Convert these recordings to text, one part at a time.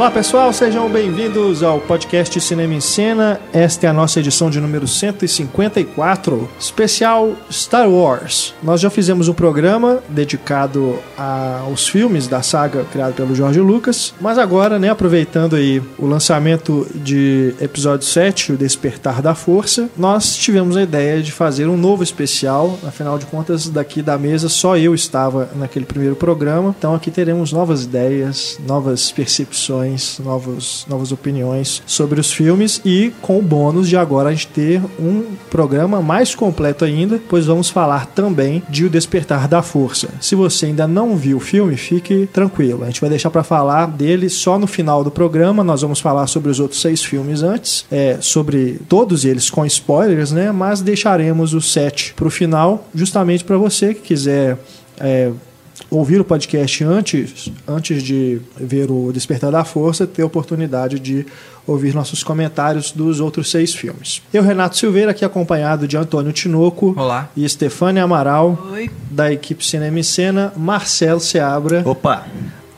Olá pessoal, sejam bem-vindos ao podcast Cinema em Cena. Esta é a nossa edição de número 154, especial Star Wars. Nós já fizemos um programa dedicado aos filmes da saga criada pelo George Lucas, mas agora, né, aproveitando aí o lançamento de episódio 7, O Despertar da Força, nós tivemos a ideia de fazer um novo especial. Afinal de contas, daqui da mesa só eu estava naquele primeiro programa, então aqui teremos novas ideias, novas percepções novos, novas opiniões sobre os filmes e com o bônus de agora a gente ter um programa mais completo ainda, pois vamos falar também de O Despertar da Força. Se você ainda não viu o filme, fique tranquilo. A gente vai deixar para falar dele só no final do programa. Nós vamos falar sobre os outros seis filmes antes, é, sobre todos eles com spoilers, né? Mas deixaremos o set para o final, justamente para você que quiser é, ouvir o podcast antes, antes de ver o Despertar da Força, ter a oportunidade de ouvir nossos comentários dos outros seis filmes. Eu, Renato Silveira, aqui acompanhado de Antônio Tinoco Olá. e Stefânia Amaral, Oi. da equipe Cinema e Cena, Marcelo Seabra, Opa!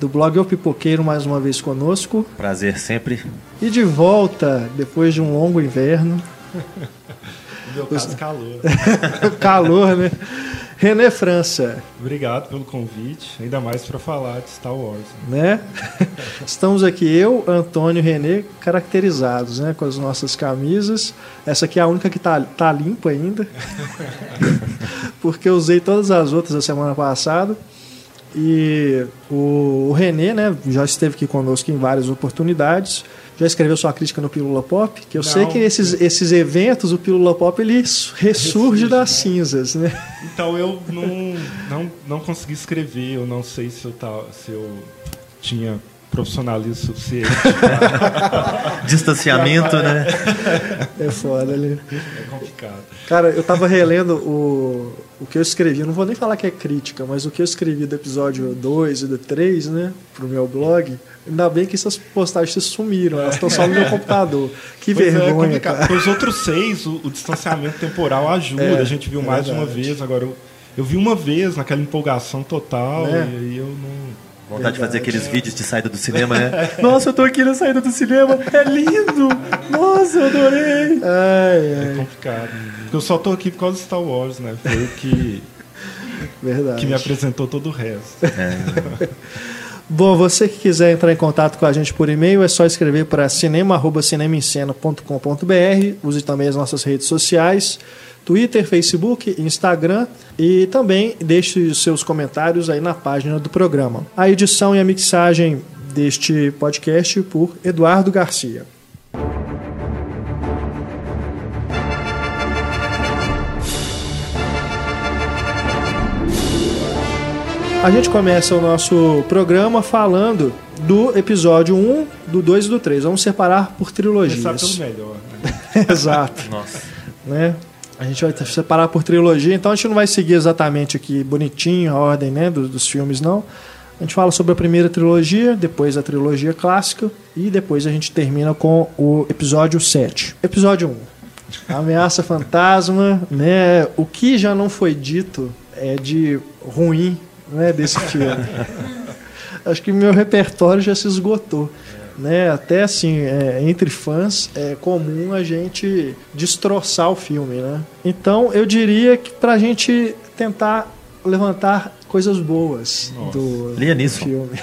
do blog O Pipoqueiro, mais uma vez conosco. Prazer sempre. E de volta, depois de um longo inverno, No meu caso, calor. calor, né? René França, Obrigado pelo convite, ainda mais para falar de Star Wars. né? Estamos aqui eu, Antônio e Renê caracterizados, né, com as nossas camisas. Essa aqui é a única que tá, tá limpa ainda. Porque eu usei todas as outras a semana passada. E o, o Renê, né, já esteve aqui conosco em várias oportunidades. Já escreveu sua crítica no Pílula Pop, que eu sei Não. que esses, esses eventos, o Pílula Pop, ele ressurge Ressurge, das né? cinzas, né? Então eu não, não, não consegui escrever, eu não sei se eu, tá, se eu tinha profissionalismo suficiente. Distanciamento, né? É foda ali. É complicado. Cara, eu tava relendo o, o que eu escrevi, eu não vou nem falar que é crítica, mas o que eu escrevi do episódio 2 e do 3, né, pro meu blog, ainda bem que essas postagens sumiram, elas estão só no meu computador. Que Pois é, vergonha, complicado. cara. Para os outros seis, o, o distanciamento temporal ajuda. É, a gente viu é mais de uma verdade. vez, agora eu, eu vi uma vez naquela empolgação total É. e aí eu não. Vontade de fazer aqueles vídeos de saída do cinema, né? Nossa, eu tô aqui na saída do cinema. É lindo! Nossa, eu adorei! Ai, É ai, complicado. Porque eu só tô aqui por causa de Star Wars, né? Foi o que, verdade. que me apresentou todo o resto. Bom, você que quiser entrar em contato com a gente por e-mail, é só escrever para cinema@cinemaencena.com.br. Use também as nossas redes sociais, Twitter, Facebook, Instagram e também deixe os seus comentários aí na página do programa. A edição e a mixagem deste podcast por Eduardo Garcia. A gente começa o nosso programa falando do episódio 1, do 2 e do 3. Vamos separar por trilogias. Começar pelo melhor, né? Exato. Nossa. né? A gente vai separar por trilogia, então a gente não vai seguir exatamente aqui bonitinho a ordem né, dos, dos filmes, não. A gente fala sobre a primeira trilogia, depois a trilogia clássica e depois a gente termina com o episódio 7. Episódio 1. Ameaça Fantasma, né? O que já não foi dito é de ruim né, desse filme. Acho que meu repertório já se esgotou. Né? Até assim, é, entre fãs, é comum a gente destroçar o filme. Né? Então eu diria que pra gente tentar levantar coisas boas Nossa. do, do filme.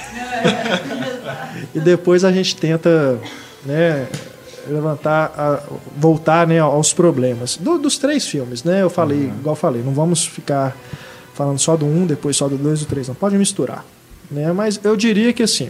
e depois a gente tenta né, levantar, a- voltar né, aos problemas. Do- dos três filmes, né? Eu falei, igual eu falei, não vamos ficar falando só do um, depois só do dois e do três, não pode misturar. Né? Mas eu diria que assim,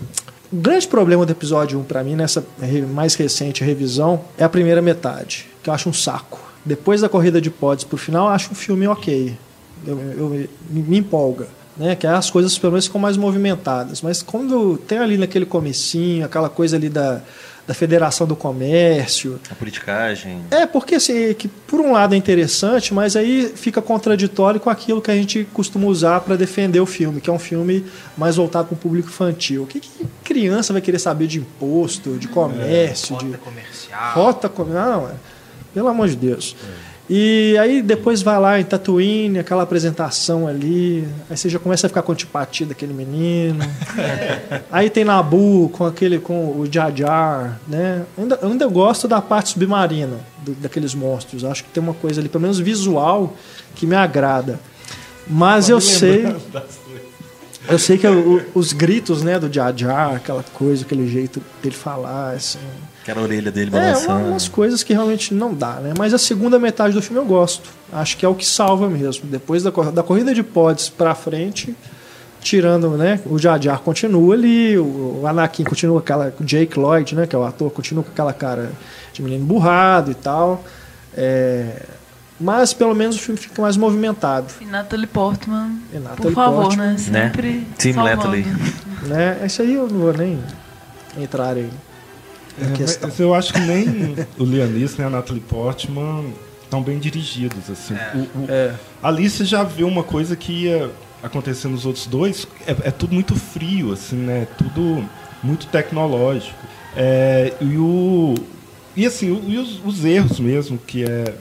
o grande problema do episódio 1 pra mim, nessa mais recente revisão, é a primeira metade, que eu acho um saco. Depois da corrida de pods pro final, eu acho um filme ok. Eu, eu- me, empolga. Né, que as coisas pelo menos ficam mais movimentadas. Mas quando tem ali naquele comecinho, aquela coisa ali da, da Federação do Comércio, A politicagem. é, porque assim, que por um lado é interessante, mas aí fica contraditório com aquilo que a gente costuma usar para defender o filme, que é um filme mais voltado para o público infantil. O que, que criança vai querer saber de imposto, de comércio, de Rota comercial. rota comercial? Não, é. Pelo amor de Deus. E aí depois vai lá em Tatooine, aquela apresentação ali, aí você já começa a ficar com antipatia daquele menino. Aí tem Nabu com aquele com o Jar Jar, né? Ainda, eu ainda gosto da parte submarina do- daqueles monstros. Acho que tem uma coisa ali, pelo menos visual, que me agrada. Mas eu sei, eu sei que o- os gritos, né, do Jar Jar, aquela coisa, aquele jeito dele falar, assim, Aquela orelha dele é, balançando. uma- umas coisas que realmente não dá, né? Mas a segunda metade do filme eu gosto. Acho que é o que salva mesmo. Depois da, da corrida de pods pra frente, tirando, né? O Jar Jar continua ali, o, o Anakin continua com aquela. O Jake Lloyd, né? Que é o ator, continua com aquela cara de menino burrado e tal. É, mas pelo menos o filme fica mais movimentado. E Natalie Portman, E Natalie por favor, Portman, né? Sempre Team salvando. Natalie. Né? Isso aí eu não vou nem entrar em É, questão. mas eu acho que nem o Leonis nem a Natalie Portman estão bem dirigidos. Assim. O- o- É. Ali você já viu uma coisa que ia acontecer nos outros dois. É, é tudo muito frio, assim, né? Tudo muito tecnológico. É, e o e assim o- e os, os erros mesmo que é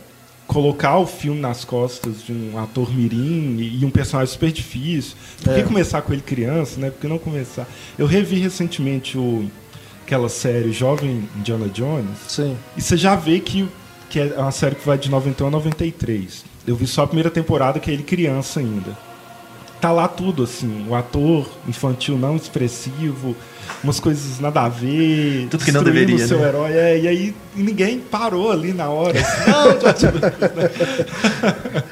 colocar o filme nas costas de um ator mirim e, e um personagem super difícil. Por que É. começar com ele criança, né? Por que não começar? Eu revi recentemente o aquela série Jovem Indiana Jones. Sim. E você já vê que, que é uma série que vai de 91 a 93. Eu vi só a primeira temporada, que é ele criança ainda. Tá lá tudo, assim, o ator infantil não expressivo, umas coisas nada a ver. Tudo que não deveria, o seu né? herói. É, e aí ninguém parou ali na hora. Assim, não, George Lucas?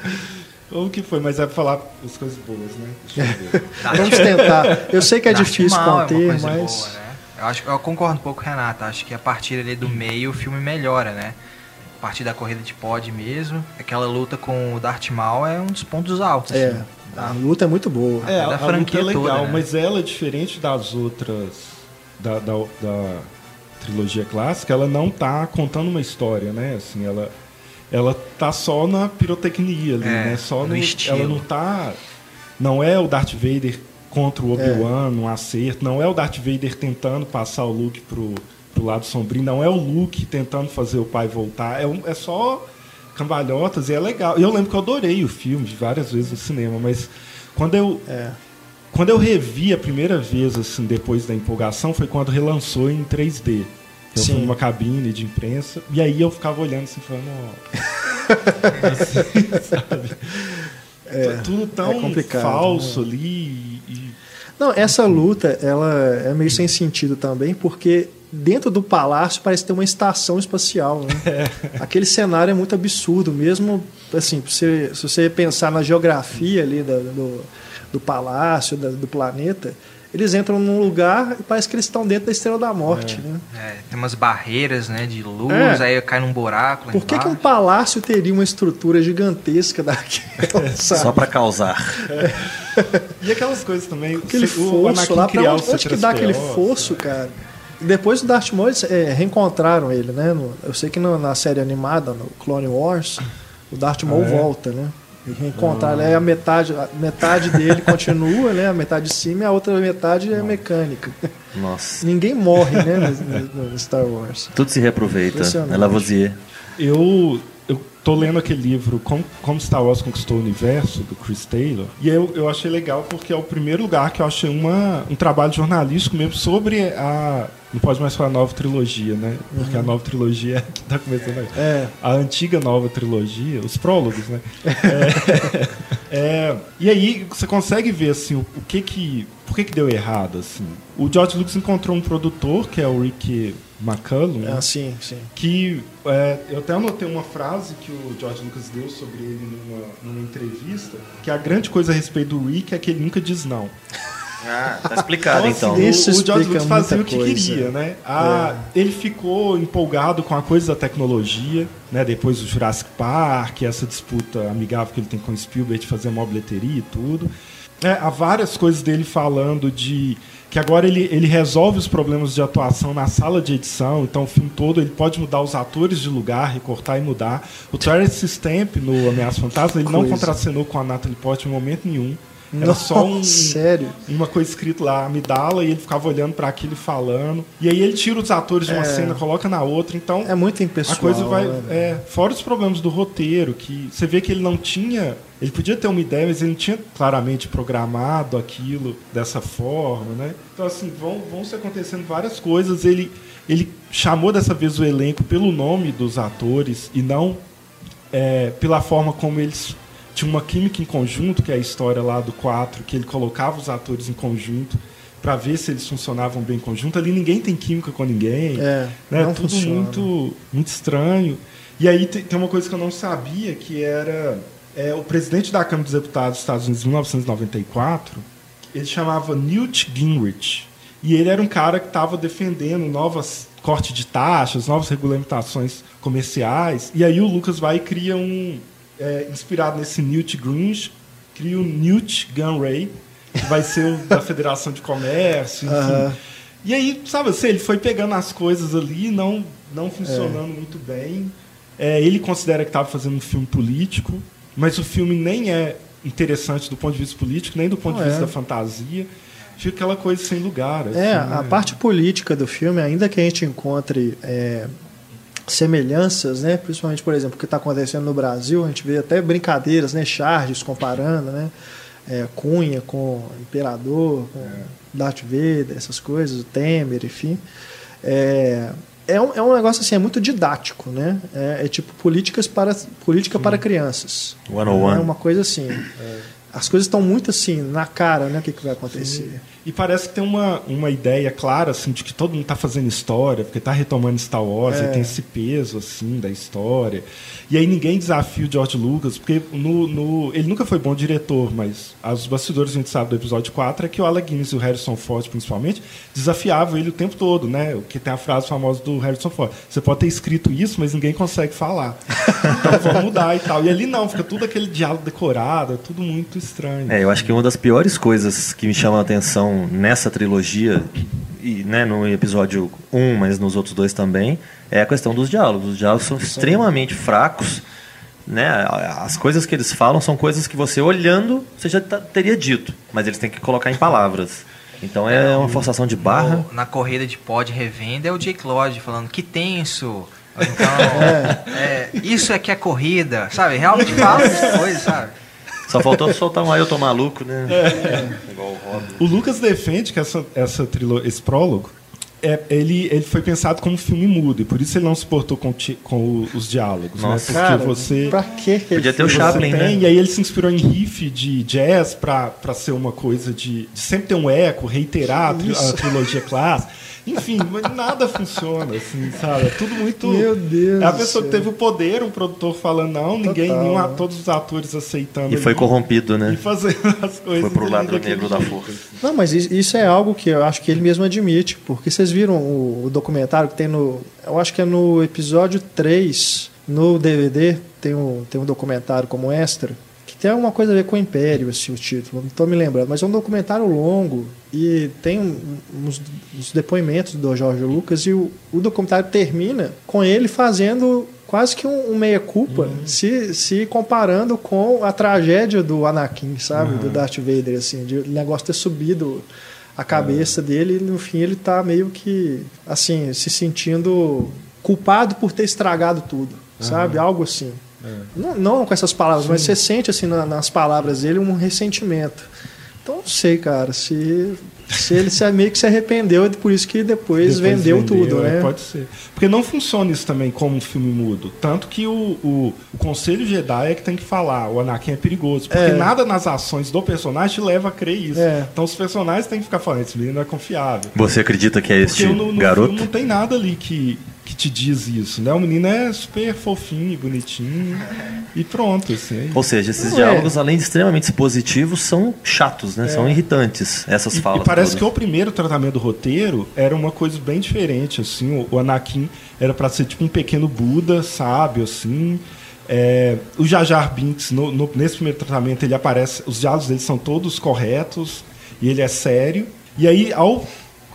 Ou o que foi, mas é pra falar as coisas boas, né? Deixa eu ver. Vamos tentar. Eu sei que é difícil é conter, coisa mas. boa, né? Eu, acho, eu concordo um pouco com o Renato. Acho que a partir ali do meio o filme melhora, né? A partir da corrida de pod mesmo. Aquela luta com o Darth Maul é um dos pontos altos. É, assim. a luta é muito boa. É, a, a franquia luta é legal, toda, né? mas ela, diferente das outras da, da, da trilogia clássica, ela não tá contando uma história, né? Assim, ela, ela tá só na pirotecnia ali, É, né? Só no no, estilo. ela não tá. Não é o Darth Vader contra o Obi-Wan, um acerto. Não é o Darth Vader tentando passar o Luke pro, pro lado sombrio. Não é o Luke tentando fazer o pai voltar. É, um- é só cambalhotas e é legal. Eu lembro que eu adorei o filme várias vezes no cinema, mas quando eu É. quando eu revi a primeira vez, assim, depois da empolgação, foi quando relançou em 3D. Eu Sim. fui numa cabine de imprensa, e aí eu ficava olhando assim, falando, ó. assim, sabe? Tudo tão é falso ali. e- Não, essa luta, ela é meio sem sentido também, porque dentro do palácio parece ter uma estação espacial, né? Aquele cenário é muito absurdo, mesmo assim, se você, se você pensar na geografia ali da- do, do palácio, da- do planeta, eles entram num lugar e parece que eles estão dentro da Estrela da Morte, né? É, tem umas barreiras, né, de luz, É. aí cai num buraco lá Por que, que um palácio teria uma estrutura gigantesca daquela, sabe? Só pra causar. E aquelas coisas também. aquele fosso lá, pra onde, o onde que dá aquele C3PO, fosso, cara? E depois do Darth Maul, eles é, reencontraram ele, né? No- eu sei que no- na série animada, no Clone Wars, o Darth Maul Ah, é? volta, né? E reencontraram, aí a metade, a metade dele continua, né? A metade de cima e a outra metade é mecânica. Nossa. Ninguém morre, né? No, no Star Wars. Tudo se reaproveita. É Lavoisier. Eu, eu tô lendo aquele livro Como, Como Star Wars Conquistou o Universo, do Chris Taylor, e eu, eu achei legal porque é o primeiro lugar que eu achei uma, um trabalho jornalístico mesmo sobre a. Não pode mais falar nova trilogia, né? Porque a nova trilogia é que tá começando agora. É, A antiga nova trilogia, os prólogos, né? É, é, e aí você consegue ver assim o, o que que por que que deu errado assim. O George Lucas encontrou um produtor que é o Rick McCallum, é assim, sim. que é, eu até anotei uma frase que o George Lucas deu sobre ele numa, numa entrevista, que a grande coisa a respeito do Rick é que ele nunca diz não. Ah, tá explicado Então, então. Isso o, o George Lucas fazia o que coisa. queria, né? Ah, Ele ficou empolgado com a coisa da tecnologia, né? Depois do Jurassic Park, essa disputa amigável que ele tem com o Spielberg de fazer uma bilheteria e tudo. É, há várias coisas dele falando de que agora ele, ele resolve os problemas de atuação na sala de edição, então o filme todo ele pode mudar os atores de lugar, recortar e mudar. O Terence Stamp no Ameaça Fantasma, ele não contracenou com a Natalie Portman em momento nenhum. Era só um, Sério? uma coisa escrita lá, amidala, e ele ficava olhando para aquilo e falando. E aí ele tira os atores de uma É. cena, coloca na outra, então É muito impessoal. a coisa vai. né? É, fora os problemas do roteiro, que você vê que ele não tinha. Ele podia ter uma ideia, mas ele não tinha claramente programado aquilo dessa forma, né? Então, assim, vão, vão se acontecendo várias coisas. Ele, ele chamou dessa vez o elenco pelo nome dos atores e não é, pela forma como eles tinham uma química em conjunto, que é a história lá do 4, que ele colocava os atores em conjunto para ver se eles funcionavam bem em conjunto. Ali ninguém tem química com ninguém É, né? Tudo funciona. muito, muito estranho. E aí tem uma coisa que eu não sabia, que era é, o presidente da Câmara dos Deputados dos Estados Unidos em 1994, ele chamava Newt Gingrich. E ele era um cara que estava defendendo novas corte de taxas, novas regulamentações comerciais. E aí o Lucas vai e cria um, é, inspirado nesse Newt Gingrich, cria o Newt Gunray, que vai ser o da Federação de Comércio, enfim. E aí, sabe assim, ele foi pegando as coisas ali, não, não funcionando muito bem. É, ele considera que estava fazendo um filme político, mas o filme nem é interessante do ponto de vista político, nem do ponto Não de vista é. da fantasia. Fica aquela coisa sem lugar. É, assim, a né? parte política do filme, ainda que a gente encontre é, semelhanças, né? Principalmente, por exemplo, o que está acontecendo no Brasil, a gente vê até brincadeiras, né? Charges comparando, né? É, Cunha com Imperador, com Darth Vader, essas coisas, o Temer, enfim. É, é, um, é um negócio assim, é muito didático, né? É, é tipo políticas para, política para crianças. 101. É uma coisa assim. As coisas estão muito assim, na cara, né? O que, que vai acontecer. E parece que tem uma, uma ideia clara assim, de que todo mundo está fazendo história, porque está retomando Star Wars, É. e tem esse peso assim da história. E aí ninguém desafia o George Lucas, porque no, no- ele nunca foi bom diretor, mas os bastidores a gente sabe do episódio 4 é que o Alec Guinness e o Harrison Ford, principalmente, desafiavam ele o tempo todo, né? O que tem a frase famosa do Harrison Ford. Você pode ter escrito isso, mas ninguém consegue falar. Então vamos mudar e tal. E ali não, fica tudo aquele diálogo decorado, é tudo muito estranho. É, eu acho que uma das piores coisas que me chamam a atenção nessa trilogia, e né, no episódio 1, mas nos outros dois também, é a questão dos diálogos. Os diálogos são extremamente fracos. Né? As coisas que eles falam são coisas que você olhando você já tá- teria dito, mas eles têm que colocar em palavras. Então é uma forçação de barra. No- na corrida de pod revenda é o Jake Lodge falando que tenso. Então, é, isso é que é corrida, sabe? Realmente fala essas coisas, sabe? Só faltou soltar um Ailton maluco, né? Igual o Robin. O Lucas defende que essa, essa trilo, esse prólogo é, ele, ele foi pensado como um filme mudo e por isso ele não se portou com, ti- com o- os diálogos, Nossa. né? Porque Cara, você pra que ele Podia ter o Chaplin, tem, né? e aí ele se inspirou em riff de jazz pra pra ser uma coisa de, de sempre ter um eco, reiterar a, tri- a trilogia clássica. Enfim, mas nada funciona, assim, sabe? É tudo muito. Meu Deus É a pessoa que teve o poder, um produtor falando, não, ninguém, Total, nenhum, a- né? todos os atores aceitando. E foi ali, corrompido, E né? fazendo as coisas. Foi pro lado negro da força. Não, mas is- isso é algo que eu acho que ele mesmo admite, porque vocês viram o, o documentário que tem no. Eu acho que é no episódio 3, no DVD, tem um, tem um documentário como extra, tem alguma coisa a ver com o Império, assim, o título, não estou me lembrando, mas é um documentário longo e tem uns, uns depoimentos do Jorge Lucas e o, o documentário termina com ele fazendo quase que um, um meia-culpa, se, se comparando com a tragédia do Anakin, sabe? Do Darth Vader, assim, de o negócio ter subido a cabeça dele e no fim ele tá meio que, assim, se sentindo culpado por ter estragado tudo, sabe? Algo assim. Não, não com essas palavras, mas você sente, assim, na- nas palavras dele um ressentimento. Então, não sei, cara, se, se ele se, meio que se arrependeu e por isso que depois, Depois vendeu, tudo, é, né? Pode ser. Porque não funciona isso também como um filme mudo. Tanto que o, o, o Conselho Jedi é que tem que falar, o Anakin é perigoso. Porque É. nada nas ações do personagem te leva a crer isso. É. Então os personagens têm que ficar falando, esse menino não é confiável. Você acredita que é este Porque no, no garoto? filme não tem nada ali que, que te diz isso, né? O menino é super fofinho, bonitinho e pronto, assim. é. Ou seja, esses Não diálogos, além de extremamente expositivos, são chatos, né? São irritantes, essas E- falas. E parece que todas. o primeiro tratamento do roteiro era uma coisa bem diferente, assim. O, o Anakin era para ser tipo um pequeno Buda, sábio, assim. É, o Jar Jar Binks, no- no- nesse primeiro tratamento, ele aparece... Os diálogos dele são todos corretos e ele é sério. E aí, ao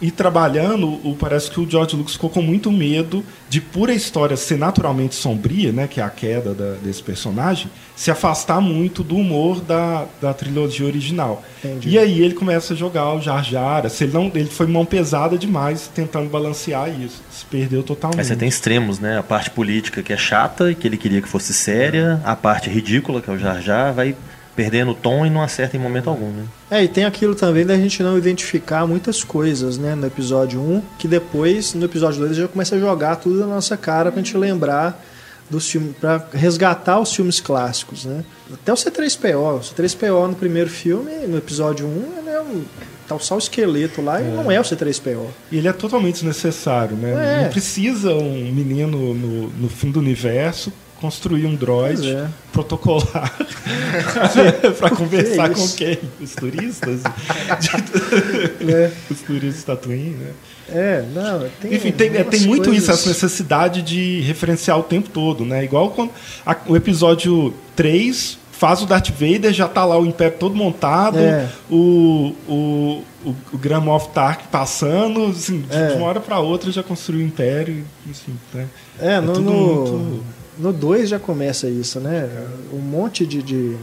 E trabalhando, o, parece que o George Lucas ficou com muito medo de, por a história ser naturalmente sombria, né, que é a queda da, desse personagem, se afastar muito do humor da, da trilogia original. Entendi. E aí ele começa a jogar o Jar Jar. Se ele, não, ele foi mão pesada demais tentando balancear isso. Se perdeu totalmente. Mas você tem extremos, né? A parte política que é chata e que ele queria que fosse séria, a parte ridícula que é o Jar Jar, vai perdendo o tom e não acerta em momento algum, né? É, e tem aquilo também da gente não identificar muitas coisas, né, no episódio 1, que depois, no episódio 2, já começa a jogar tudo na nossa cara pra gente lembrar dos filmes, pra resgatar os filmes clássicos, né? Até o C3PO, o C3PO no primeiro filme, no episódio 1, ele é um tá só o esqueleto lá é. e não é o C3PO. E ele é totalmente desnecessário, né? É. Não precisa um menino no, no fim do universo construir um droid é. protocolar para conversar que com quem? Os turistas? é. Os turistas Tatooine, né? É, não, tem Enfim, tem, é, tem muito coisas... isso, essa necessidade de referenciar o tempo todo, né? Igual quando a, o episódio 3 faz o Darth Vader, já tá lá o Império todo montado, é. o, o, o, o Grand Moff Tark passando, assim, é. de uma hora para outra já construiu o Império, enfim, né? É, é no, no, muito... no 2 já começa isso, né? Um monte de, de,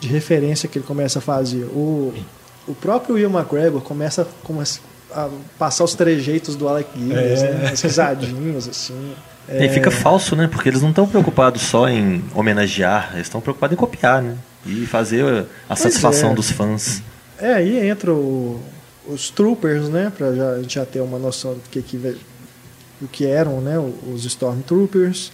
de, referência que ele começa a fazer. O, o próprio Will McGregor começa, começa a passar os trejeitos do Alec Guinness, é. né? as risadinhas, assim. É... E fica falso, né? Porque eles não estão preocupados só em homenagear, eles estão preocupados em copiar, né? E fazer a pois satisfação é. dos fãs. É, aí entra o, os troopers, né? Pra já, a gente já ter uma noção do que, que, do que eram né? os Stormtroopers.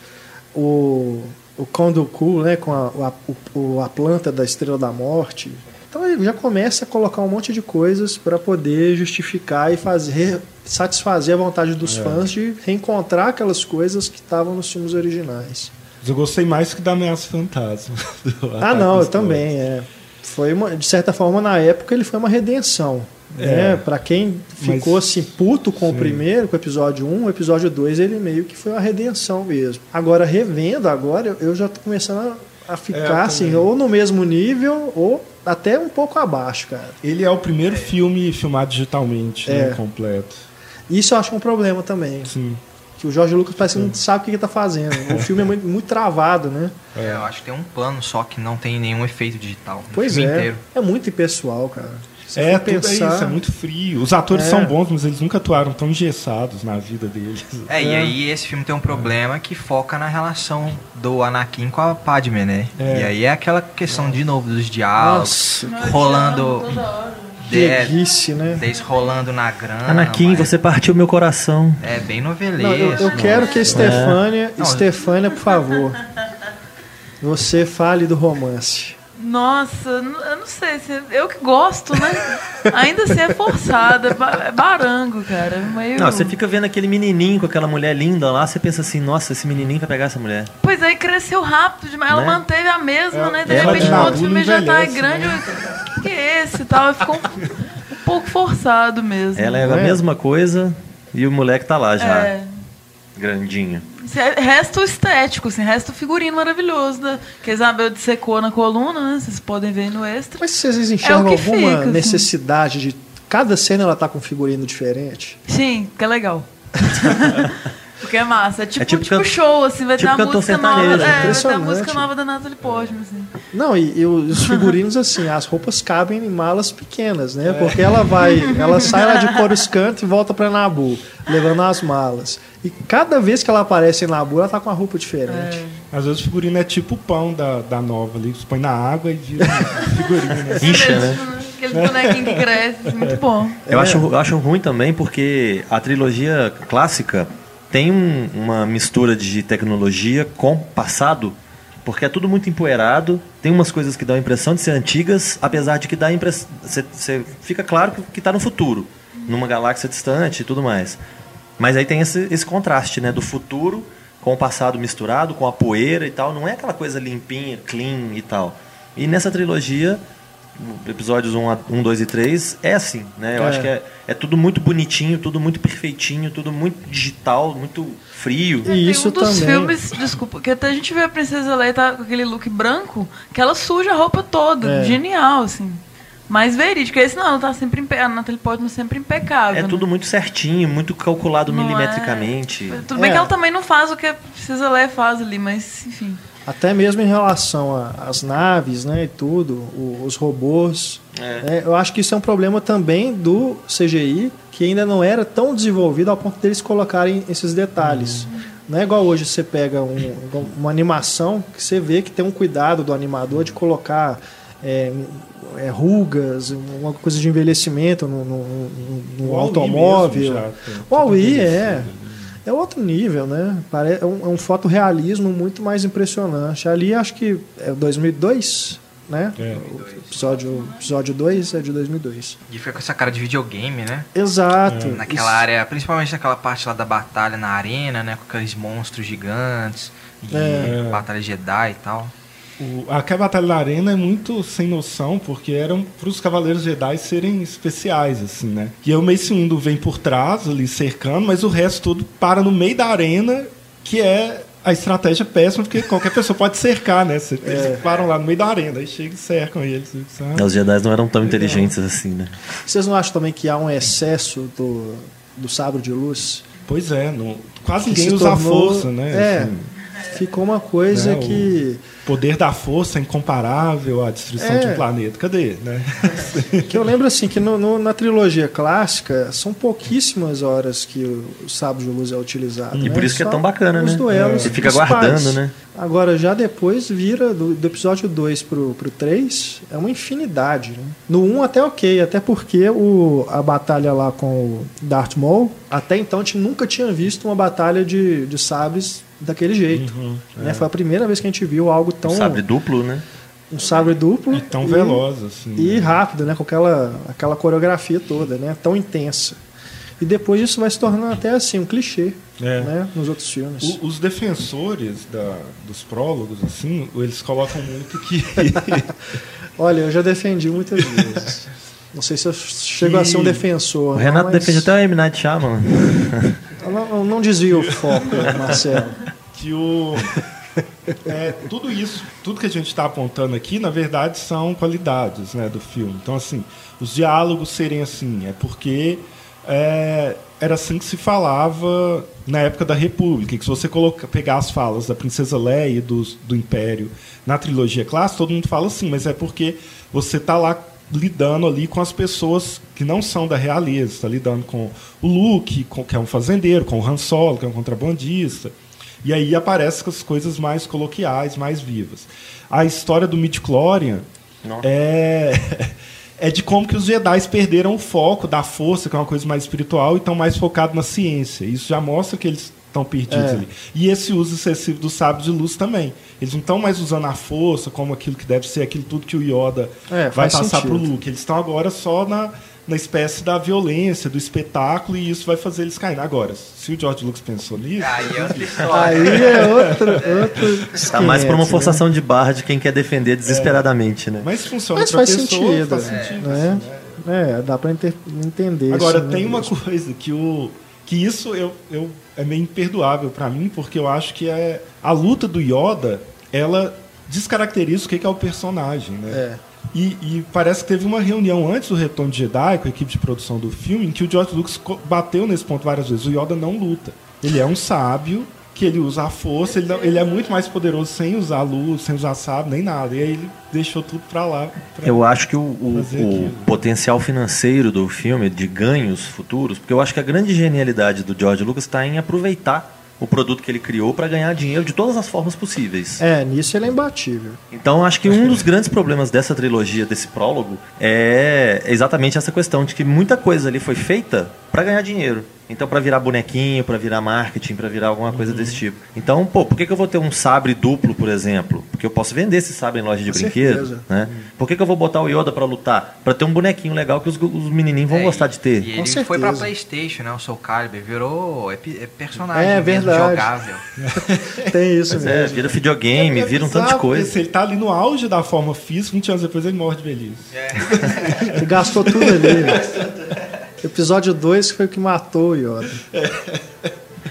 O, o Kondoku, né? Com a, a, a planta da Estrela da Morte. Então ele já começa a colocar um monte de coisas para poder justificar e fazer satisfazer a vontade dos é. fãs de reencontrar aquelas coisas que estavam nos filmes originais. eu gostei mais que da Ameaça Fantasma. ah, não, eu também. É. Foi uma, de certa forma, na época, ele foi uma redenção. É. Né? Para quem ficou Mas, assim puto com sim. o primeiro, com o episódio 1, o episódio 2 ele meio que foi uma redenção mesmo. Agora, revendo agora, eu já tô começando a, a ficar é, assim, ou no mesmo nível, ou até um pouco abaixo, cara. Ele é o primeiro filme filmado digitalmente, né, é. né, completo. Isso eu acho um problema também. Sim. Que o Jorge Lucas parece que não sabe o que ele está fazendo. O filme é muito, muito travado, né? É, eu acho que tem um plano só que não tem nenhum efeito digital. Pois é. Inteiro. É muito impessoal, cara. Se é, tudo pensar... é isso, é muito frio. Os atores é. são bons, mas eles nunca atuaram tão engessados na vida deles. É, é, e aí esse filme tem um problema que foca na relação do Anakin com a Padme, né? É. E aí é aquela questão, de novo, dos diálogos, Nossa. rolando... Preguice, né? Desde rolando na grama. Anakin, mas... você partiu meu coração. É bem noveleiro. Não, eu, eu quero que a Stefânia, é. Stefânia, por favor, você fale do romance. Nossa, eu não sei. Eu que gosto, né? Ainda assim é forçada, é barango, cara. Meio... Não, você fica vendo aquele menininho com aquela mulher linda lá, você pensa assim, nossa, esse menininho vai pegar essa mulher. Pois aí cresceu rápido demais, ela né? manteve a mesma, é, né? De repente no outro filme já tá grande. O né? que, que é esse e tal? Ficou um, um, pouco forçado mesmo. Ela é a mesma coisa e o moleque tá lá já. É. Grandinho. Resto estético, assim, resto figurino maravilhoso, né? Que a Isabel dissecou na coluna, né? Vocês podem ver no extra. Mas vocês enxergam é alguma fica, assim. necessidade assim. de. Cada cena ela tá com um figurino diferente? Sim, que é legal. Porque é massa. É tipo, é tipo, tipo show, assim, vai tipo ter a música nova. É, vai ter a música nova da Natalie Portman, assim. Não, e, e, os figurinos, assim, as roupas cabem em malas pequenas, né? É. Porque ela vai, ela sai lá de Coruscant e volta pra Nabu, levando as malas. E cada vez que ela aparece em Nabu, ela tá com uma roupa diferente. É. Às vezes o figurino é tipo o pão da, da nova ali, você põe na água e vira figurino. Né? Incha, né? Aquele bonequinho que cresce, muito bom. Eu, acho, eu acho ruim também porque a trilogia clássica tem um, uma mistura de tecnologia com passado, porque é tudo muito empoeirado, tem umas coisas que dão a impressão de ser antigas, apesar de que dá impressão. Você fica claro que está no futuro, numa galáxia distante e tudo mais. Mas aí tem esse, esse contraste, né? Do futuro com o passado misturado, com a poeira e tal. Não é aquela coisa limpinha, clean e tal. E nessa trilogia episódios 1, 1 2 e 3 é assim, né? Eu é. acho que é, é tudo muito bonitinho, tudo muito perfeitinho, tudo muito digital, muito frio. E isso um dos também. filmes, desculpa, que até a gente vê a Princesa Leia tá com aquele look branco, que ela suja a roupa toda. É. Genial, assim. mais verídico. Esse não, tá sempre impe... a Natalie Portman sempre impecável. É né? tudo muito certinho, muito calculado não milimetricamente. É... Tudo bem é. que ela também não faz o que precisa ler, faz ali, mas enfim. Até mesmo em relação às naves, né, e tudo, o, os robôs. É. Né, eu acho que isso é um problema também do CGI, que ainda não era tão desenvolvido ao ponto deles colocarem esses detalhes. Uhum. Não é igual hoje você pega um, uma animação que você vê que tem um cuidado do animador de colocar é, é, rugas, uma coisa de envelhecimento no, no, no, no automóvel. O Aui é. É outro nível, né? É um, é um fotorrealismo muito mais impressionante. Ali acho que é 2002, né? É. O episódio, episódio 2 é de 2002. E fica com essa cara de videogame, né? Exato. É. Naquela Isso. área, principalmente naquela parte lá da batalha na arena, né? Com aqueles monstros gigantes, de é. batalha Jedi e tal. O, aquela batalha na arena é muito sem noção, porque eram para os Cavaleiros Jedi serem especiais, assim, né? E o Mace Windu vem por trás, ali cercando, mas o resto tudo para no meio da arena, que é a estratégia péssima, porque qualquer pessoa pode cercar, né? Eles é. param lá no meio da arena, aí chegam e cercam eles. Sabe? Os Jedi não eram tão inteligentes assim, né? Vocês não acham também que há um excesso do, do sabre de luz? Pois é, não, quase ninguém usa tornou, a força, né? É, assim, ficou uma coisa né, que... O poder da força é incomparável à destruição é. de um planeta. Cadê? Né? que eu lembro assim que no, no, na trilogia clássica são pouquíssimas horas que o, sábio de luz é utilizado. E né? por isso que é tão bacana, os né? Duelos, Você fica guardando, né? Agora, já depois vira do, do, episódio 2 pro, pro 3, é uma infinidade. Né? No 1 um, até ok, até porque o, a batalha lá com o Darth Maul, até então a gente nunca tinha visto uma batalha de, de sabres daquele jeito. Uhum, né? é. Foi a primeira vez que a gente viu algo tão. Um sabre duplo, né? Um sabre duplo. E tão e, veloz, assim. E né? rápido, né? Com aquela, aquela coreografia toda, né? Tão intensa. E depois isso vai se tornando até assim, um clichê. É. Né, nos outros filmes. O, os defensores da, dos prólogos, assim, eles colocam muito que. Olha, eu já defendi muitas vezes. Não sei se eu chego que... a ser um defensor. O Renato não, mas... defende até o M. Night Shyamalan. Não, não desvia o foco, Marcelo. Que o. É, tudo isso, tudo que a gente está apontando aqui, na verdade, são qualidades né, do filme. Então, assim, os diálogos serem assim, é porque é, era assim que se falava na época da República. Que se você coloca, pegar as falas da Princesa Leia e do, do Império na trilogia clássica, todo mundo fala assim, mas é porque você está lá lidando ali com as pessoas que não são da realeza, está lidando com o Luke, com, que é um fazendeiro, com o Han Solo, que é um contrabandista. E aí aparecem as coisas mais coloquiais, mais vivas. A história do Midichlorian é é de como que os Jedi perderam o foco da força, que é uma coisa mais espiritual, e estão mais focados na ciência. Isso já mostra que eles estão perdidos é. ali. E esse uso excessivo do sábio de luz também. Eles não estão mais usando a força como aquilo que deve ser, aquilo tudo que o Yoda é, vai passar para o Luke. Eles estão agora só na, na espécie da violência, do espetáculo, e isso vai fazer eles caírem. Agora, se o George Lucas pensou nisso. Aí é outra história. Aí é outro. outro tá mais para uma né? forçação né? de barra de quem quer defender desesperadamente, né? Mas funciona Mas faz pessoa, sentido. Faz sentido. Né? É, dá para entender. Agora, tem uma coisa que o. Que isso eu, eu é meio imperdoável para mim, porque eu acho que é a luta do Yoda, ela descaracteriza o que é o personagem, né? É. E, e, parece que teve uma reunião antes do Retorno de Jedi, com a equipe de produção do filme, em que o George Lucas bateu nesse ponto várias vezes. O Yoda não luta. Ele é um sábio que ele usa a força, ele, não, ele é muito mais poderoso sem usar luz, sem usar sábio, nem nada. E aí ele deixou tudo para lá. Pra eu acho que o, o, o potencial financeiro do filme, de ganhos futuros, porque eu acho que a grande genialidade do George Lucas está em aproveitar o produto que ele criou para ganhar dinheiro de todas as formas possíveis. É, nisso ele é imbatível. Então acho que um dos grandes problemas dessa trilogia, desse prólogo, é exatamente essa questão de que muita coisa ali foi feita para ganhar dinheiro. Então, para virar bonequinho, para virar marketing, para virar alguma coisa uhum. desse tipo. Então, pô, por que, que eu vou ter um sabre duplo, por exemplo? Porque eu posso vender esse sabre em loja de brinquedos. Né? Uhum. Por que, que eu vou botar o Yoda para lutar? Para ter um bonequinho legal que os, os menininhos vão é, gostar de ter. E ele certeza. foi para PlayStation, né? O Soul Calibur virou é, é personagem é, verdade. jogável. Tem isso mesmo. É, vira videogame, é, vira um tanto de coisa. Se ele tá ali no auge da forma física, 20 anos depois ele morre de velhice. É. ele gastou tudo ali. Episódio 2 foi o que matou o Yoda.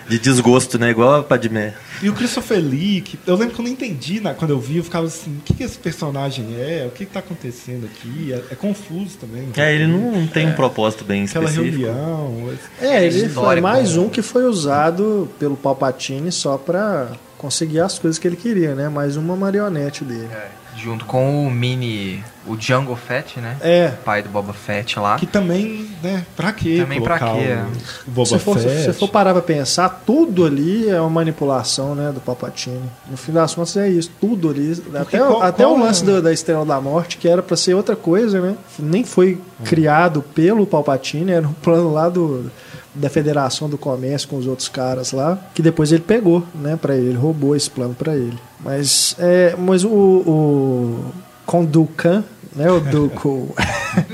de desgosto, né? Igual a Padmé. E o Christopher Lee, que eu lembro que eu não entendi né, quando eu vi, eu ficava assim, o que, que esse personagem é? O que está acontecendo aqui? É, é, confuso também. É, ele não tem um propósito bem Aquela específico. Aquela reunião. É, ele foi mais um que foi usado pelo Palpatine só para conseguir as coisas que ele queria, né? Mais uma marionete dele. É junto com o mini, o Django Fett, né? É. pai do Boba Fett lá. Que também, né? Pra quê? Também pra quê? O Boba se for, Fett. Se for parar pra pensar, tudo ali é uma manipulação, né? Do Palpatine. No fim das contas é isso. Tudo ali. Porque até, qual, até qual o lance é? da Estrela da Morte, que era pra ser outra coisa, né? Nem foi hum. criado pelo Palpatine, era um plano lá do da Federação do Comércio com os outros caras lá, que depois ele pegou, né, para ele, roubou esse plano para ele. Mas, é, mas o, o com Dukan, né, o Duco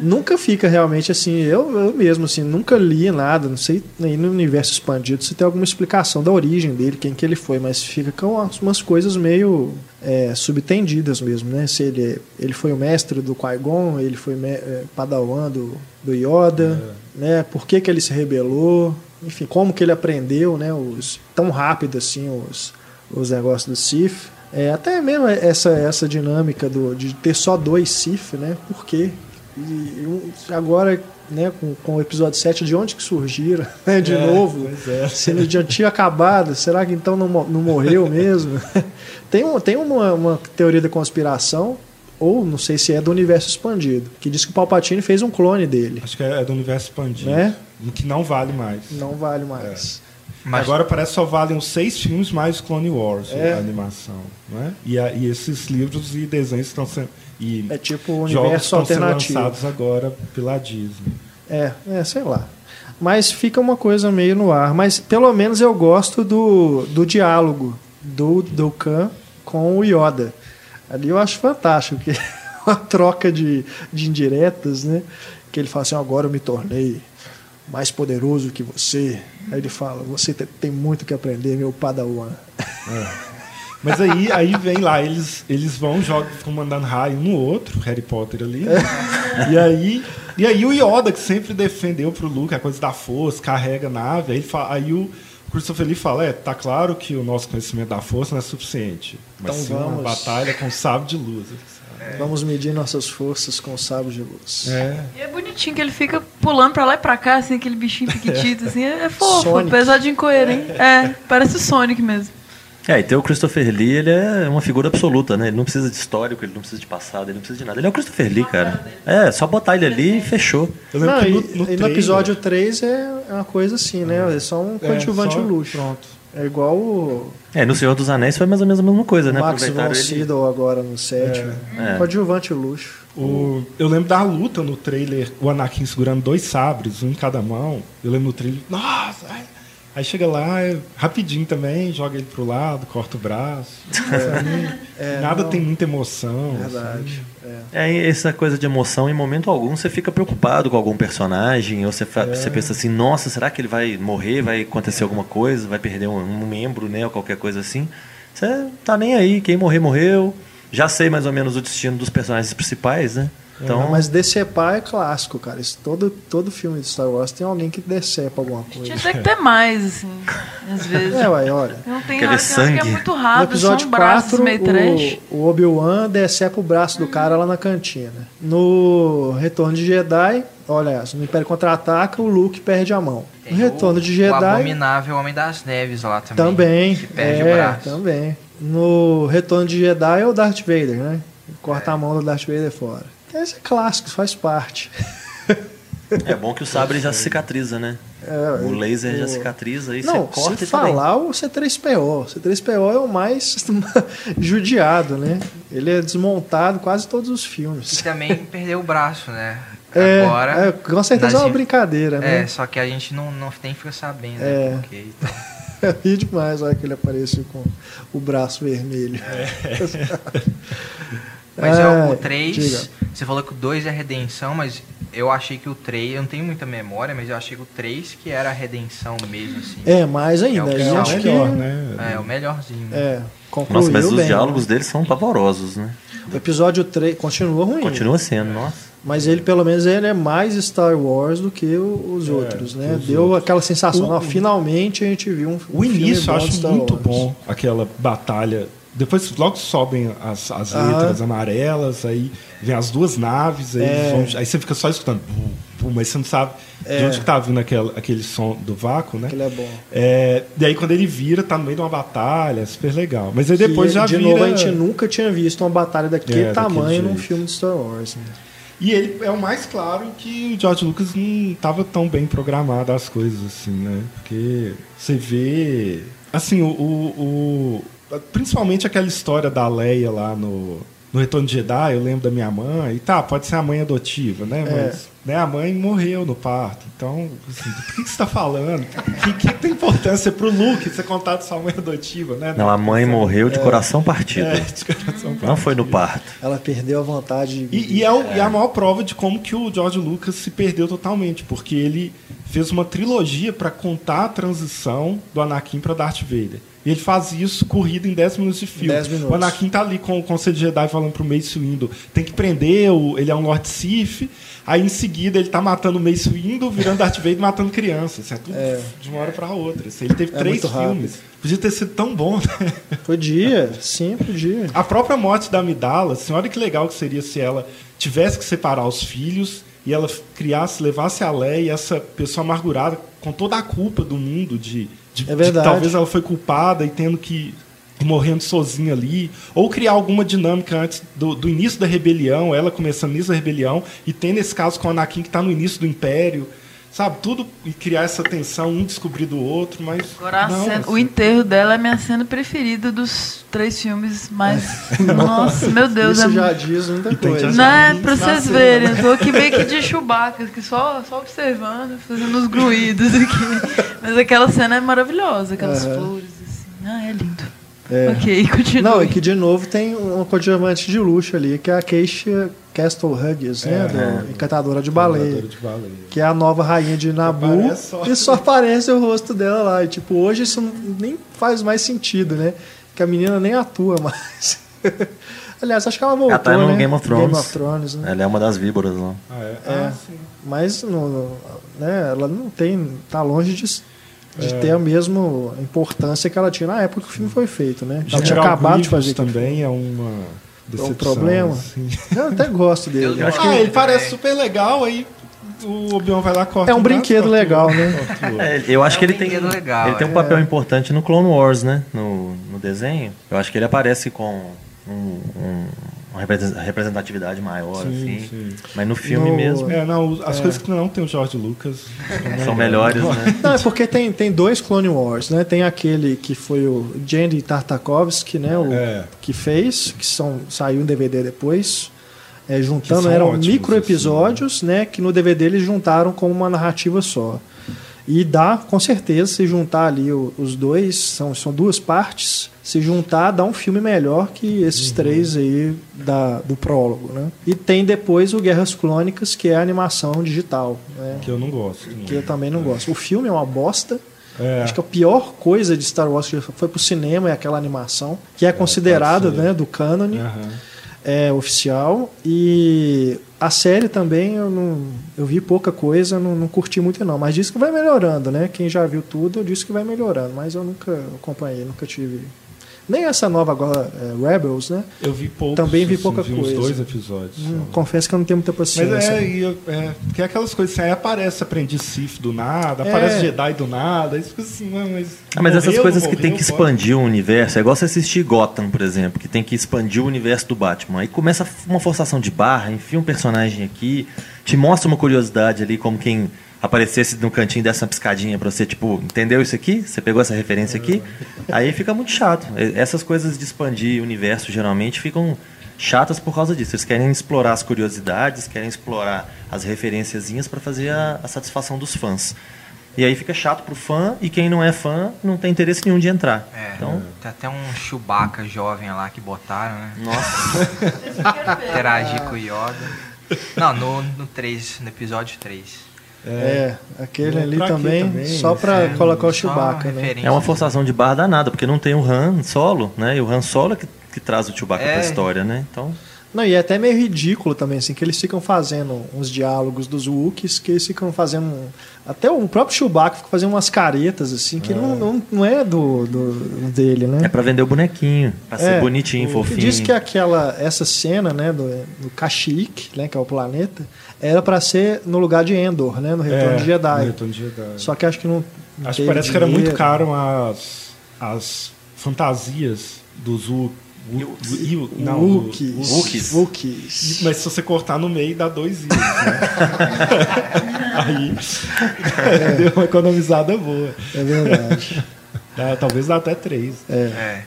nunca fica realmente assim, eu, eu mesmo assim, nunca li nada, não sei nem no universo expandido se tem alguma explicação da origem dele, quem que ele foi, mas fica com umas coisas meio é, subtendidas mesmo, né? Se ele, ele foi o mestre do Qui-Gon, ele foi é, padawan do, do Yoda, é. né? Por que que ele se rebelou, enfim, como que ele aprendeu, né? Os, tão rápido assim, os, os negócios do Sith. É, até mesmo essa, essa dinâmica do, de ter só dois Sith, né? Por quê? E agora, né, com, com o episódio 7, de onde que surgiram, né, de é, novo? É. Se ele já tinha acabado, será que então não, não morreu mesmo? tem um, tem uma, uma teoria da conspiração, ou não sei se é do universo expandido, que diz que o Palpatine fez um clone dele. Acho que é do universo expandido. Né? Que não vale mais. Não vale mais. É. Mas... Agora parece que só valem os seis filmes mais Clone Wars, é. a animação. Né? E, e esses livros e desenhos estão sendo e é tipo o universo alternativo. lançados agora pela Disney. É, é, sei lá. Mas fica uma coisa meio no ar. Mas pelo menos eu gosto do, do diálogo do, do Khan com o Yoda. Ali eu acho fantástico, que uma troca de, de indiretas, né? Que ele fala assim, agora eu me tornei mais poderoso que você. Aí ele fala, você tem muito que aprender, meu padawan. É. Mas aí, aí vem lá, eles, eles vão, jogam, ficam mandando raio um no outro, Harry Potter ali. e aí. E aí o Yoda, que sempre defendeu pro Luke a coisa da força, carrega a nave, aí, fala, aí o Christopher Lee fala, é, tá claro que o nosso conhecimento da força não é suficiente. Mas então sim vamos... uma batalha com sábio de luz. É. Vamos medir nossas forças com sábio de luz. É. E é bonitinho que ele fica pulando pra lá e pra cá, assim, aquele bichinho piquitito, assim, é fofo, Sonic. apesar de incoerente. É, parece o Sonic mesmo. É, e tem o Christopher Lee, ele é uma figura absoluta, né? Ele não precisa de histórico, ele não precisa de passado, ele não precisa de nada. Ele é o Christopher Lee, cara. É, só botar ele ali e fechou. Não, no, no, e, no episódio 3 é uma coisa assim, né? É só um é, coadjuvante é, luxo. Pronto. É igual o. É, no Senhor dos Anéis foi mais ou menos a mesma coisa, né? Max von Sydow agora no 7. É. é. Coadjuvante luxo. O, eu lembro da luta no trailer, o Anakin segurando dois sabres, um em cada mão. Eu lembro no trailer, nossa, ai, Aí chega lá, é rapidinho também, joga ele pro lado, corta o braço. É, é, nada não, tem muita emoção. Verdade. Assim. É. é. essa coisa de emoção, em momento algum você fica preocupado com algum personagem, ou você, é. você pensa assim, nossa, será que ele vai morrer, vai acontecer alguma coisa, vai perder um, um membro, né, ou qualquer coisa assim. Você tá nem aí, quem morrer, morreu. Já sei mais ou menos o destino dos personagens principais, né? Então... É, mas decepar é clássico, cara. Isso, todo, todo filme de Star Wars tem alguém que decepa alguma coisa. Tinha até que ter mais, assim, às vezes. É, ué, olha. Não tem nada, sangue. que é muito rápido, no episódio 4, o, o Obi-Wan decepa o braço do cara lá na cantina. No Retorno de Jedi, olha, no Império Contra-Ataca, o Luke perde a mão. No Retorno o, de Jedi... O abominável Homem das Neves lá também. Também, que perde é, o braço. também. No Retorno de Jedi é o Darth Vader, né? Corta é. a mão do Darth Vader fora. Esse é clássico, faz parte. É bom que o sabre já cicatriza, né? É, o laser o... já cicatriza e Não, você corta se falar o C3PO. O C3PO é o mais judiado, né? Ele é desmontado quase todos os filmes. E também perdeu o braço, né? É, Agora, é, com certeza é uma brincadeira, né? É, só que a gente não, não tem fica sabendo é. né, porque, então. Eu ri demais a hora que ele apareceu com o braço vermelho. É. Mas é, o 3, você falou que o 2 é a redenção, mas eu achei que o 3, eu não tenho muita memória, mas eu achei que o 3 que era a redenção mesmo, assim. É, mais ainda. É o, que acho melhor, que... né? É, o melhorzinho. É, concluiu Nossa, mas os bem, diálogos né? deles são pavorosos, né? O episódio 3 continua ruim. Continua sendo, nossa. Mas ele, pelo menos, ele é mais Star Wars do que os é, outros, né? Deu outros. aquela sensação, o, não, finalmente a gente viu um, O início eu acho muito Wars. bom, aquela batalha. Depois logo sobem as, as ah. letras amarelas, aí vem as duas naves, aí, é. vão, aí você fica só escutando, mas você não sabe é. de onde está vindo aquele, aquele som do vácuo, né? Aquele é bom. É, e aí quando ele vira, tá no meio de uma batalha, é super legal. Mas aí depois que, já de vira... novo, a gente nunca tinha visto uma batalha daquele é, tamanho num filme de Star Wars. Né? E ele é o mais claro que o George Lucas não estava tão bem programado as coisas, assim, né? Porque você vê. Assim, o, o principalmente aquela história da Leia lá no, no Retorno de Jedi, eu lembro da minha mãe, e tá, pode ser a mãe adotiva, né? É. Mas né, a mãe morreu no parto. Então, assim, do que, você está falando? O que, que, tem importância para o Luke ser contado sua mãe adotiva, né? Não, a mãe morreu de é, coração partido. É, de coração partido. Não foi no parto. Ela perdeu a vontade. De... E, e, é, é. e é a maior prova de como que o George Lucas se perdeu totalmente, porque ele fez uma trilogia para contar a transição do Anakin para Darth Vader. E ele faz isso corrido em 10 minutos de filme. Minutos. O Anakin tá ali com o Conselho Jedi falando pro Mace Windu, tem que prender, o, ele é um Lord Sith. Aí em seguida ele tá matando o Mace Windu, virando Darth Vader e matando crianças. é tudo é. de uma hora para outra. Ele teve é três filmes. Podia ter sido tão bom, né? Podia, sim, podia. A própria morte da Amidala, assim, olha que legal que seria se ela tivesse que separar os filhos e ela criasse, levasse a Leia, essa pessoa amargurada, com toda a culpa do mundo de de, é. De, talvez ela foi culpada e tendo que morrendo sozinha ali, ou criar alguma dinâmica antes do, do início da rebelião, ela começando nisso da rebelião, e tem nesse caso com o Anakin que está no início do Império, sabe? Tudo e criar essa tensão, um descobrir do outro, mas. Agora, não, cena, assim. o enterro dela é minha cena preferida dos três filmes, mas. É. Nossa, meu Deus. Isso é... já diz muita coisa. Não, é pra vocês verem, eu tô aqui meio que de Chewbacca, que só, só observando, fazendo os gruídos aqui. Mas aquela cena é maravilhosa, aquelas uhum. flores, assim. Ah, é lindo. É. Ok, continua. Não, e que de novo tem um coadjuvante de luxo ali, que é a Keisha Castle Huggies, né? É, do Encantadora de Baleia. de Baleia. Que é a nova rainha de Nabu. Só. E só aparece o rosto dela lá. E tipo, hoje isso nem faz mais sentido, né? Que a menina nem atua mais. Aliás, acho que ela voltou, ela tá no né? Game of Thrones. Game of Thrones né? Ela é uma das víboras lá. Ah, é? é ah, mas no, né, ela não tem... Tá longe de de é. ter a mesma importância que ela tinha na época que o filme foi feito, né? Ela tinha acabado de fazer também é uma decepção, é um problema. Assim. Eu até gosto dele. Eu acho que ah, ele parece super legal aí o Obi-Wan vai lá corta É um brinquedo legal, né? É, eu acho é um que ele tem, legal, ele tem um papel é. importante no Clone Wars, né? No, no desenho. Eu acho que ele aparece com um, um uma representatividade maior, sim, assim. Sim. Mas no filme no, mesmo. É, não, as é. coisas que não tem o George Lucas são melhores, né? Não, é porque tem, tem dois Clone Wars, né? Tem aquele que foi o Jenny Tartakovsky, né? O, é. Que fez, que são, saiu um DVD depois. É, juntando, eram micro episódios, assim, né? Que no DVD eles juntaram como uma narrativa só. E dá, com certeza, se juntar ali os dois, são, são duas partes, se juntar dá um filme melhor que esses uhum. três aí da, do prólogo, né? E tem depois o Guerras Clônicas, que é a animação digital. Né? Que eu não gosto. Que eu também não gosto. O filme é uma bosta. É. Acho que a pior coisa de Star Wars que foi pro cinema é aquela animação, que é, é considerada né, do cânone. Uhum é, oficial. E a série também eu não eu vi pouca coisa, não, não curti muito não, mas disse que vai melhorando, né? Quem já viu tudo disse que vai melhorando, mas eu nunca acompanhei, nunca tive nem essa nova agora, é, Rebels, né? Eu vi pouco. Também vi pouca vi coisa. dois episódios. Hum, confesso que eu não tenho muita paciência. Mas é, e, é porque é aquelas coisas assim, aí aparece aprendiz Sith do nada, é. aparece Jedi do nada, isso assim, mas. Ah, mas morreu, essas coisas morreu, que tem que expandir o universo, é igual você assistir Gotham, por exemplo, que tem que expandir o universo do Batman. Aí começa uma forçação de barra, enfia um personagem aqui, te mostra uma curiosidade ali, como quem aparecesse no cantinho dessa piscadinha pra você, tipo, entendeu isso aqui? Você pegou essa referência aqui? Aí fica muito chato. Essas coisas de expandir o universo geralmente ficam chatas por causa disso. Eles querem explorar as curiosidades, querem explorar as referenciazinhas para fazer a, a, satisfação dos fãs. E aí fica chato pro fã e quem não é fã não tem interesse nenhum de entrar. É, então, tem até um Chewbacca jovem lá que botaram, né? Nossa. Interagir com o Yoda. Não, no, no 3, no episódio 3. É, é aquele ali também, também, só para é, colocar o Chewbacca, né? É uma forçação de barra danada, porque não tem o Han solo, né? E o Han solo é que, que traz o Chewbacca é. pra história, né? Então... Não, e é até meio ridículo também, assim, que eles ficam fazendo uns diálogos dos Wookiees, que eles ficam fazendo. Até o próprio Chewbacca fica fazendo umas caretas, assim, que não, não, não é do, do dele, né? É pra vender o bonequinho, pra ser É, bonitinho, o- fofinho. Diz que aquela essa cena, né, do, do Kashyyyk, né, que é o planeta, era pra ser no lugar de Endor, né, no Retorno É, de Jedi. no Retorno de Jedi. Só que acho que não. não Acho que parece que era muito dinheiro. caro as, as fantasias dos U. U- U- não, Wookiees. Wookiees. Wookiees. Mas se você cortar no meio, dá dois ios, né? Aí deu uma economizada boa. É verdade. Dá- talvez dá até três. É.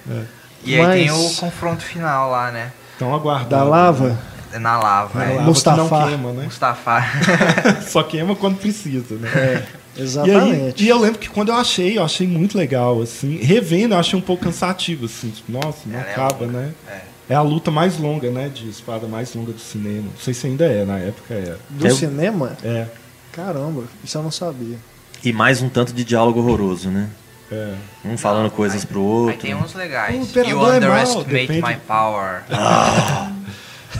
E aí Mas- tem o confronto final lá, né? Então aguardar. da lava? É Na lava. Na é. lava Mustafa. que não queima, né? Mustafa. Só queima quando precisa, né? É, E, exatamente. aí, e eu lembro que quando eu achei, eu achei muito legal, assim. Revendo, eu achei um pouco cansativo, assim. Tipo, nossa, não Ela é acaba, longa, né? é. É a luta mais longa, né? De espada mais longa do cinema. Não sei se ainda é, na época era. Do Eu- cinema? É, Caramba, isso eu não sabia. E mais um tanto de diálogo horroroso, né? é. Um falando coisas pro outro. Aí tem uns legais. O you é underestimate depende- my power.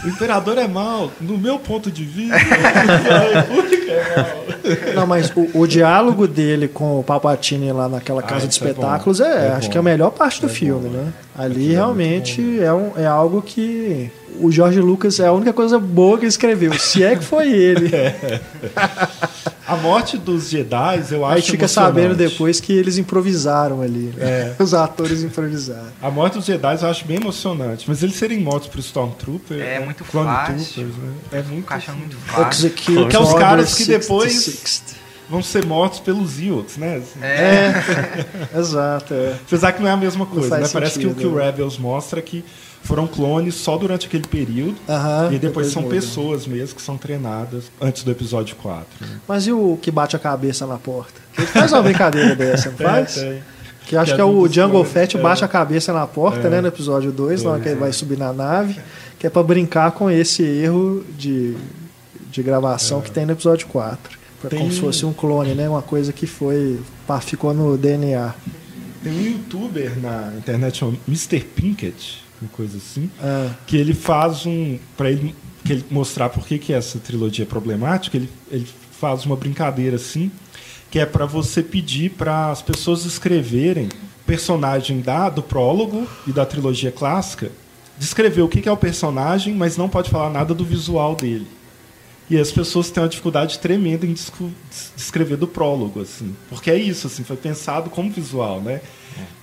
O imperador é mal, no meu ponto de vista. o República é mal. Não, mas o, o diálogo dele com o Palpatine lá naquela casa de isso é espetáculos bom. é, É acho bom. que é a melhor parte do É filme, bom, né? é. Ali Aquilo é realmente é, um, é algo que o George Lucas é a única coisa boa que ele escreveu, se é que foi ele. A morte dos Jedi, eu acho Aí fica sabendo depois que eles improvisaram ali. né? Os atores improvisaram. A morte dos Jedi eu acho bem emocionante, mas eles serem mortos por Stormtrooper... É muito Clone fácil. Troopers, né? É muito... Encaixando assim, muito fácil. Execute Que é os caras que depois- 66. Vão ser mortos pelos Ewoks, né? Assim. É. Exato, é. Apesar que não é a mesma coisa, né? Parece que o que o né? Rebels mostra é que foram clones só durante aquele período. E depois, são muda. pessoas mesmo que são treinadas antes do episódio 4. Né? Mas e o que bate a cabeça na porta? Ele faz uma brincadeira dessa, não faz? É, tem. Que acho Que que, é é um o Jungle Fett é. bate a cabeça na porta, É. né, no episódio 2, na hora que ele vai subir na nave, que é pra brincar com esse erro de, de gravação que tem no episódio 4. Pra- Como É. Tem- se fosse um clone, né? Uma coisa que foi. pá, ficou no DNA. Tem um youtuber na internet chamado Mr. Pinkett, uma coisa assim, Ah, que ele faz um. Pra ele, que ele mostrar por que, que essa trilogia é problemática, ele, ele faz uma brincadeira assim, que é para você pedir para as pessoas escreverem personagem da, do prólogo e da trilogia clássica, descrever o que, que é o personagem, mas não pode falar nada do visual dele. E as pessoas têm uma dificuldade tremenda em descrever do prólogo, assim. Porque é isso, assim, foi pensado como visual, né?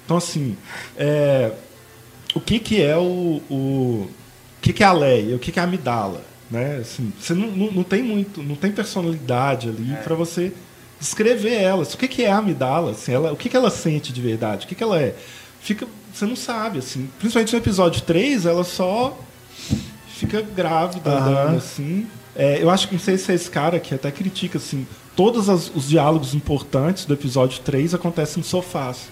Então, assim, é, o que, que é o, o, o que, que é a Leia, o que, que é a Amidala, né? Assim, você não, não, não tem muito, não tem personalidade ali para você descrever elas. O que, que é a Amidala? Assim, ela, o que, que ela sente de verdade? O que, que ela é? Fica, você não sabe, assim. Principalmente no episódio 3, ela só fica grávida, andando, assim. É, eu acho que não sei se é esse cara que até critica, assim, todos as- os diálogos importantes do episódio 3 acontecem no sofás.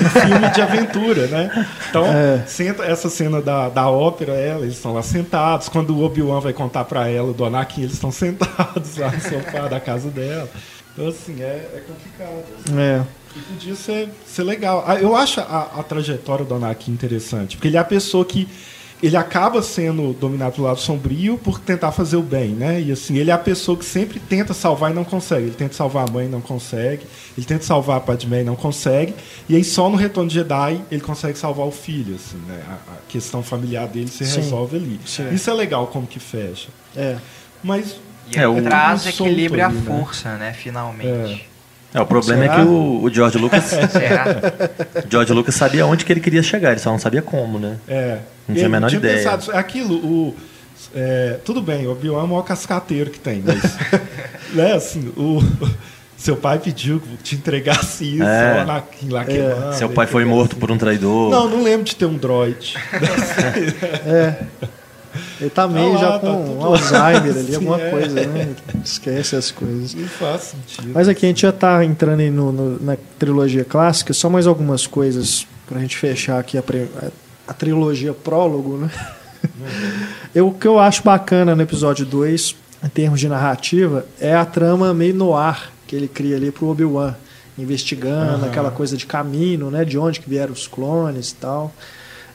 Um filme de aventura, né? Então, É. senta essa cena da, da ópera, ela, eles estão lá sentados. Quando o Obi-Wan vai contar pra ela do Anakin, eles estão sentados lá no sofá da casa dela. Então, assim, é, é complicado. assim. é. E podia ser, ser legal. Ah, Eu acho a, a trajetória do Anakin interessante, porque ele é a pessoa que ele acaba sendo dominado pelo lado sombrio por tentar fazer o bem, né? E assim, ele é a pessoa que sempre tenta salvar e não consegue. Ele tenta salvar a mãe e não consegue. Ele tenta salvar a Padmé e não consegue. E aí só no Retorno de Jedi ele consegue salvar o filho, assim, né? A, a questão familiar dele se Sim. resolve ali. Sim. Isso é legal como que fecha. É. Mas E É, o- traz equilíbrio à né? força, né? Finalmente. É, o problema Será? é que o, o George Lucas. George Lucas sabia onde que ele queria chegar, ele só não sabia como, né? É. Não tinha a menor ideia. Pensado, é aquilo, o, é, tudo bem, o Obi-Wan é o maior cascateiro que tem, mas. né, assim, o, seu pai pediu que te entregasse isso, É. lá queimando, Seu pai foi morto por um traidor. Não, não lembro de ter um droid. É. Ele tá meio Tá lá, já tá com tudo um Alzheimer ali, Sim, alguma é. coisa, né? Esquece as coisas. não faz sentido. Mas aqui a gente já tá entrando no, no- na trilogia clássica, só mais algumas coisas pra gente fechar aqui a, a- a trilogia prólogo, né? Eu, o que eu acho bacana no episódio 2, em termos de narrativa, é a trama meio no ar que ele cria ali pro Obi-Wan, investigando Aham. aquela coisa de caminho, né? De onde que vieram os clones e tal.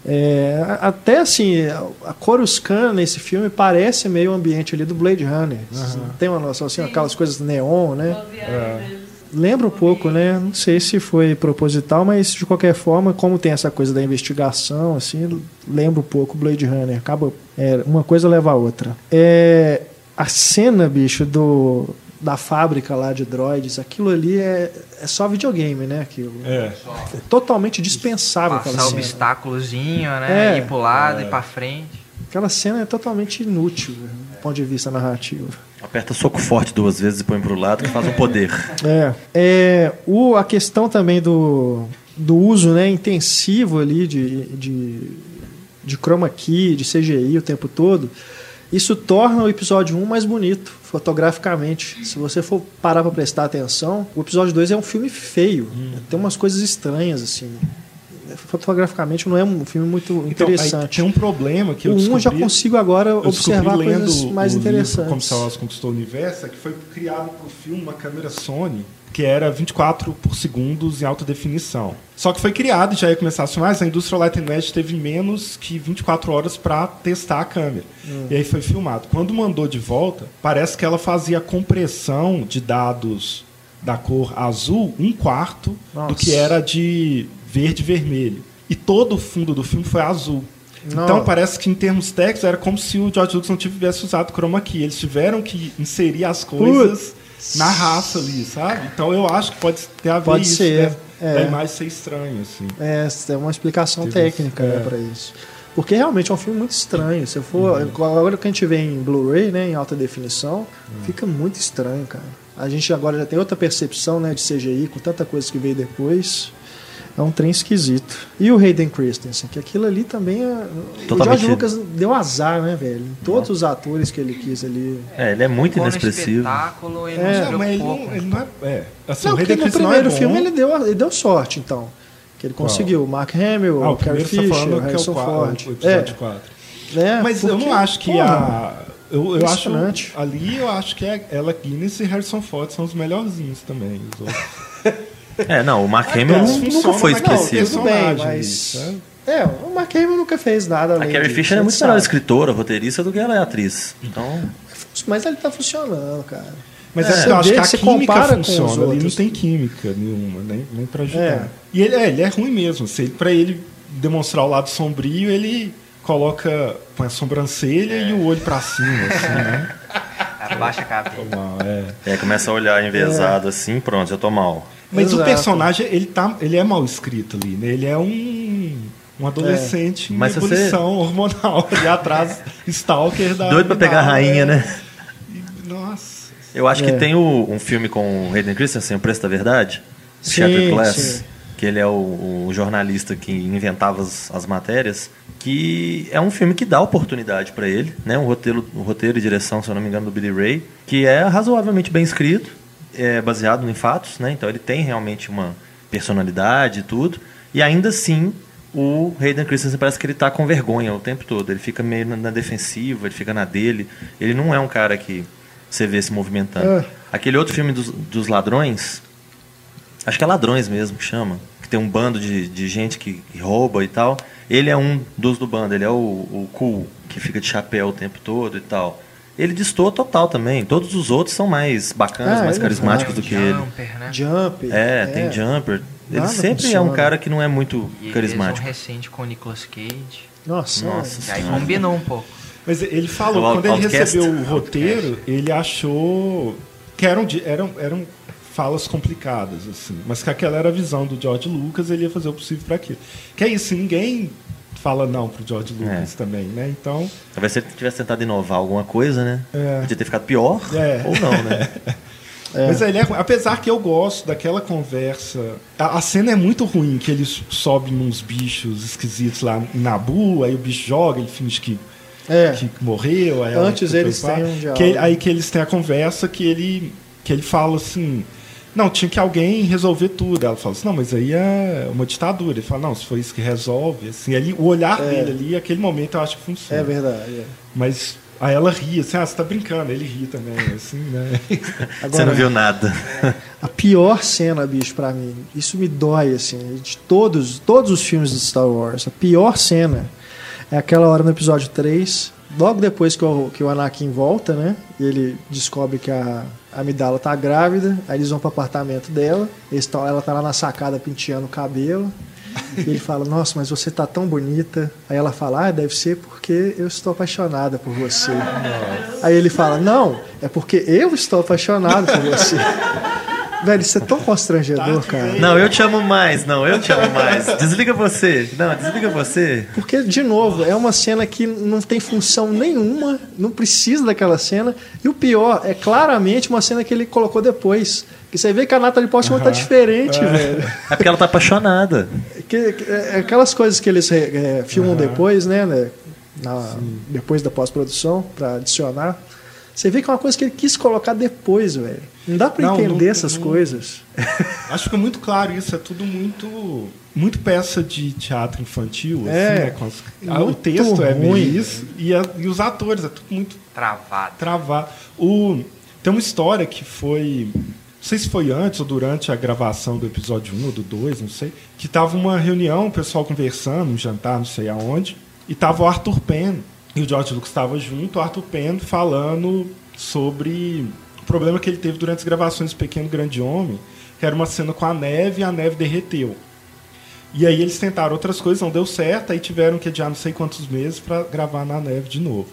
É, até assim, a Coruscant nesse filme parece meio o ambiente ali do Blade Runner. Uhum. Tem uma noção assim, aquelas coisas neon, né? É. Lembra um pouco, né? Não sei se foi proposital, mas de qualquer forma, como tem essa coisa da investigação, assim, lembra um pouco Blade Runner. Acaba, é, uma coisa leva a outra. É, a cena, bicho, do da fábrica lá de droids, aquilo ali é, é só videogame, né? Aquilo. É. é totalmente dispensável Passar aquela cena. obstáculozinho, né? É. Ir pro lado, é. ir pra frente. Aquela cena é totalmente inútil do ponto de vista narrativo. Aperta soco forte duas vezes e põe pro lado que faz um poder. É. é o, a questão também do, do uso né, intensivo ali de, de, de chroma key, de CGI o tempo todo isso torna o episódio 1 mais bonito, fotograficamente. Se você for parar para prestar atenção, o episódio 2 é um filme feio. Hum. Tem umas coisas estranhas, assim. Fotograficamente não é um filme muito então, interessante. Tem um problema que eu o descobri... O 1 eu já consigo agora observar coisas mais interessantes. Como Star Wars Conquistou o Universo, é que foi criado para o filme uma câmera Sony que era 24 por segundos em alta definição. Só que foi criado, já ia começar a filmar, mas a indústria Light and Magic teve menos que 24 horas para testar a câmera. Hum. E aí foi filmado. Quando mandou de volta, parece que ela fazia compressão de dados da cor azul um quarto Nossa. do que era de verde e vermelho. E todo o fundo do filme foi azul. Não. Então parece que em termos técnicos era como se o George Lucas não tivesse usado chroma key. Eles tiveram que inserir as coisas na raça ali, sabe? Então eu acho que pode ter a ver pode isso, ser. Né? É. Da imagem ser estranha, assim. É, tem uma explicação Teve técnica né, é. né, para isso. Porque realmente é um filme muito estranho. Se for, uhum. Agora que a gente vê em Blu-ray, né, em alta definição, uhum. fica muito estranho, cara. A gente agora já tem outra percepção né, de CGI, com tanta coisa que veio depois. É um trem esquisito. E o Hayden Christensen, que aquilo ali também é. Totalmente... O George Lucas deu azar, né, velho? Em todos os atores que ele quis ali. É, ele é muito Ficou inexpressivo. espetáculo, ele é, não, mas ele ele não é. é. Assim, não, porque no primeiro é filme ele deu, ele deu sorte, então. Que ele conseguiu. o Mark Hamill, ah, o Carrie tá Fisher, o Harrison que é o Ford. O episódio 4. É. é, mas porque, eu não acho que porra, a. Eu, eu acho. Ali eu acho que é ela Guinness e Harrison Ford são os melhorzinhos também. Os outros. É, não, o Mark Hamill é, nunca foi expressivo. Tudo bem, mas... É, o Mark Hamill nunca fez nada além A Carrie Fisher é muito melhor escritora, roteirista do que ela é atriz. Então... Mas ele tá funcionando, cara. Mas é, eu acho que a química funciona. Ali não tem química nenhuma, nem, nem pra ajudar. É. E ele é, ele é ruim mesmo. Se ele, pra ele demonstrar o lado sombrio, ele coloca põe a sobrancelha é. e o olho pra cima, assim, né? Abaixa a cabeça. É. é. começa a olhar envezado é. assim, pronto, já tô mal. Mas Exato. o personagem, ele, tá, ele é mal escrito ali, né? Ele é um, um adolescente é. em ebulição você... hormonal ali atrás, stalker da. Doido pra pegar a rainha, né? Nossa. Eu acho é. que tem o, um filme com o Hayden Christensen, O Preço da Verdade, Shattered Glass, sim. que ele é o, o, jornalista que inventava as, as, matérias, que é um filme que dá oportunidade para ele, né? Um roteiro, um roteiro e direção, se eu não me engano, do Billy Ray, que é razoavelmente bem escrito é baseado em fatos, né? Então ele tem realmente uma personalidade e tudo. E ainda assim, o Hayden Christensen parece que ele está com vergonha o tempo todo. Ele fica meio na defensiva, ele fica na dele. Ele não é um cara que você vê se movimentando. É. Aquele outro filme dos, dos ladrões, acho que é ladrões mesmo que chama, que tem um bando de, de gente que, que rouba e tal. Ele é um dos do bando, ele é o, o cool, que fica de chapéu o tempo todo e tal ele destoa total também. Todos os outros são mais bacanas, ah, mais carismáticos do que jumper, ele. Né? Jumper. É, é, tem Jumper. Ele Nada sempre funciona. é um cara que não é muito e carismático. Ele fez um recente com o Nicolas Cage. Nossa, Nossa é. aí combinou um pouco. Mas ele falou, o quando ele recebeu o roteiro, ele achou que eram, eram, eram falas complicadas, assim. Mas que aquela era a visão do George Lucas, ele ia fazer o possível para aquilo. Que é isso, ninguém fala não pro George Lucas é. também, né? Então. Talvez se ele tivesse tentado inovar alguma coisa, né? É. Podia ter ficado pior é. ou não, né? É. Mas ele é, apesar que eu gosto daquela conversa. A, a, cena é muito ruim, que ele sobe uns bichos esquisitos lá em Nabu, aí o bicho joga, ele finge que, é. que morreu. Antes eles têm um diálogo. Que, aí que eles têm a conversa que ele, que ele fala assim. Não, tinha que alguém resolver tudo. Ela fala assim, não, mas aí é uma ditadura. Ele fala, não, se foi isso que resolve, assim, ali, o olhar é. dele ali, aquele momento eu acho que funciona. É verdade. É. Mas Aí ela ria, assim, ah, você tá brincando, ele ri também, assim, né? Agora, você não viu nada. A pior cena, bicho, para mim, isso me dói, assim, de todos, todos os filmes de Star Wars, a pior cena é aquela hora no episódio 3, logo depois que o, que o Anakin volta, né? E ele descobre que a Amidala tá grávida, aí eles vão pro apartamento dela, tão, ela tá lá na sacada penteando o cabelo. E ele fala, nossa, mas você tá tão bonita. Aí ela fala, ah, deve ser porque eu estou apaixonada por você. Nossa. Aí ele fala, não, é porque eu estou apaixonado por você. Velho, isso é tão constrangedor, cara. Não, eu te amo mais. Não, eu te amo mais. Desliga você. Não, desliga você. Porque, de novo, é uma cena que não tem função nenhuma, não precisa daquela cena. E o pior, é claramente uma cena que ele colocou depois. Que você vê que a Natalie Portman uhum. tá diferente, é. velho. É porque ela tá apaixonada. Que, que, é, aquelas coisas que eles é, filmam uhum. depois, né? né na, depois da pós-produção, para adicionar. Você vê que é uma coisa que ele quis colocar depois, velho. Não dá para entender não, essas não, coisas. Acho que é muito claro isso. É tudo muito muito peça de teatro infantil. É, assim, né? as, o texto ruim, é meio isso. E, a, e, os atores, é tudo muito... Travado. Travado. O, tem uma história que foi... Não sei se foi antes ou durante a gravação do episódio 1 ou do 2, não sei. Que tava uma reunião, o pessoal conversando, um jantar, não sei aonde. E tava o Arthur Penn e o George Lucas estava junto, Arthur Penn falando sobre o problema que ele teve durante as gravações de Pequeno Grande Homem, que era uma cena com a neve e a neve derreteu. E aí eles tentaram outras coisas, não deu certo, aí tiveram que adiar não sei quantos meses para gravar na neve de novo.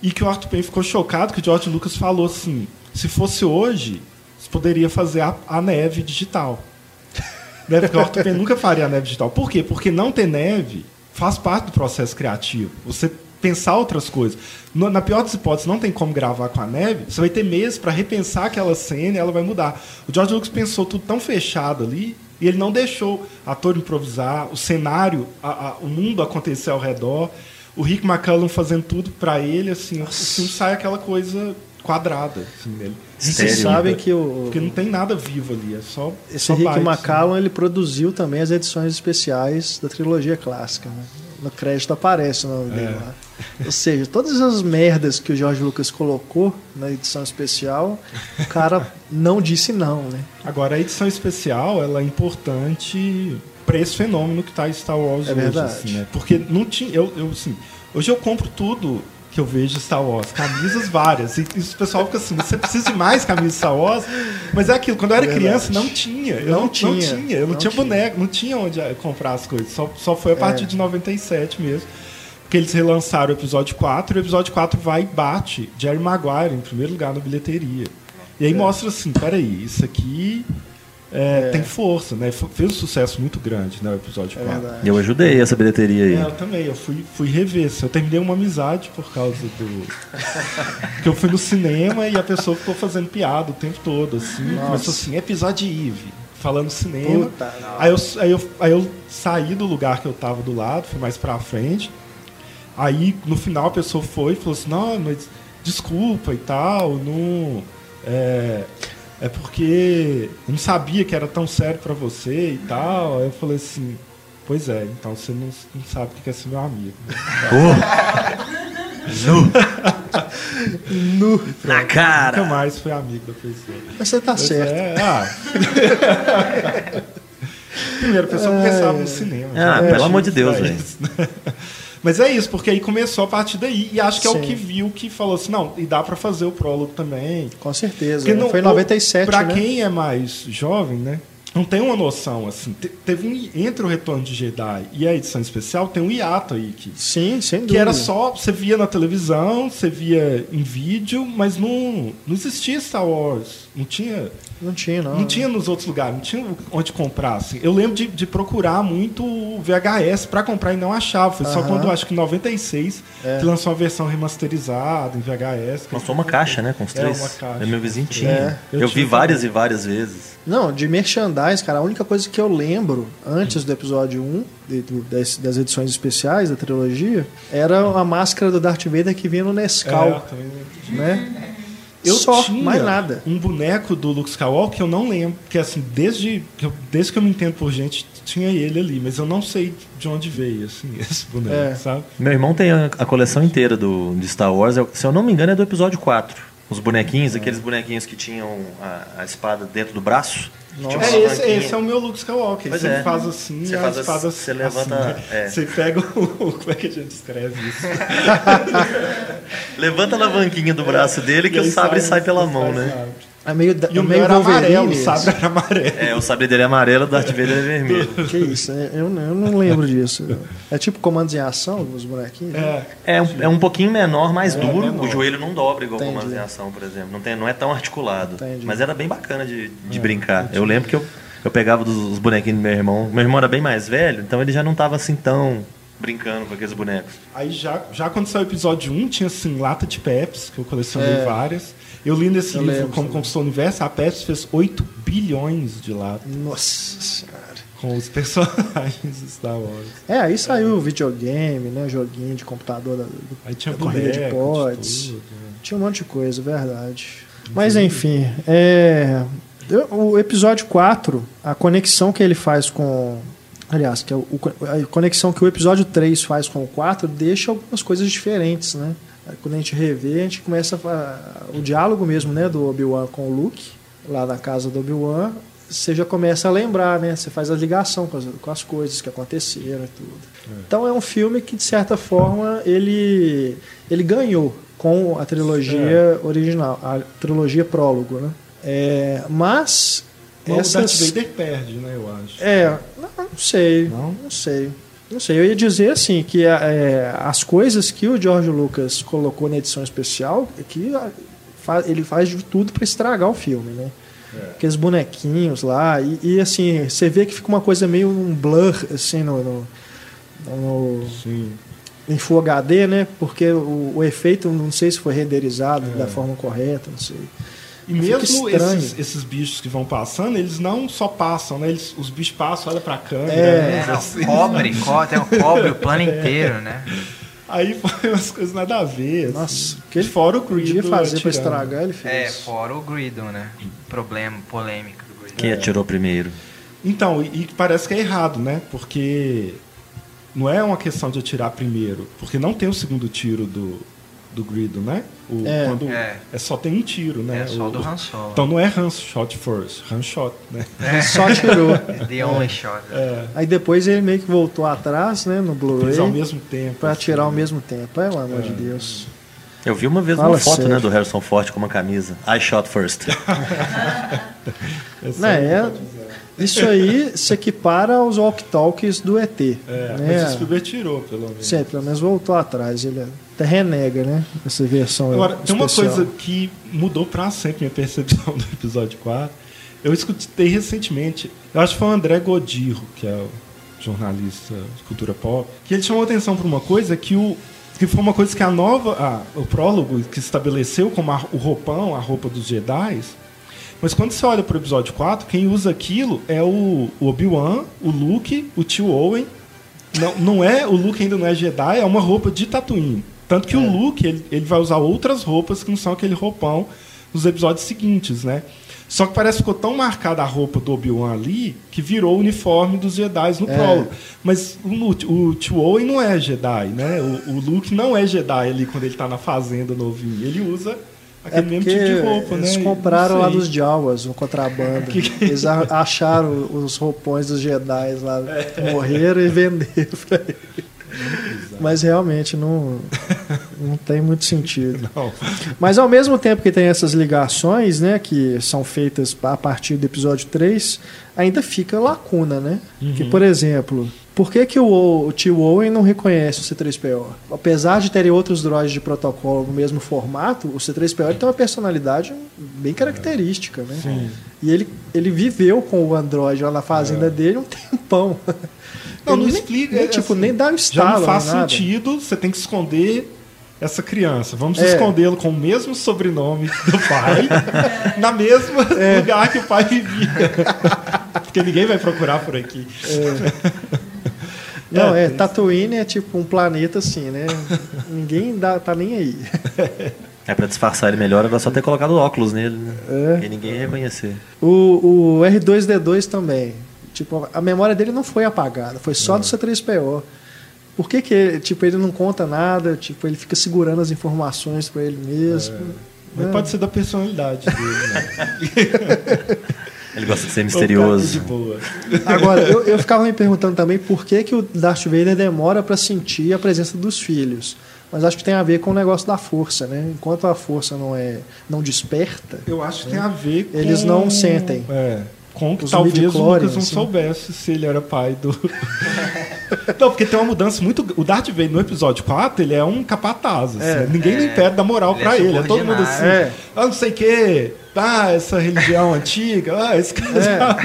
E que o Arthur Penn ficou chocado que o George Lucas falou assim: se fosse hoje, você poderia fazer a, a neve digital. né? Porque o Arthur Penn nunca faria a neve digital. Por quê? Porque não ter neve faz parte do processo criativo. Você pensar outras coisas. Na pior das hipóteses, não tem como gravar com a neve, você vai ter meses para repensar aquela cena e ela vai mudar. O George Lucas pensou tudo tão fechado ali e ele não deixou ator improvisar, o cenário, a, a, o mundo acontecer ao redor. O Rick McCallum fazendo tudo para ele, assim, Nossa. o filme sai aquela coisa quadrada. Assim, nele. Vocês sabem que o. Porque não tem nada vivo ali, é só. Esse só Rick assim. McCallum ele produziu também as edições especiais da trilogia clássica. Né? No crédito aparece o nome é. dele lá. Ou seja, todas as merdas que o George Lucas colocou na edição especial, o cara não disse não, né? Agora, a edição especial ela é importante para esse fenômeno que está em Star Wars é hoje. Verdade. Assim, né? Porque não tinha. Eu, eu, assim, hoje eu compro tudo que eu vejo Star Wars, camisas várias. E, e o pessoal fica assim, você precisa de mais camisas de Star Wars. Mas é aquilo, quando eu era é criança, não tinha. Eu não, não tinha. Não tinha. Eu não, não tinha, tinha boneco, não tinha onde comprar as coisas. Só, só foi a partir é. de 97 mesmo que eles relançaram o episódio 4, e o episódio 4 vai e bate Jerry Maguire em primeiro lugar na bilheteria. E aí é. mostra assim, peraí, isso aqui é, é. tem força, né? Fez um sucesso muito grande, né, o episódio 4. É eu ajudei essa bilheteria aí. É, eu também, eu fui, fui rever. Eu terminei uma amizade por causa do. que eu fui no cinema e a pessoa ficou fazendo piada o tempo todo, assim. Nossa. Começou assim, episódio Eve falando cinema. Puta, aí, eu, aí, eu, aí eu saí do lugar que eu tava do lado, fui mais pra frente. Aí, no final, a pessoa foi e falou assim, não, mas desculpa e tal, não... É, é porque eu não sabia que era tão sério para você e tal. Aí eu falei assim, pois é, então você não, não sabe o que é ser meu amigo. nu! nu! Na cara! Nunca mais foi amigo da pessoa. Mas você tá certo. É, ah. Primeiro, a pessoa é... começava no cinema. Ah, pelo amor de Deus, velho. Mas é isso, porque aí começou a partir daí. E acho que Sim. é o que viu que falou assim: não, e dá para fazer o prólogo também. Com certeza. Não, Foi em 97. Para né? quem é mais jovem, né? não tem uma noção assim. Teve um, entre o Retorno de Jedi e a edição especial tem um hiato aí que sim, sem dúvida. que era só você via na televisão, você via em vídeo, mas não não existia Star Wars, não tinha não tinha não. Não tinha nos outros lugares, não tinha onde comprar assim. Eu lembro de, de procurar muito o VHS para comprar e não achava. Foi uh -huh. só quando acho que em 96 é. que lançou uma versão remasterizada em VHS. Lançou uma caixa, né, com os três. É, uma caixa. É meu vizinho tinha. É. Eu, eu vi várias e várias vezes. Não, de merchandise, cara, a única coisa que eu lembro antes do episódio 1, de, de, das, das, edições especiais da trilogia, era a máscara do Darth Vader que vinha no Nescau. É, né? Eu Só, tinha mais nada. um boneco do Luke Skywalker que eu não lembro, porque assim, desde que eu, desde que eu me entendo por gente, tinha ele ali, mas eu não sei de onde veio, assim, esse boneco, É. sabe? Meu irmão tem a, a coleção inteira do, de Star Wars. Eu- Se eu não me engano, é do episódio 4. Os bonequinhos, aqueles bonequinhos que tinham a, a espada dentro do braço. Uma É, esse, esse é o meu Luke Skywalker. Pois você é. faz assim Você faz espada assim, você assim, levanta- né? é. Você pega o. Como é que a gente escreve isso? Levanta a alavanquinha do braço dele que o sabre sai, pela mão, sai, né? sabe? É meio, E o é meio era amarelo, o sabre era amarelo. É, o sabre dele é amarelo, o Darth Vader é vermelho. Que isso? é- Eu, não- eu não lembro disso. É tipo comandos em ação, os bonequinhos? né? É, É um, é um pouquinho menor, mais duro. menor. O joelho não dobra igual Entendi. como em ação, por exemplo. Não, tem, não é tão articulado. Entendi. Mas era bem bacana de, de brincar. Eu lembro que eu, eu pegava dos, os bonequinhos do meu irmão. Meu irmão era bem mais velho, então ele já não tava assim tão brincando com aqueles bonecos. Aí já, já quando saiu o episódio 1, tinha assim, lata de Pepsi, que eu colecionei É. várias. Eu li nesse Eu livro lembro Como. Conquistou o Universo, a Pepsi fez 8 bilhões de latas Nossa senhora. com os personagens Star Wars. É, aí saiu o videogame, né? Joguinho de computador da, Aí tinha da corrida de pods. tudo, né? Tinha um monte de coisa, verdade. Mas enfim, é, o episódio 4, a conexão que ele faz com. Aliás, que é o- a conexão que o episódio 3 faz com o 4 deixa algumas coisas diferentes, né? Quando a gente revê, a gente começa a, o diálogo mesmo, né, do Obi-Wan com o Luke, lá na casa do Obi-Wan, você já começa a lembrar, né? Você faz a ligação com as, com as coisas que aconteceram e tudo. Então é um filme que, de certa forma, ele, ele ganhou com a trilogia original, a trilogia prólogo, né? É, mas O Darth essas... Vader perde, né, eu acho. É, não, sei, Não? não sei. Não sei, eu ia dizer assim que é, as coisas que o George Lucas colocou na edição especial é que a- fa- ele faz de tudo para estragar o filme, né? Aqueles bonequinhos lá e, e, assim você vê que fica uma coisa meio um blur assim no, no, no- Sim. em Full HD, né? Porque o, o efeito não sei se foi renderizado da forma correta, não sei. E mesmo esses, esses bichos que vão passando, eles não só passam, né? Eles, os bichos passam, olha pra câmera. É. né? É, não, cobre, co- tem o cobre o plano inteiro, né? Aí foi umas coisas nada a ver. assim. Nossa, que ele Fora o podia Greedo fazer para atirando. estragar, ele fez. É, fora o Griddle, né? Problema, polêmica do Griddle. Quem atirou primeiro? Então, e, e parece que é errado, né? Porque não é uma questão de atirar primeiro, porque não tem o segundo tiro do, do Grido, né? O, É. quando É. é só tem um tiro, né? É só O- do Han Solo. Então não é Han shot first, Han shot, né? Só tirou. The only shot. É, Aí depois ele meio que voltou atrás, né, no eles ao Blu-ray, mesmo tempo. pra assim, atirar ao né? mesmo tempo. Pelo amor de Deus. Eu vi uma vez Fala uma foto sério. né, do Harrison Ford com uma camisa. I shot first. Esse Não, é. Isso aí se equipara aos walk-talkies do ET. É, né? mas o Spielberg tirou, pelo menos. Sim, pelo menos voltou atrás. Ele até renega, né? Essa versão Agora, tem uma especial. coisa que mudou pra sempre minha percepção do episódio 4. Eu escutei recentemente, eu acho que foi o André Godiro, que é o jornalista de cultura pop, que ele chamou atenção para uma coisa que o que foi uma coisa que a nova, o prólogo que estabeleceu como a- o roupão, a roupa dos Jedi, mas quando você olha para o episódio 4, quem usa aquilo é o, Obi-Wan, o Luke, o tio Owen. Não, não é, o Luke ainda não é Jedi, é uma roupa de Tatooine. Tanto que o Luke, ele, ele vai usar outras roupas que não são aquele roupão nos episódios seguintes, né? Só que parece que ficou tão marcada a roupa do Obi-Wan ali que virou o uniforme dos Jedi no É. prólogo. Mas o, o tio Owen não é Jedi, né? O, o Luke não é Jedi ali quando ele tá na fazenda novinho. Ele usa É aquele mesmo porque tipo de roupa, eles né? compraram Não lá dos Jawas, no contrabando. Que que- Eles acharam os roupões dos Jedi lá, morreram e venderam pra ele. Mas realmente não, não tem muito sentido. Não. Mas ao mesmo tempo que tem essas ligações, né, que são feitas a partir do episódio 3, ainda fica lacuna, né? Que, por exemplo, por que, que o, o tio Owen não reconhece o C3PO? Apesar de terem outros droids de protocolo no mesmo formato, o C3PO ele tem uma personalidade bem característica, né? E ele, ele viveu com o Android lá na fazenda dele um tempão. Não, não nem- explica. nem, é tipo, assim, nem dá um Já estalo. não faz sentido, você tem que esconder essa criança. Vamos É. escondê-lo com o mesmo sobrenome do pai, na mesma É. lugar que o pai vivia. Porque ninguém vai procurar por aqui. Não, é, tem- Tatooine é tipo um planeta assim, né? Ninguém dá, tá nem aí. É pra disfarçar ele melhor, era só ter colocado óculos nele, né? É. Que ninguém ia reconhecer. O, o R2D2 também. Tipo, a memória dele não foi apagada, foi só do C3PO. Por que, que tipo, ele não conta nada? Tipo, ele fica segurando as informações para ele mesmo. Mas É. pode ser da personalidade dele, né? Ele gosta de ser cara misterioso. de boa. Agora, eu, eu ficava me perguntando também por que, que o Darth Vader demora para sentir a presença dos filhos. Mas acho que tem a ver com o negócio da força, né? Enquanto a força não é não desperta, Eu acho que tem a ver com... Eles não sentem. É. Com que Os talvez o Lucas não assim. soubesse se ele era pai do... não, porque tem uma mudança muito... O Darth Vader no episódio 4, ele é um capataz. assim. É. Ninguém É. Império dá moral Ele é pra ele. É todo mundo assim... É. Ah, não sei o quê. Ah, essa religião antiga. Ah, esse cara...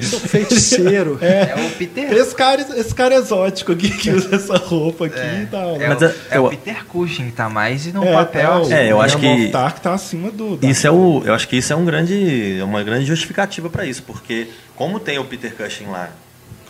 É. sou feiticeiro. É o Peter. Esse cara, esse cara exótico aqui que usa essa roupa aqui e tal. É, Mas o, é- é o Peter Cushing que tá mais e no É, papel. tá, o assim, É, eu acho que- Moffat tá acima do... Darth Isso é o, eu acho que isso é um grande, é uma grande justificativa para isso, porque como tem o Peter Cushing lá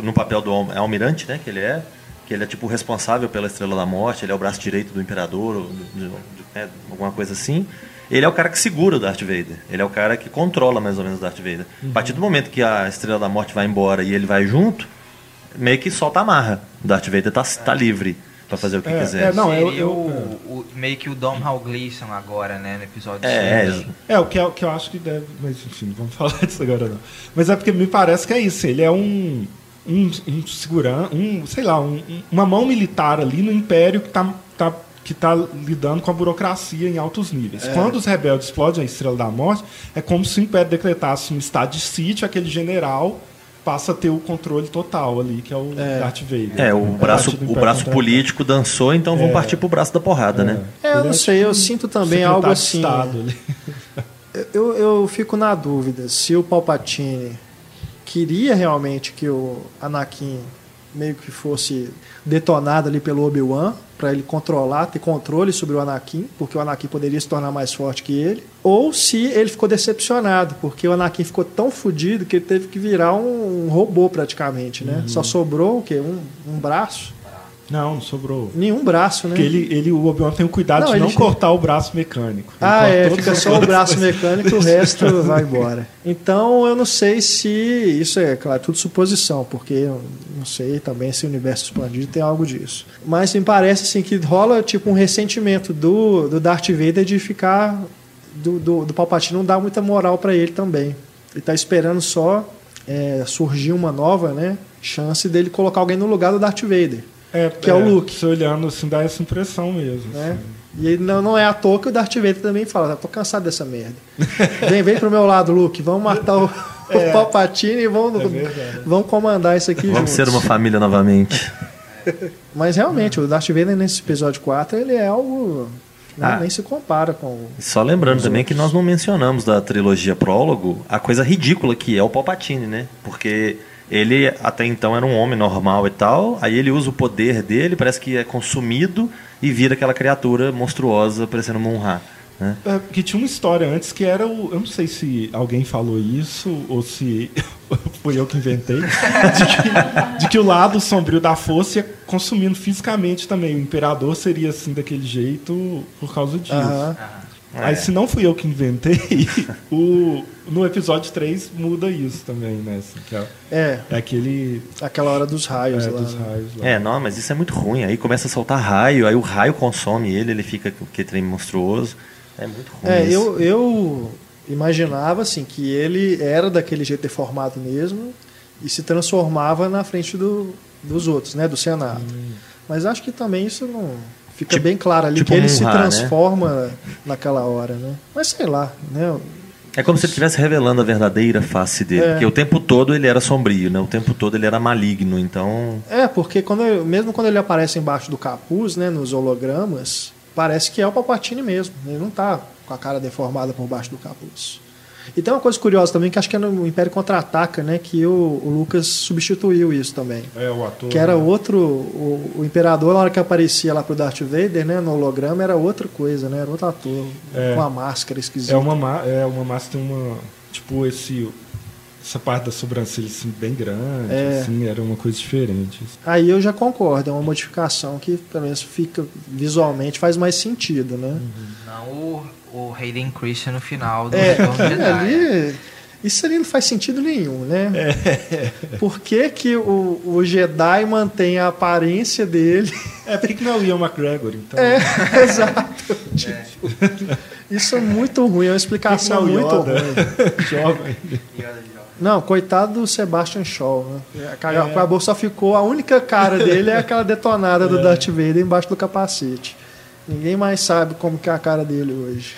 no papel do é almirante, né, que ele é, que ele é tipo o responsável pela Estrela da Morte, ele é o braço direito do Imperador, ou do- do- do- né, alguma coisa assim. Ele é o cara que segura o Darth Vader. Ele é o cara que controla mais ou menos o Darth Vader. A partir do momento que a Estrela da Morte vai embora e ele vai junto, meio que solta a marra. O Darth Vader tá, tá livre para fazer o que É, quiser. é, não, eu- Seria eu- o, o- meio que o Dom Hal Gleason agora, né, no episódio É, é, É, o que, é, o que eu acho que deve. Mas enfim, não vamos falar disso agora não. Mas é porque me parece que é isso. Ele é um. Um, um segurança, um, sei lá, um- um- uma mão militar ali no Império que está tá, que tá lidando com a burocracia em altos níveis. Quando os rebeldes explodem a Estrela da Morte, é como se o Império decretasse um estado de sítio, aquele general passa a ter o controle total ali, que é o Darth Vader. É, o A braço, o braço político dançou, então vão partir pro braço da porrada, né? É, eu não é sei, eu sinto também algo assim. Estado ali. Eu, eu fico na dúvida se o Palpatine queria realmente que o Anakin meio que fosse detonado ali pelo Obi-Wan para ele controlar, ter controle sobre o Anakin, porque o Anakin poderia se tornar mais forte que ele, ou se ele ficou decepcionado, porque o Anakin ficou tão fodido que ele teve que virar um, um robô praticamente, né? Só sobrou o quê? Um, um braço? Não, não sobrou. Nenhum braço, né? Porque ele, ele, o Obi-Wan tem o cuidado Não, de não cortar o braço mecânico. Ele Ah, é, fica só o braço mecânico e o resto vai embora. Então eu não sei se. Isso é, claro, tudo suposição, porque eu não sei também se o universo expandido tem algo disso. Mas me parece assim que rola tipo um ressentimento do, do Darth Vader de ficar. Do, do, do Palpatine não dar muita moral para ele também. Ele tá esperando só é, surgir uma nova né, chance dele colocar alguém no lugar do Darth Vader. É, que é o Luke. Você olhando assim, dá essa impressão mesmo. né? assim. E não, não é à toa que o Darth Vader também fala, tô cansado dessa merda. Vem, vem pro meu lado, Luke, vamos matar o, o Palpatine e vamos, É vamos comandar isso aqui Vamos juntos. ser uma família novamente. Mas realmente, o Darth Vader nesse episódio 4, ele é algo... né, Ah. Nem se compara com... o- Só lembrando também que nós não mencionamos da trilogia Prólogo a coisa ridícula que é o Palpatine, né? Porque ele até então era um homem normal e tal, aí ele usa o poder dele, parece que é consumido e vira aquela criatura monstruosa parecendo Munra. Né? É, porque tinha uma história antes que era o. Eu não sei se alguém falou isso ou se foi eu que inventei. De que, de que o lado sombrio da força ia consumindo fisicamente também. O imperador seria assim daquele jeito por causa disso. Aham. Aí se não fui eu que inventei, o, no episódio 3 muda isso também, né? assim, que é, É, é aquele. aquela hora dos raios é, lá. dos né? raios lá. É, não, mas isso é muito ruim. Aí começa a soltar raio, aí o raio consome ele, ele fica com aquele trem monstruoso. É muito ruim. É, isso. eu, eu imaginava assim que ele era daquele jeito deformado mesmo e se transformava na frente do, dos outros, né, do Senado. Mas acho que também isso não fica Tipo- bem claro ali tipo que ele se Munra, né? transforma naquela hora, né? Mas sei lá, né? É como se ele estivesse revelando a verdadeira face dele. É. Porque o tempo todo ele era sombrio, né? O tempo todo ele era maligno. Então, É, porque quando ele- mesmo quando ele aparece embaixo do capuz, né, nos hologramas, parece que é o Palpatine mesmo. Ele não tá com a cara deformada por baixo do capuz. E tem uma coisa curiosa também, que acho que é no Império Contra-Ataca, né, que o, o Lucas substituiu isso também. É, o ator. Que era né? outro, o, o Imperador, na hora que aparecia lá pro Darth Vader, né, no holograma, era outra coisa, né, era outro ator, É. com uma máscara esquisita. É uma, ma- é uma massa, tem uma. Tipo, esse. Essa parte da sobrancelha assim, bem grande, é. assim, era uma coisa diferente. Aí eu já concordo, é uma modificação que pelo menos fica visualmente faz mais sentido, né? Uhum. Não o, o Hayden Christian no final do é, Jedi. Ali, isso ali não faz sentido nenhum, né? É. Por que, que o, o Jedi mantém a aparência dele? É porque não é o Ian McGregor, então. É, exato. Tipo, isso é muito ruim, é uma explicação muito Yoda? ruim. Jovem. Não, coitado do Sebastian Shaw. Né? Acabou, é. só ficou. A única cara dele é aquela detonada do é. Darth Vader embaixo do capacete. Ninguém mais sabe como que é a cara dele hoje.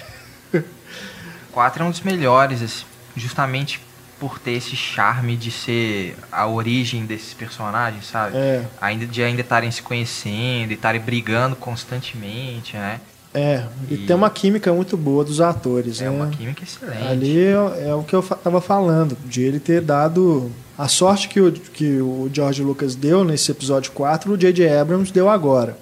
4 é um dos melhores, assim, justamente por ter esse charme de ser a origem desses personagens, sabe? É. Ainda de ainda estarem se conhecendo e estarem brigando constantemente, né? É, e, e, tem uma química muito boa dos atores. É né? uma química excelente. Ali é, é o que eu estava falando, de ele ter dado. A sorte que o, que o George Lucas deu nesse episódio 4, o J.J. Abrams deu agora,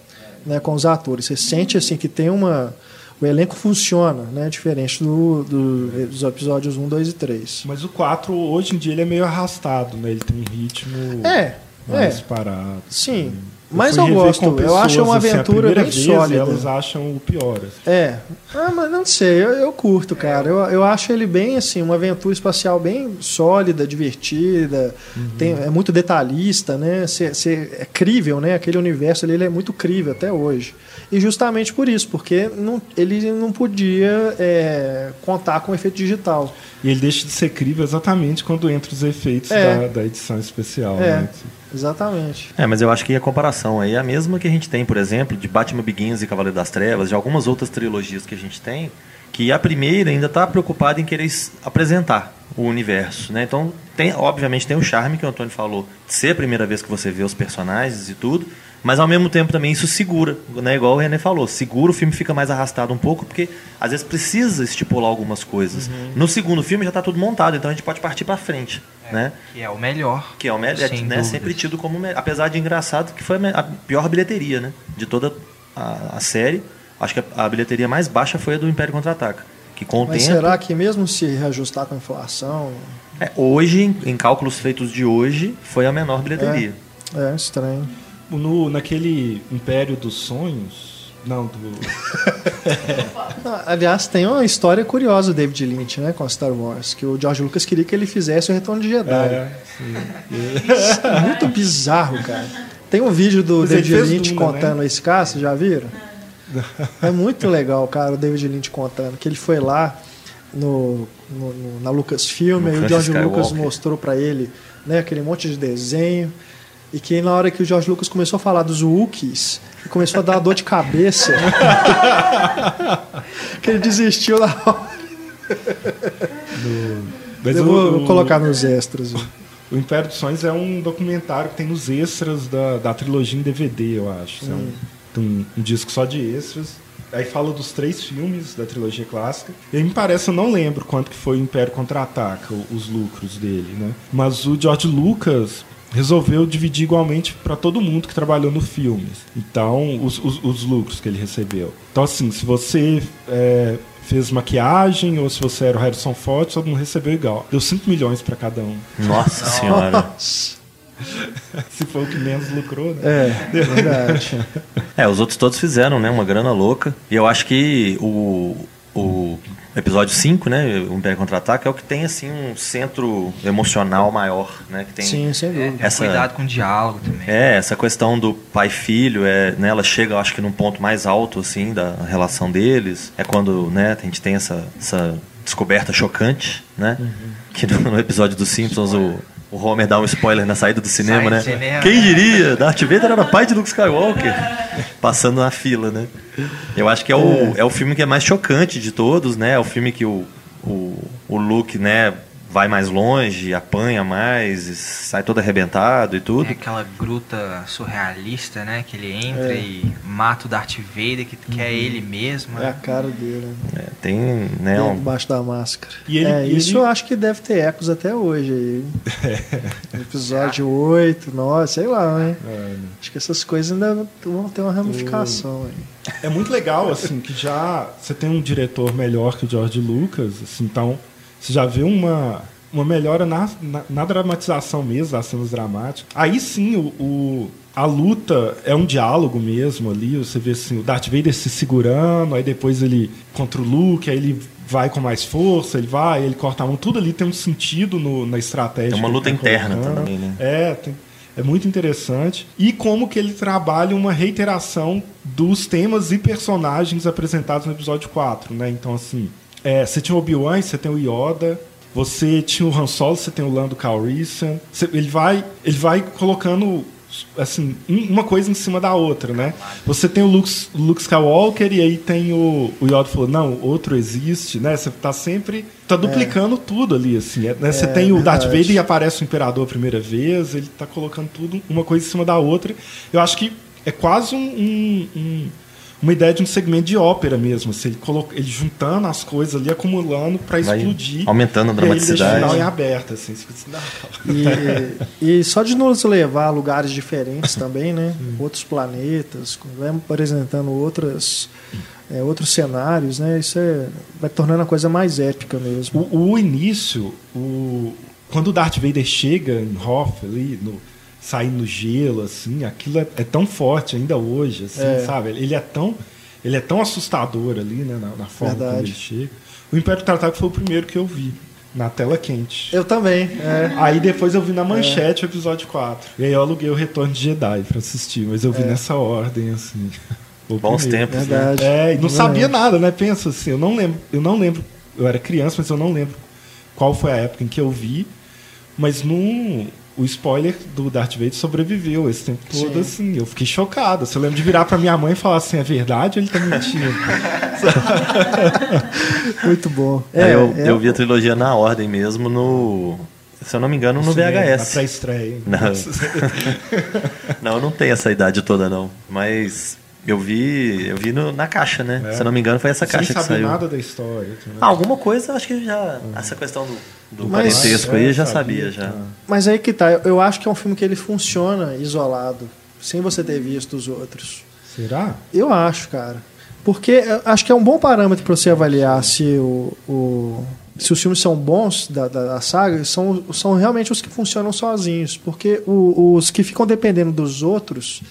né, com os atores. Você sente assim que tem uma. O elenco funciona, né? Diferente do, do, dos episódios 1, 2 e 3. Mas o 4, hoje em dia, ele é meio arrastado, né? Ele tem ritmo é, mais é. parado. Sim. Assim. Mas eu, gosto, eu acho uma assim, aventura assim, bem vez, sólida. Elas acham o pior. Assim. É. Ah, mas não sei, eu, eu curto, cara. Eu, eu acho ele bem assim, uma aventura espacial bem sólida, divertida, uhum. tem, é muito detalhista, né? Cê, cê, é crível, né? Aquele universo ali ele é muito crível até hoje. E justamente por isso, porque não, ele não podia é, contar com efeito digital. E ele deixa de ser crível exatamente quando entra os efeitos é. da, da, edição especial. É. Né? Exatamente. É, mas eu acho que a comparação aí é a mesma que a gente tem, por exemplo, de Batman Begins e Cavaleiro das Trevas, de algumas outras trilogias que a gente tem, que a primeira ainda está preocupada em querer apresentar o universo, né? Então, tem, obviamente tem o charme que o Antônio falou, de ser a primeira vez que você vê os personagens e tudo, mas ao mesmo tempo também isso segura, né? Igual o René falou, segura o filme fica mais arrastado um pouco, porque às vezes precisa estipular algumas coisas. Uhum. No segundo filme já está tudo montado, então a gente pode partir para frente, é, né? Que é o melhor. Que é o melhor, né? Sempre tido como, apesar de engraçado, que foi a pior bilheteria, né? De toda a, a série. Acho que a, a, bilheteria mais baixa foi a do Império Contra-Ataca. Que com Mas tempo... será que mesmo se reajustar com a inflação... É, hoje, em, em, cálculos feitos de hoje, foi a menor bilheteria. É, é estranho no, naquele Império dos Sonhos. Não, do. Aliás, tem uma história curiosa do David Lynch, né, com Star Wars, que o George Lucas queria que ele fizesse o Retorno de Jedi. É, é muito bizarro, cara. Tem um vídeo do Mas David Lynch Duna, né? contando né? esse caso, já viram? É muito legal, cara, o David Lynch contando que ele foi lá no, no, no na Lucasfilm, e o George Skywalker. Lucas mostrou para ele né, aquele monte de desenho. E que na hora que o George Lucas começou a falar dos Wookiees, começou a dar uma dor de cabeça. que ele desistiu na hora. Eu vou, o, colocar nos extras. O Império dos Sonhos é um documentário que tem nos extras da, da trilogia em DVD, eu acho. Hum. É um, um, um disco só de extras. Aí fala dos três filmes da trilogia clássica. E me parece, eu não lembro quanto que foi o Império Contra-Ataca, os lucros dele, né? Mas o George Lucas, resolveu dividir igualmente para todo mundo que trabalhou no filme. Então, os, os, os, lucros que ele recebeu. Então, assim, se você é, fez maquiagem ou se você era o Harrison Ford, todo mundo recebeu igual. Deu 5 milhões para cada um. Nossa senhora. se foi o que menos lucrou, né? É, verdade. é, os outros todos fizeram, né? Uma grana louca. E eu acho que o, o episódio 5, né, o Império Contra-Ataque, é o que tem assim um centro emocional maior, né, que tem Sim, sem dúvida. Essa, cuidado com o diálogo também. É, essa questão do pai filho, é, né, ela chega, eu acho que num ponto mais alto assim da relação deles. É quando, né, a gente tem essa, essa descoberta chocante, né? Uhum. Que no, no, episódio dos Simpsons o o Homer dá um spoiler na saída do cinema, né? Cinema. Quem diria? Darth Vader era pai de Luke Skywalker. Passando na fila, né? Eu acho que é o, é. é o filme que é mais chocante de todos, né? É o filme que o, o, o Luke, né? Vai mais longe, apanha mais, sai todo arrebentado e tudo. É aquela gruta surrealista, né? Que ele entra é. e mata o Darth Vader, que, que é uhum. é ele mesmo. É né? a cara dele. Né? É, tem, né? Um... Debaixo da máscara. E ele, é, isso ele... eu acho que deve ter ecos até hoje aí. Episódio 8, 9, sei lá, né? Acho que essas coisas ainda vão ter uma ramificação aí. É muito legal, assim, que já você tem um diretor melhor que o George Lucas, assim, então você já vê uma, uma melhora na, na, na, dramatização mesmo, das cenas dramáticas. Aí sim, o, o, a luta é um diálogo mesmo ali. Você vê assim, o Darth Vader se segurando, aí depois ele contra o Luke, aí ele vai com mais força, ele vai, ele corta a mão. Tudo ali tem um sentido no, na estratégia. É uma luta tá interna também, né? É, tem, é muito interessante. E como que ele trabalha uma reiteração dos temas e personagens apresentados no episódio 4, né? Então, assim, é, você tinha o Obi-Wan, você tem o Yoda, você tinha o Han Solo, você tem o Lando Calrissian. Você, ele vai, ele vai colocando assim uma coisa em cima da outra, né? Você tem o Luke, Luke Skywalker e aí tem o, o Yoda falou não, outro existe, né? Você tá sempre tá duplicando é. tudo ali assim. Né? Você é, tem o Darth Vader e aparece o Imperador a primeira vez. Ele tá colocando tudo uma coisa em cima da outra. Eu acho que é quase um, um, um uma ideia de um segmento de ópera mesmo. Assim, ele, coloca, ele juntando as coisas ali, acumulando para explodir. Aumentando a dramaticidade. E aí ele em aberto, assim. E, e, só de nos levar a lugares diferentes também, né? Outros planetas, apresentando outras. É, outros cenários, né? Isso é, vai tornando a coisa mais épica mesmo. O, o início, o, quando o Darth Vader chega em Hoth ali, no, sair no gelo, assim, aquilo é, é tão forte ainda hoje, assim, é. sabe? Ele é tão ele é tão assustador ali, né, na, na forma Verdade. como ele chega. O Império Tartago foi o primeiro que eu vi. Na tela quente. Eu também. É. Aí depois eu vi na manchete é. o episódio 4. E aí eu aluguei o Retorno de Jedi pra assistir, mas eu vi é. nessa ordem, assim. Bons tempos, né? Verdade. né? É, e não, não sabia nada, né? Pensa assim, eu não lembro, eu não lembro, eu era criança, mas eu não lembro qual foi a época em que eu vi, mas num, o spoiler do Darth Vader sobreviveu esse tempo todo, Sim. assim. Eu fiquei chocado. Você lembra de virar pra minha mãe e falar assim: é verdade ou ele tá mentindo? Muito bom. É, eu, é, eu vi a trilogia na ordem mesmo, no. Se eu não me engano, no VHS. Na pré-estreia. Não. não, eu não tenho essa idade toda, não. Mas eu vi, eu vi no, na caixa, né? É. Se eu não me engano, foi essa Sem caixa que saiu. nada da história. Ah, alguma coisa, acho que já. Uhum. Essa questão do, do Mas, parentesco aí, já sabia, já. Mas aí que tá. Eu acho que é um filme que ele funciona isolado, sem você ter visto os outros. Será? Eu acho, cara. Porque acho que é um bom parâmetro para você avaliar se o, o, se os filmes são bons da, da, da, saga, são, são realmente os que funcionam sozinhos. Porque o, os que ficam dependendo dos outros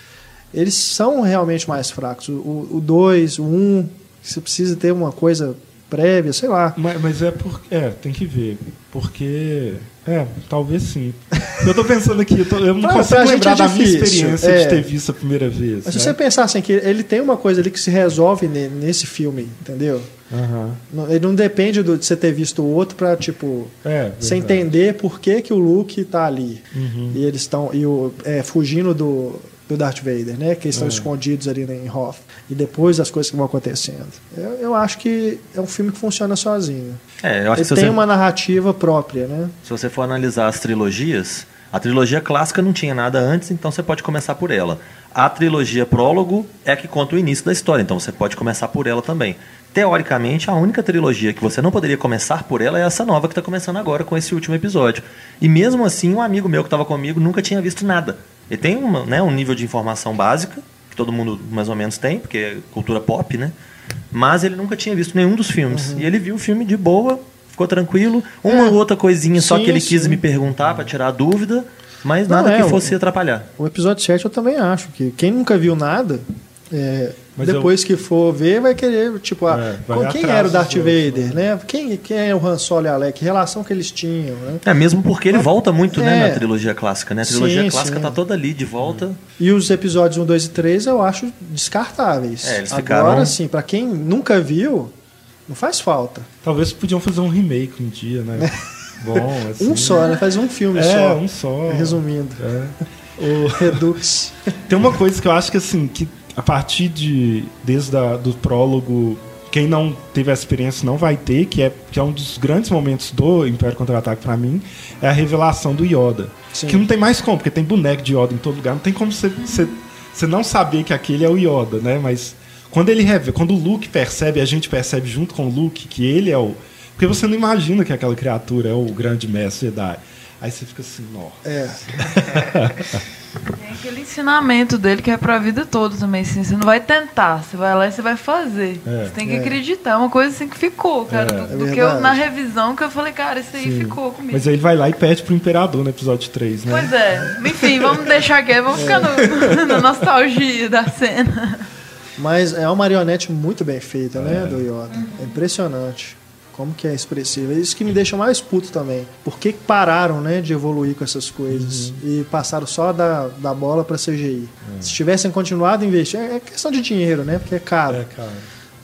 eles são realmente mais fracos. O 2, o 1, um, você precisa ter uma coisa prévia, sei lá. Mas, mas é porque. É, tem que ver. Porque. É, talvez sim. Eu tô pensando aqui, eu, tô, eu não, consigo lembrar é da minha experiência é. de ter visto a primeira vez. Mas né? se você pensar assim, que ele tem uma coisa ali que se resolve nesse filme, entendeu? Uhum. Ele não depende de você ter visto o outro para tipo é, você entender por que, que o Luke tá ali uhum. e eles estão e o é, fugindo do do Darth Vader, né? Que estão é. escondidos ali em Hoth. E depois as coisas que vão acontecendo. Eu, eu acho que é um filme que funciona sozinho. É, eu acho Ele que tem você... uma narrativa própria, né? Se você for analisar as trilogias, a trilogia clássica não tinha nada antes, então você pode começar por ela. A trilogia prólogo é a que conta o início da história, então você pode começar por ela também. Teoricamente, a única trilogia que você não poderia começar por ela é essa nova que está começando agora com esse último episódio. E mesmo assim, um amigo meu que estava comigo nunca tinha visto nada. Ele tem uma, né, um nível de informação básica, que todo mundo mais ou menos tem, porque é cultura pop, né? Mas ele nunca tinha visto nenhum dos filmes. Uhum. E ele viu o filme de boa, ficou tranquilo. Uma ou é. outra coisinha sim, só que ele sim. quis me perguntar para tirar a dúvida, mas nada Não, é, que fosse o, atrapalhar. O episódio 7 eu também acho que quem nunca viu nada é, mas Depois eu... que for ver, vai querer, tipo, é, quem era o Darth Vader, né? Quem, quem é o Han Solo e Alec? Que relação que eles tinham, né? É, mesmo porque ele volta muito, é. né, na trilogia clássica, né? A trilogia sim, clássica sim. tá toda ali de volta. E os episódios 1, 2 e 3 eu acho descartáveis. É, eles ficaram... Agora, sim, para quem nunca viu, não faz falta. Talvez podiam fazer um remake um dia, né? Bom, assim, um só, né? Faz um filme é, só. É, um só. Resumindo. É. O Redux. Tem uma coisa que eu acho que assim, que a partir de desde a, do prólogo quem não teve essa experiência não vai ter, que é, que é um dos grandes momentos do Império Contra-Ataque para mim, é a revelação do Yoda. Sim. Que não tem mais como, porque tem boneco de Yoda em todo lugar, não tem como você, não saber que aquele é o Yoda, né? Mas quando ele revela, quando o Luke percebe, a gente percebe junto com o Luke que ele é o. Porque você não imagina que aquela criatura é o grande mestre Jedi. Aí você fica assim, nossa. É. Tem aquele ensinamento dele que é pra vida toda também, assim, você não vai tentar, você vai lá e você vai fazer. É, você tem que é. acreditar, é uma coisa assim que ficou, cara, é. do, do que eu, na revisão, que eu falei, cara, isso aí Sim. ficou comigo. Mas aí ele vai lá e pede pro Imperador no episódio 3, né? Pois é, enfim, vamos deixar aqui, vamos ficar no, na nostalgia da cena. Mas é uma marionete muito bem feita, né, do Yoda. É impressionante. Como que é expressivo. É isso que me deixa mais puto também. Por que pararam, né, de evoluir com essas coisas uhum. e passaram só da, da bola para CGI? É. Se tivessem continuado a investir, é questão de dinheiro, né, porque é caro. É caro.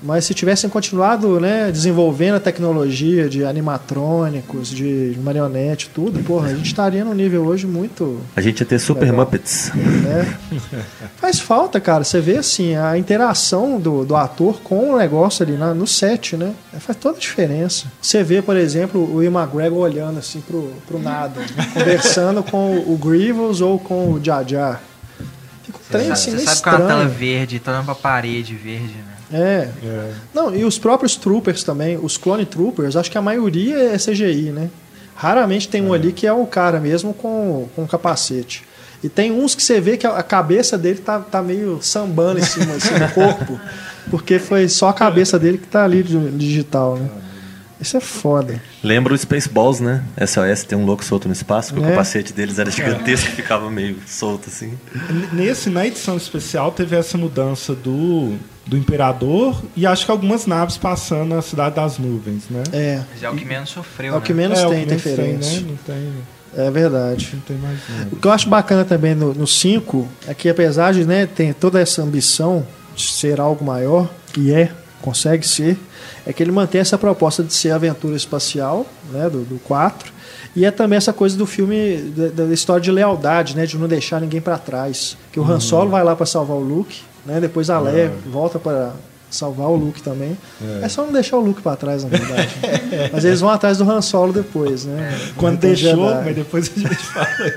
Mas se tivessem continuado né, desenvolvendo a tecnologia de animatrônicos, de marionete, tudo, porra, a gente estaria num nível hoje muito. A gente ia ter Super legal. Muppets. Né? Faz falta, cara. Você vê assim, a interação do, do ator com o negócio ali na, no set, né? Faz toda a diferença. Você vê, por exemplo, o Ian McGregor olhando assim pro, pro nada, conversando com o Grievous ou com o Jar Jar. Fica um trem assim, Você sabe estranho. com a tela verde, toda uma parede verde, né? É. é. Não, e os próprios troopers também, os clone troopers, acho que a maioria é CGI, né? Raramente tem um é. ali que é o cara mesmo com, com capacete. E tem uns que você vê que a cabeça dele tá, tá meio sambando em cima assim, do corpo, porque foi só a cabeça dele que tá ali digital, né? Isso é foda. Lembra o Spaceballs, né? SOS tem um louco solto no espaço, porque é. o capacete deles era gigantesco e ficava meio solto assim. Nesse, na edição especial, teve essa mudança do, do Imperador e acho que algumas naves passando na Cidade das Nuvens, né? É. Mas é o que menos sofreu. É o que né? menos é, tem interferência. Né? Não tem. É verdade. Não tem mais nada. O que eu acho bacana também no 5 é que, apesar de né, ter toda essa ambição de ser algo maior, e é, consegue ser, é que ele mantém essa proposta de ser aventura espacial, né, do 4, e é também essa coisa do filme, da, da, história de lealdade, né, de não deixar ninguém para trás. Que o Han uhum. Solo vai lá para salvar o Luke, né, depois a Leia é. volta para salvar o Luke também. É. é, só não deixar o Luke para trás, na verdade. mas eles vão atrás do Han Solo depois, né? É. Quando deixou, mas depois a gente fala.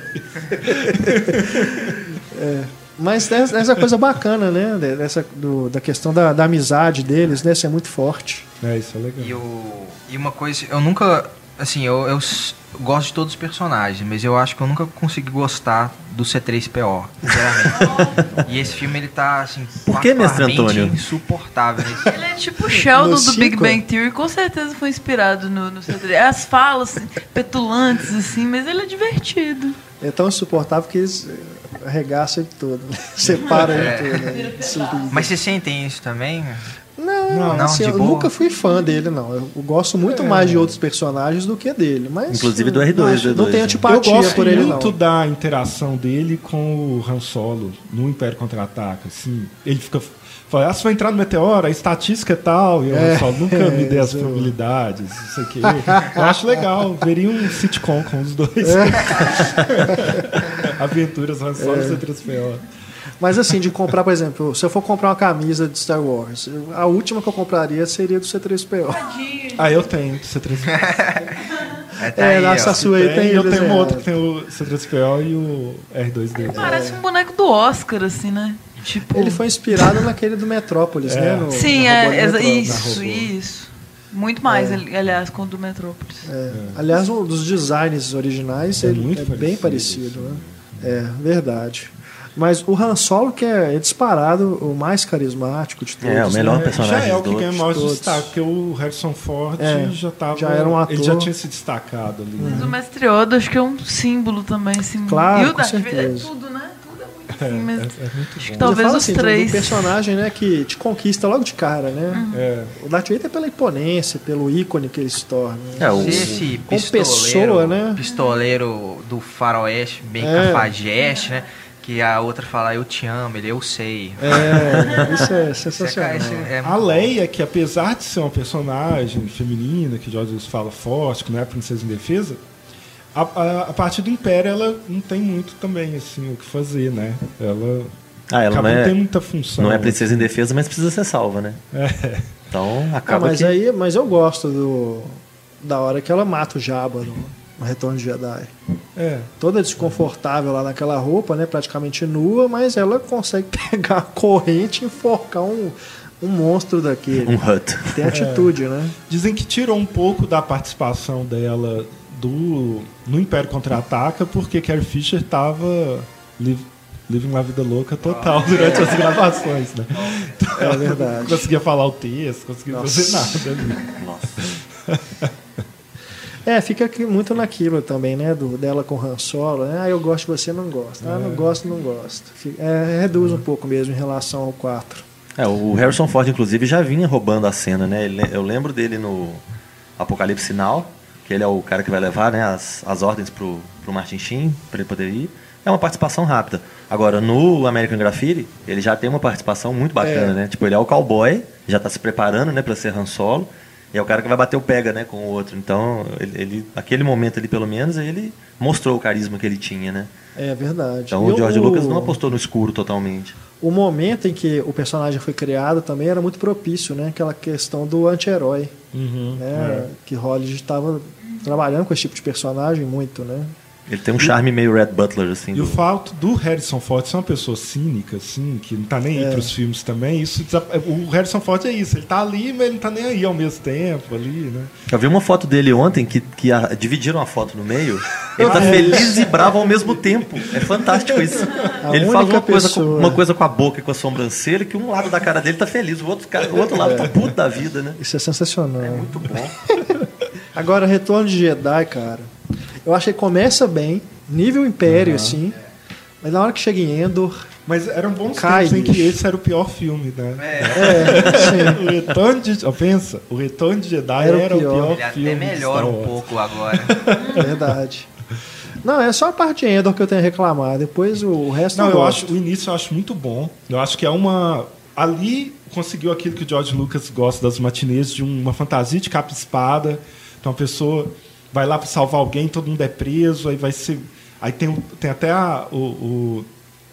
é. Mas essa coisa bacana, né? Dessa, do, da questão da, da, amizade deles, né? Isso é muito forte. É, isso é legal. E, o, e uma coisa, eu nunca. Assim, eu, eu gosto de todos os personagens, mas eu acho que eu nunca consegui gostar do C3PO, sinceramente. e esse filme, ele tá, assim, Por que, mestre Antônio? insuportável. Ele é tipo o Sheldon do Big Bang Theory, com certeza foi inspirado no, no C3. As falas assim, petulantes, assim, mas ele é divertido. É tão insuportável que eles arregaçam ele todo. Né? Separam é. ele todo. Né? Mas vocês sentem isso também? Não, não, não assim, eu boa. nunca fui fã dele, não. Eu gosto muito é. mais de outros personagens do que dele. Mas, Inclusive do R2. Não, do não tenho antipatia eu gosto por ele, muito da interação dele com o Han Solo no Império Contra-Ataca. Assim, ele fica Falei, ah, você vai entrar no Meteoro, a estatística é tal, e eu é, só nunca é, me dei as probabilidades, não sei o quê. Eu acho legal, veria um sitcom com os dois. É. Aventuras Han Solo é. e C3PO. Mas assim, de comprar, por exemplo, se eu for comprar uma camisa de Star Wars, a última que eu compraria seria do C3PO. Ah, eu tenho do C3PO. É, tá é aí, nossa sua aí tem. Eu tenho um outro que tem o C3PO e o R2D. Parece um boneco do Oscar, assim, né? Tipo... Ele foi inspirado naquele do Metrópolis, é. né? No, Sim, é, isso, isso. Muito mais, é. aliás, com o do Metrópolis. É. Aliás, um dos designs originais é, ele, é parecido, bem parecido, né? É, verdade. Mas o Han Solo, que é, disparado o mais carismático de todos. É, o melhor né? personagem. Já é o que ganha mais destaque, porque o Harrison Ford é, já tava. Já era um ator. Ele já tinha se destacado ali. Mas o Mestre Yoda, acho que é um símbolo também. Assim, claro, e o com certeza. é tudo, né? É, é, é, muito Acho que talvez os assim, três. Um personagem né, que te conquista logo de cara, né? Uhum. É. O Darth Vader é pela imponência, pelo ícone que ele se torna. É, o... Esse pistoleiro, pessoa, né? pistoleiro do faroeste, bem é. cafajeste, né? que a outra fala eu te amo, ele eu sei. É, isso é sensacional. É a Leia, que apesar de ser uma personagem feminina, que George fala forte, que não é princesa em defesa, a, a, a, partir do Império ela não tem muito também assim o que fazer, né? Ela ah, ela não, é, tem muita função. Não é princesa em defesa, mas precisa ser salva, né? É. Então acaba ah, mas que... aí, mas eu gosto do da hora que ela mata o Jabba no, no Retorno de Jedi. É. Toda desconfortável lá naquela roupa, né? Praticamente nua, mas ela consegue pegar a corrente e enforcar um, um monstro daquele. Um hut. Tem atitude, é. né? Dizem que tirou um pouco da participação dela do no Império Contra-Ataca porque Carrie Fisher estava Living La Vida Louca total durante as gravações, né? Então, é verdade. Não conseguia falar o texto, conseguia Nossa. fazer nada ali. Nossa. É, fica muito naquilo também, né? Do, dela com Han Solo. Né? Ah, eu gosto, você não gosta. Ah, não é. gosto, não gosto. É, reduz um pouco mesmo em relação ao 4. É, o Harrison Ford, inclusive, já vinha roubando a cena, né? Eu lembro dele no Apocalipse Sinal, que ele é o cara que vai levar né, as, as ordens pro, pro Martin Sheen, para ele poder ir. É uma participação rápida. Agora, no American Graffiti, ele já tem uma participação muito bacana, é. né? Tipo, ele é o cowboy, já está se preparando, né, para ser Han Solo. E é o cara que vai bater o pega, né, com o outro. Então, ele, ele aquele momento ali, pelo menos, ele mostrou o carisma que ele tinha, né? É verdade. Então, e o George o... Lucas não apostou no escuro totalmente. O momento em que o personagem foi criado também era muito propício, né? Aquela questão do anti-herói. Uhum, né? é. Que Hollywood estava trabalhando com esse tipo de personagem muito, né? Ele tem um charme meio Red Butler, assim. E do... o fato do Harrison Ford ser uma pessoa cínica, assim, que não tá nem aí é. pros filmes também, isso o Harrison Ford é isso, ele tá ali, mas ele não tá nem aí ao mesmo tempo ali, né? Eu vi uma foto dele ontem que, que a, dividiram a foto no meio. Ele tá feliz e bravo ao mesmo tempo. É fantástico isso. A ele fala uma coisa, com, uma coisa com a boca e com a sobrancelha, que um lado da cara dele tá feliz, o outro, o outro lado tá puto da vida, né? Isso é sensacional. É muito bom. Agora, Retorno de Jedi, cara. Eu acho que começa bem, nível Império, uhum. assim. Mas na hora que chega em Endor. Mas eram bons cai, tempos em que esse era o pior filme, né? É, é o Retorno de. Oh, pensa, o Retorno de Jedi era, era o pior, o pior Ele filme. Ele até melhora um pouco agora. Verdade. Não, é só a parte de Endor que eu tenho a reclamar. Depois o resto Não, eu, eu acho o início eu acho muito bom. Eu acho que é uma ali conseguiu aquilo que o George Lucas gosta das matinês de uma fantasia de capa espada. Então a pessoa vai lá para salvar alguém, todo mundo é preso, aí vai ser. Aí tem, tem até a, o, o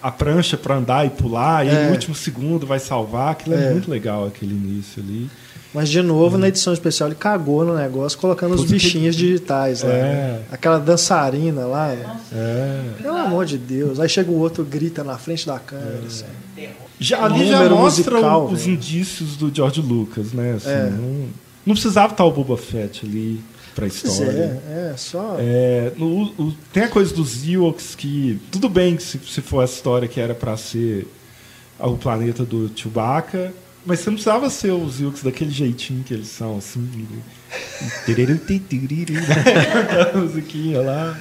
a prancha para andar e pular, e é. no último segundo vai salvar. Aquilo é. é. muito legal, aquele início ali. Mas, de novo, hum. na edição especial, ele cagou no negócio, colocando os bichinhos que... digitais lá. É. Né? Aquela dançarina lá. É. Pelo amor de Deus. Aí chega o outro, grita na frente da câmera. É. Assim. Já, ali já mostra musical, os indícios do George Lucas, né? Assim, é. não, não precisava estar o Boba Fett ali para a história. É, é só. É, no, o, tem a coisa dos Ewoks que. Tudo bem se, se for a história que era para ser o planeta do Chewbacca, mas você não precisava ser os Ewoks daquele jeitinho que eles são, assim. a musiquinha lá.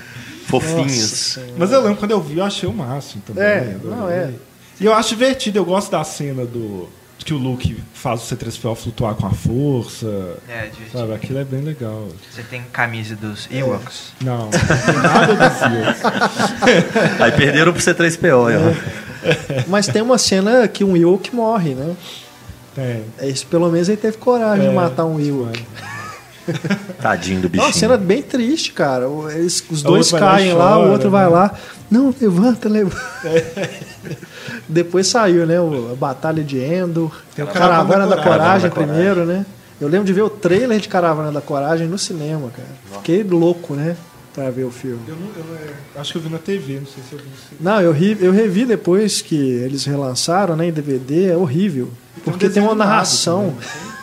Fofinhos. Mas eu lembro quando eu vi, eu achei o máximo também. É, não é. E eu acho divertido, eu gosto da cena do que o Luke faz o C3PO flutuar com a força. É, sabe? Aquilo é bem legal. Você tem camisa dos Ewoks? É. Não, não tem nada dos Ewoks. Aí perderam pro C3PO, é. Mas tem uma cena que um Ewok morre, né? Tem. É isso, pelo menos ele teve coragem é, de matar um Ewok. Tadinho do bichinho. É uma cena bem triste, cara. Eles, os dois caem lá, chora, o outro vai né? lá. Não, levanta, levanta. É. Depois saiu, né? A Batalha de Endor. Tem o Caravana da, da Coragem, primeiro, né? Eu lembro de ver o trailer de Caravana da Coragem no cinema, cara. Fiquei louco, né? Pra ver o filme. Eu, não, eu é, acho que eu vi na TV, não sei se eu vi. Não, eu, ri, eu revi depois que eles relançaram, né? Em DVD, é horrível. Porque tem uma narração.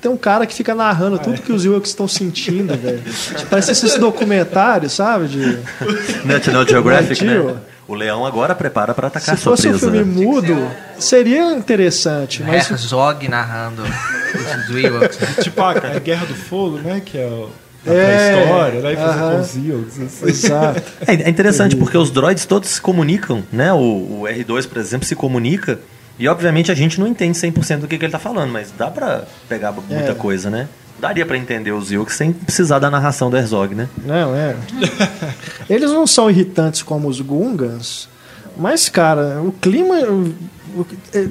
Tem um cara que fica narrando ah, tudo é. que os Ewoks estão sentindo, velho. Parece esses documentários, sabe? De... National Geographic, né? O leão agora prepara para atacar Se fosse um filme mudo, seria interessante. Mas... Herzog narrando os Ewoks. tipo a, a Guerra do Fogo, né? Que é o é, história, né? Uh -huh. Assim. Exato. É, é interessante porque os droids todos se comunicam, né? O, o R2, por exemplo, se comunica e obviamente a gente não entende 100% do que, que ele está falando, mas dá para pegar muita é. coisa, né? Daria para entender os Yukes sem precisar da narração do Herzog, né? Não, é. Eles não são irritantes como os Gungans, mas, cara, o clima é,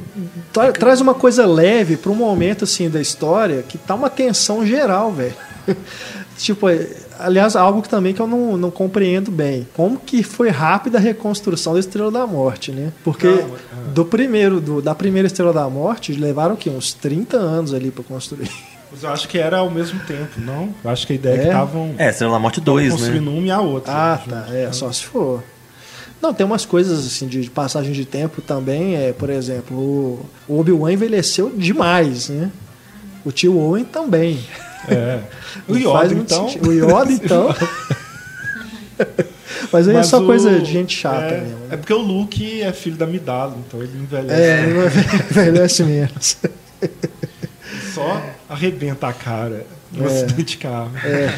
tra, traz uma coisa leve para um momento assim da história que tá uma tensão geral, velho. tipo, é, aliás, algo que também que eu não, não compreendo bem. Como que foi rápida a reconstrução da Estrela da Morte, né? Porque não, é. do primeiro, do, da primeira Estrela da Morte, levaram o quê? Uns 30 anos ali para construir. Mas eu acho que era ao mesmo tempo, não? Eu acho que a ideia é, que estavam. É, Estrela da Morte 2, né? Construindo uma e a outra. Ah, tá. É, só se for. Não, tem umas coisas assim de, passagem de tempo também. É, por exemplo, o, o Obi-Wan envelheceu demais, né? O tio Owen também. É. O Yoda, então. O Yoda, então. Mas aí é só o, coisa de gente chata é, mesmo. Né? É porque o Luke é filho da Midala, então ele envelhece. É, ele envelhece menos. Só arrebenta a cara no é, acidente de carro. É.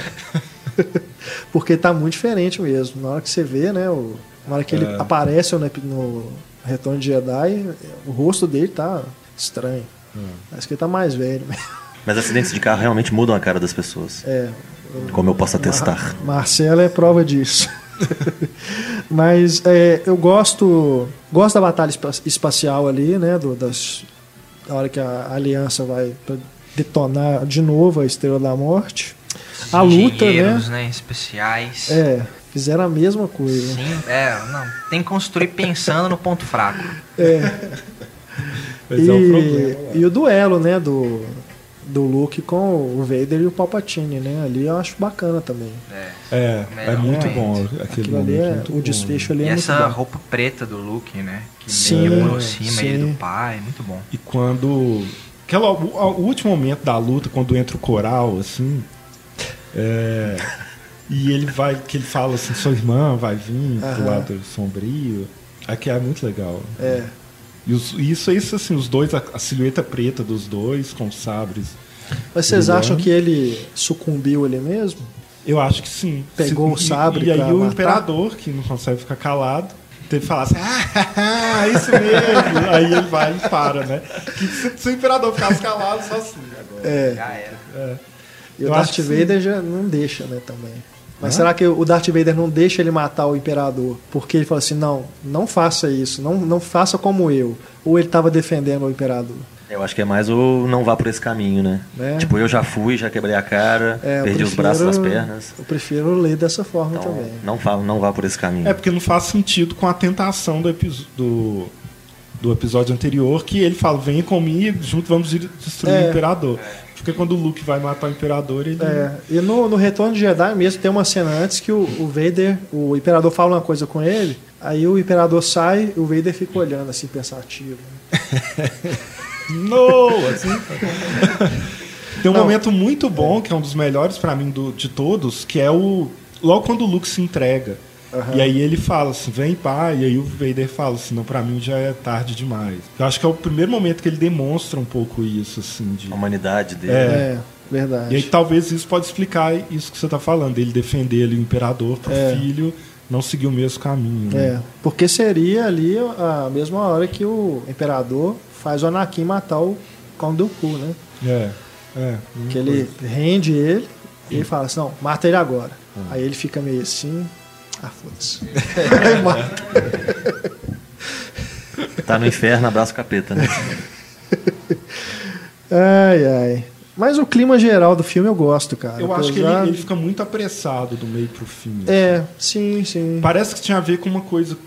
Porque tá muito diferente mesmo. Na hora que você vê, né? O, na hora que ele é. aparece no, no Retorno de Jedi, o rosto dele tá estranho. Hum. Parece que ele tá mais velho. Mas acidentes de carro realmente mudam a cara das pessoas. É. Como eu posso atestar. Mar Marcela é prova disso. Mas é, eu gosto gosto da batalha espacial ali, né? Do, das, da hora que a aliança vai detonar de novo a Estrela da Morte. Os a luta, né? né? Especiais. É, fizeram a mesma coisa. Sim, é, não. Tem que construir pensando no ponto fraco. É. Mas e, é um problema, e o duelo, né? Do, do Luke com o Vader e o Palpatine, né? Ali eu acho bacana também. É, é, é muito bom aquele ali é, O desfecho ali e é muito essa bom. roupa preta do Luke, né? Que sim, meio aproxima ele do pai, muito bom. E quando... Aquela, o, o último momento da luta, quando entra o coral, assim... É, e ele vai, que ele fala assim, sua irmã vai vir uhum. pro lado sombrio. Aqui é muito legal. É. E os, isso, isso, assim, os dois, a, a, silhueta preta dos dois com sabres. Mas vocês brilhando. acham que ele sucumbiu ele mesmo? Eu acho que sim. Pegou Se, o sabre E, e aí matar? o imperador, que não consegue ficar calado, teve que falar assim, ah, isso mesmo. aí ele vai e para, né? Que se, se o imperador ficasse calado, só assim. Agora. É. Já era. É. E Eu o Darth Vader já não deixa, né, também. Mas será que o Darth Vader não deixa ele matar o imperador? Porque ele fala assim: não, não faça isso, não, não faça como eu. Ou ele estava defendendo o imperador? Eu acho que é mais o não vá por esse caminho, né? É. Tipo, eu já fui, já quebrei a cara, é, perdi prefiro, os braços das pernas. Eu prefiro ler dessa forma então, também. Não, fala, não vá por esse caminho. É porque não faz sentido com a tentação do, do, do episódio anterior, que ele fala: venha comigo, junto vamos destruir é. o imperador. Porque quando o Luke vai matar o Imperador, ele. É, e no, no Retorno de Jedi mesmo tem uma cena antes que o, o Vader, o Imperador fala uma coisa com ele, aí o Imperador sai o Vader fica olhando assim, pensativo. no! Assim. tem um Não. momento muito bom, que é um dos melhores para mim do, de todos, que é o. Logo quando o Luke se entrega. Uhum. E aí ele fala assim, vem pai, e aí o Vader fala assim, não, pra mim já é tarde demais. Eu acho que é o primeiro momento que ele demonstra um pouco isso, assim, de... A humanidade dele. É, é verdade. E aí talvez isso pode explicar isso que você tá falando, ele defender ele, o imperador, pro é. filho não seguir o mesmo caminho. Né? É, porque seria ali a mesma hora que o imperador faz o Anakin matar o Count Dooku, né? É, é. Que ele rende ele e ele fala assim, não, mata ele agora. Hum. Aí ele fica meio assim, ah, foda-se. tá no inferno, abraço capeta, né? ai, ai. Mas o clima geral do filme eu gosto, cara. Eu acho que ele, ele, fica muito apressado do meio pro fim. É, assim. sim, sim. Parece que tinha a ver com uma coisa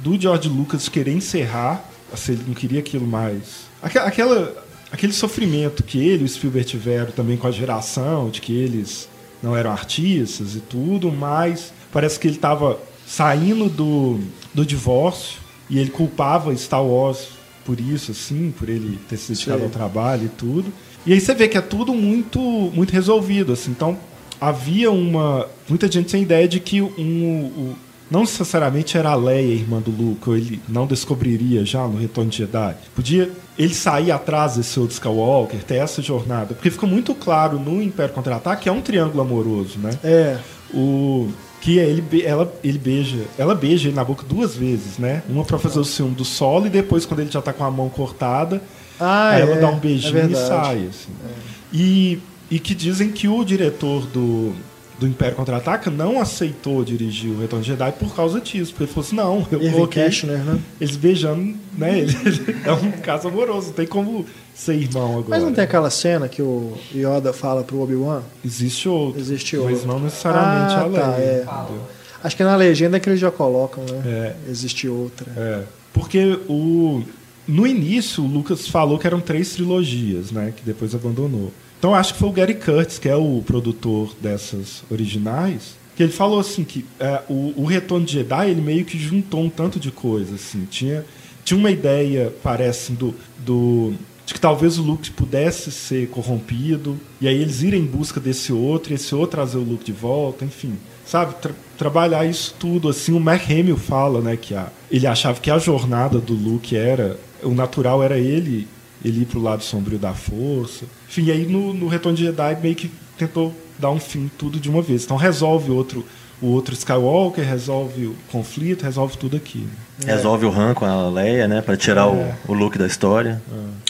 do George Lucas querer encerrar, assim, ele não queria aquilo mais. Aquela, aquele sofrimento que ele e o Spielberg tiveram também com a geração, de que eles não eram artistas e tudo, mas parece que ele estava saindo do, do divórcio e ele culpava Star Wars por isso, assim, por ele ter se dedicado ao trabalho e tudo. E aí você vê que é tudo muito, muito resolvido, assim. Então havia uma muita gente sem ideia de que um, um não necessariamente era a Leia irmã do Luke, ou ele não descobriria já no Retorno de Jedi. Podia ele sair atrás desse outro Skywalker, ter essa jornada, porque fica muito claro no Império Contra-Ataque que é um triângulo amoroso, né? É. O que é ele, ela, ele beija, ela beija ele na boca duas vezes, né? Uma para fazer o ciúme do solo e depois quando ele já tá com a mão cortada, ah, é, ela dá um beijinho é e sai, assim. É. E, e que dizem que o diretor do, do Império Contra-Ataca não aceitou dirigir o Retorno de Jedi por causa disso. Porque ele falou assim, não, eu Irving coloquei Cashner, né? eles beijando, né? é um caso amoroso, não tem como ser irmão agora. Mas não tem aquela cena que o Yoda fala pro Obi-Wan? Existe outro. Existe outro. Mas não necessariamente ah, a lei. Tá, é. Acho que na legenda é que eles já colocam, né? É. Existe outra. É. Porque o... No início, o Lucas falou que eram três trilogias, né? Que depois abandonou. Então acho que foi o Gary Curtis, que é o produtor dessas originais, que ele falou assim que é, o, o Retorno de Jedi ele meio que juntou um tanto de coisa, assim. Tinha, tinha uma ideia, parece, do, do de que talvez o Luke pudesse ser corrompido, e aí eles irem em busca desse outro, e esse outro trazer o Luke de volta, enfim. sabe, tra trabalhar isso tudo assim. O Mark Hamill fala, né, que a, ele achava que a jornada do Luke era o natural era ele ele ir pro lado sombrio da força. Enfim, aí no, no Retorno de Jedi meio que tentou dar um fim tudo de uma vez. Então resolve outro o outro Skywalker, resolve o conflito, resolve tudo aqui. Né? Resolve o Han com a Leia, né? Para tirar é. o, o look da história.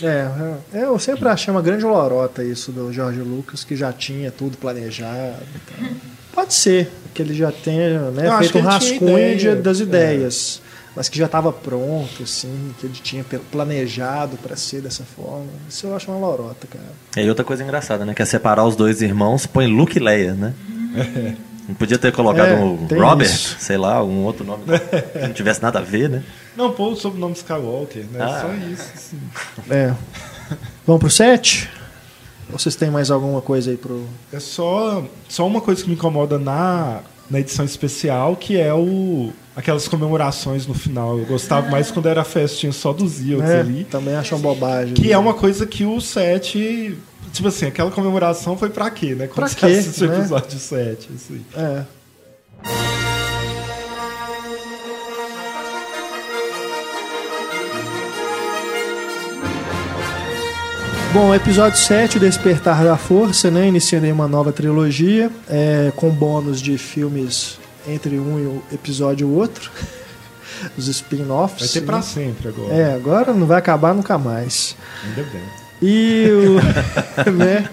É. é, eu sempre achei uma grande lorota isso do George Lucas, que já tinha tudo planejado. Pode ser que ele já tenha né, feito um rascunho ideia. das é. ideias. É. Mas que já estava pronto, assim, que ele tinha planejado para ser dessa forma. Isso eu acho uma lorota, cara. E outra coisa engraçada, né? Que é separar os dois irmãos, põe Luke e Leia, né? Não podia ter colocado é, um Robert, isso. sei lá, um outro nome que não tivesse nada a ver, né? Não, pô, o sobrenome Skywalker, né? Ah. Só isso, assim. É. Vamos pro 7? Ou vocês têm mais alguma coisa aí pro. É só, só uma coisa que me incomoda na, na edição especial, que é o. Aquelas comemorações no final. Eu gostava mais quando era festinha só dos Ewoks é, ali. Também acham bobagem. Que né? é uma coisa que o 7 Tipo assim, aquela comemoração foi pra quê, né? Quando pra quê? assiste né? o episódio 7. Assim. É. Bom, episódio 7, o Despertar da Força, né? Iniciando uma nova trilogia, é, com bônus de filmes entre um e o episódio e o outro. Os spin-offs. Vai ter né? pra sempre agora. É, agora não vai acabar nunca mais. Ainda bem. E o. né?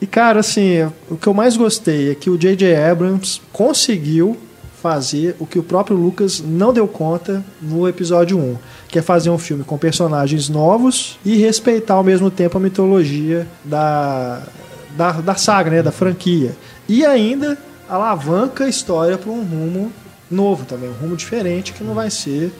E cara, assim, o que eu mais gostei é que o J.J. Abrams conseguiu fazer o que o próprio Lucas não deu conta no episódio 1, que é fazer um filme com personagens novos e respeitar ao mesmo tempo a mitologia da, da, da saga, né, da franquia. E ainda alavanca a história para um rumo novo também, um rumo diferente que não vai ser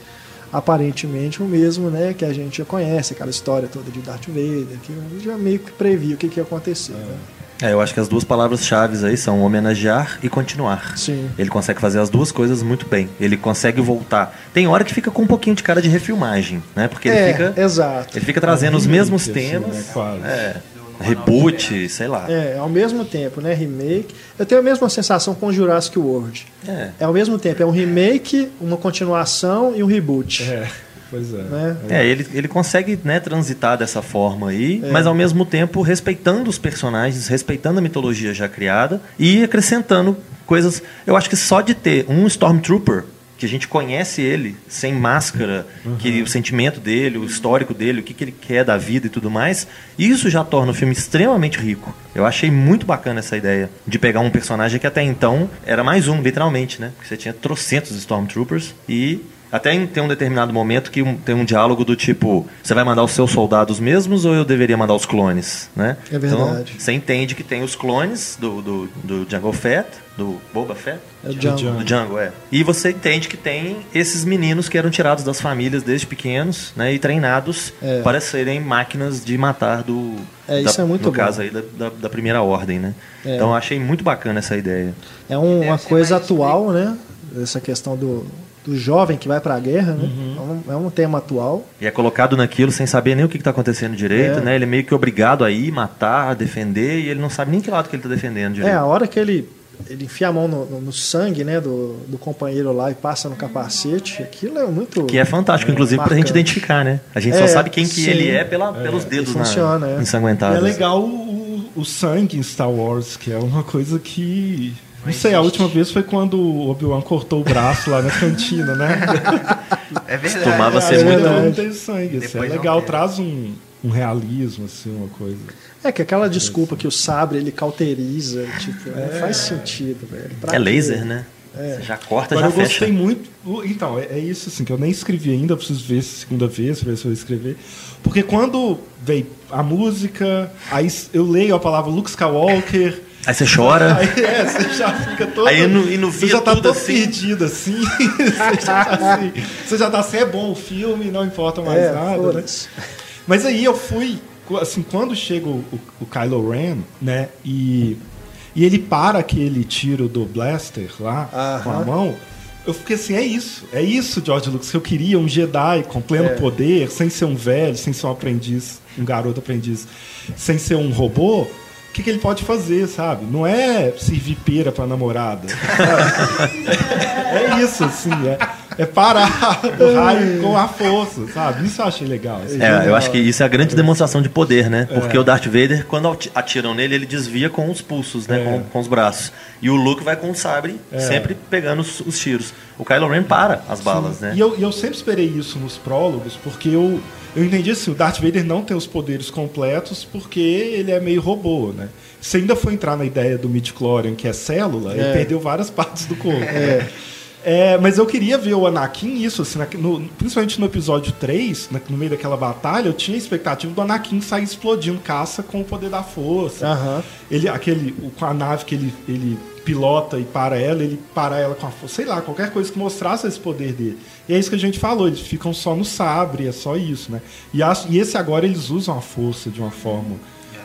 aparentemente o mesmo, né, que a gente já conhece, aquela história toda de Darth Vader, que a gente já meio que previu o que, que ia acontecer. Né? É, eu acho que as duas palavras-chave aí são homenagear e continuar. Sim. Ele consegue fazer as duas coisas muito bem. Ele consegue voltar. Tem hora que fica com um pouquinho de cara de refilmagem, né? Porque ele é, fica. Exato. Ele fica trazendo os mesmos temas. Assim, né? É, reboot, sei lá. É, ao mesmo tempo, né? Remake. Eu tenho a mesma sensação com Jurassic World. É. É ao mesmo tempo, é um remake, uma continuação e um reboot. É. Pois é. Né? É, ele, ele consegue né, transitar dessa forma aí, é. mas ao mesmo tempo respeitando os personagens, respeitando a mitologia já criada e acrescentando coisas. Eu acho que só de ter um Stormtrooper que a gente conhece ele sem máscara, uhum. que o sentimento dele, o histórico dele, o que, que ele quer da vida e tudo mais, isso já torna o filme extremamente rico. Eu achei muito bacana essa ideia de pegar um personagem que até então era mais um, literalmente, né? Porque você tinha trocentos Stormtroopers e até tem um determinado momento que um, tem um diálogo do tipo: você vai mandar os seus soldados mesmos ou eu deveria mandar os clones? Né? É verdade. Então, você entende que tem os clones do, do, do Jungle Fett, do Boba Fett? É o Django. Do Django, é. E você entende que tem esses meninos que eram tirados das famílias desde pequenos né, e treinados é. para serem máquinas de matar do. É, isso da, é muito No bom. caso aí da, da, da primeira ordem, né? É. Então eu achei muito bacana essa ideia. É um, uma coisa atual, né? Essa questão do do jovem que vai para a guerra, né? Uhum. É, um, é, um, tema atual. E é colocado naquilo sem saber nem o que está acontecendo direito, é. né? Ele é meio que obrigado a ir, matar, defender, e ele não sabe nem que lado que ele está defendendo direito. É, a hora que ele, ele enfia a mão no, no, no sangue né, do, do, companheiro lá e passa no capacete, aquilo é muito... Que é fantástico, é, inclusive, para a gente identificar, né? A gente só é, sabe quem que ele é, pela, pelos dedos funciona, na, ensanguentados. E é legal o, o sangue em Star Wars, que é uma coisa que não sei, a última vez foi quando o Obi-Wan cortou o braço lá na cantina, né? É verdade. Tomava é, ser muito. Não tem sangue. Assim, é legal, traz um, um realismo, assim, uma coisa. É que aquela desculpa que o sabre ele cauteriza, tipo, é. não faz sentido, velho. Pra é laser, né? É. Você já corta, Agora, já eu fecha. gostei muito. Então, é, é, isso assim, que eu nem escrevi ainda, preciso ver segunda vez, pra ver se eu vou escrever. Porque quando veio a música, aí eu leio a palavra Luke Skywalker. Aí você chora. Aí é, você já fica todo. Aí no, e no você já tá todo assim. perdido assim. você, já tá assim. Você já tá assim, é bom o filme, não importa mais é, nada. Né? Mas aí eu fui, assim, quando chega o, o, o Kylo Ren, né, e, e ele para aquele tiro do blaster lá Aham. com a mão. Eu fiquei assim, é isso, é isso, George Lucas, que eu queria, um Jedi com pleno É. poder, sem ser um velho, sem ser um aprendiz, um garoto aprendiz, sem ser um robô, que, que ele pode fazer, sabe? Não é servir pera pra namorada. é isso, assim. É, é parar o raio com a força, sabe? Isso eu achei legal. Assim. É, eu acho que isso é a grande demonstração de poder, né? Porque é. o Darth Vader, quando atiram nele, ele desvia com os pulsos, né? É. Com, com, os braços. E o Luke vai com o sabre, é. sempre pegando os, os, tiros. O Kylo Ren para as balas, Sim. né? E eu, eu sempre esperei isso nos prólogos, porque eu eu entendi assim, o Darth Vader não tem os poderes completos porque ele é meio robô, né? Se ainda for entrar na ideia do midi-chlorian, que é célula, é. ele perdeu várias partes do corpo. É. É, mas eu queria ver o Anakin isso, assim, no, principalmente no episódio 3, no meio daquela batalha, eu tinha a expectativa do Anakin sair explodindo caça com o poder da força. Uhum. Ele, aquele, com a nave que ele, ele pilota e para ela, ele para ela com a força, sei lá, qualquer coisa que mostrasse esse poder dele. E é isso que a gente falou, eles ficam só no sabre, é só isso, né? E, a, e esse agora eles usam a força de uma forma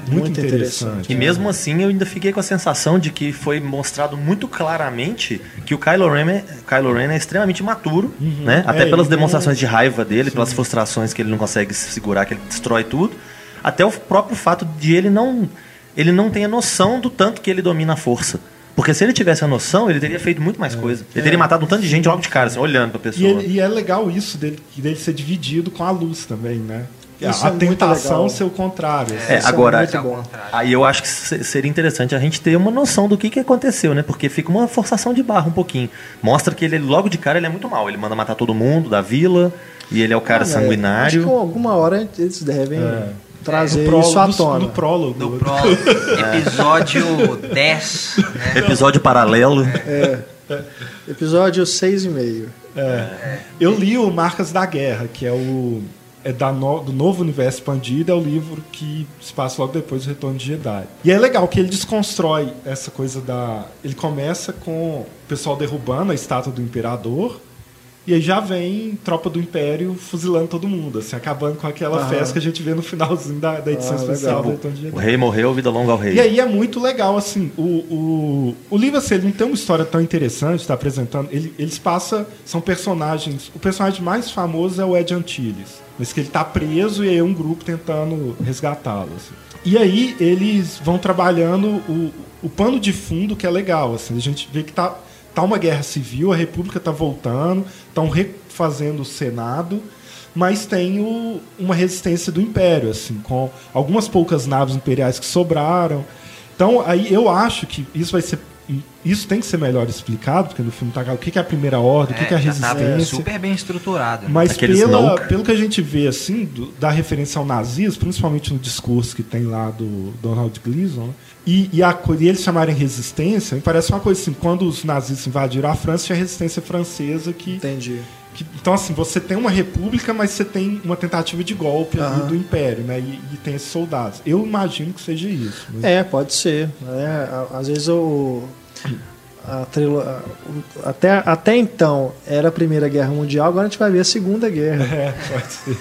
muito, muito interessante. interessante. E mesmo assim, eu ainda fiquei com a sensação de que foi mostrado muito claramente que o Kylo Ren é, Kylo Ren é extremamente maturo, uhum. né? Até é, pelas demonstrações é... de raiva dele, Sim. pelas frustrações que ele não consegue se segurar, que ele destrói tudo, até o próprio fato de ele não ele não tem a noção do tanto que ele domina a força. Porque se ele tivesse a noção, ele teria feito muito mais é, coisa. Ele é, teria matado um tanto de gente logo de cara, assim, olhando pra pessoa. E, ele, e, é legal isso dele, dele ser dividido com a luz também, né? Isso a, é tentação ser o contrário. É, assim. agora, é aí eu acho que seria interessante a gente ter uma noção do que, que aconteceu, né? Porque fica uma forçação de barra um pouquinho. Mostra que ele, logo de cara, ele é muito mal. Ele manda matar todo mundo da vila, e ele é o cara ah, sanguinário. Acho que alguma hora eles devem é trazer prólogo, isso à tona. No, prólogo. No prólogo. Episódio 10. Né? Episódio paralelo. É. Episódio 6,5. É. Eu li o Marcas da Guerra, que é o. É da no, do novo universo expandido, é o livro que se passa logo depois do Retorno de Jedi. E é legal que ele desconstrói essa coisa da. Ele começa com o pessoal derrubando a estátua do imperador, e aí já vem Tropa do Império fuzilando todo mundo, assim, acabando com aquela Aham. festa que a gente vê no finalzinho da, da edição ah, especial do Retorno de O rei morreu, vida longa ao rei. E aí é muito legal, assim, o, o, o livro, assim, ele não tem uma história tão interessante, está apresentando, ele, eles passam, são personagens, o personagem mais famoso é o Ed Antilles, mas que ele está preso e aí é um grupo tentando resgatá-lo, assim. E aí eles vão trabalhando o, o pano de fundo que é legal, assim, a gente vê que tá tá uma guerra civil, a República está voltando, estão refazendo o Senado, mas tem o, uma resistência do Império, assim, com algumas poucas naves imperiais que sobraram. Então, aí eu acho que isso vai ser isso tem que ser melhor explicado, porque no filme tá o que é a primeira ordem, é, o que é a tá resistência. Tá super bem estruturado. Né? Mas pela, pelo que a gente vê, assim, do, da referência ao nazismo, principalmente no discurso que tem lá do Donald Gleason, né? e, e, a, e eles chamarem resistência, me parece uma coisa assim, quando os nazistas invadiram a França, tinha a resistência francesa que... Entendi. Que, então, assim, você tem uma república, mas você tem uma tentativa de golpe uhum. do império, né? E, e, tem esses soldados. Eu imagino que seja isso. Mas... É, pode ser. É, às vezes o a trilo... até, até então era a Primeira Guerra Mundial, agora a gente vai ver a Segunda Guerra. É, pode ser.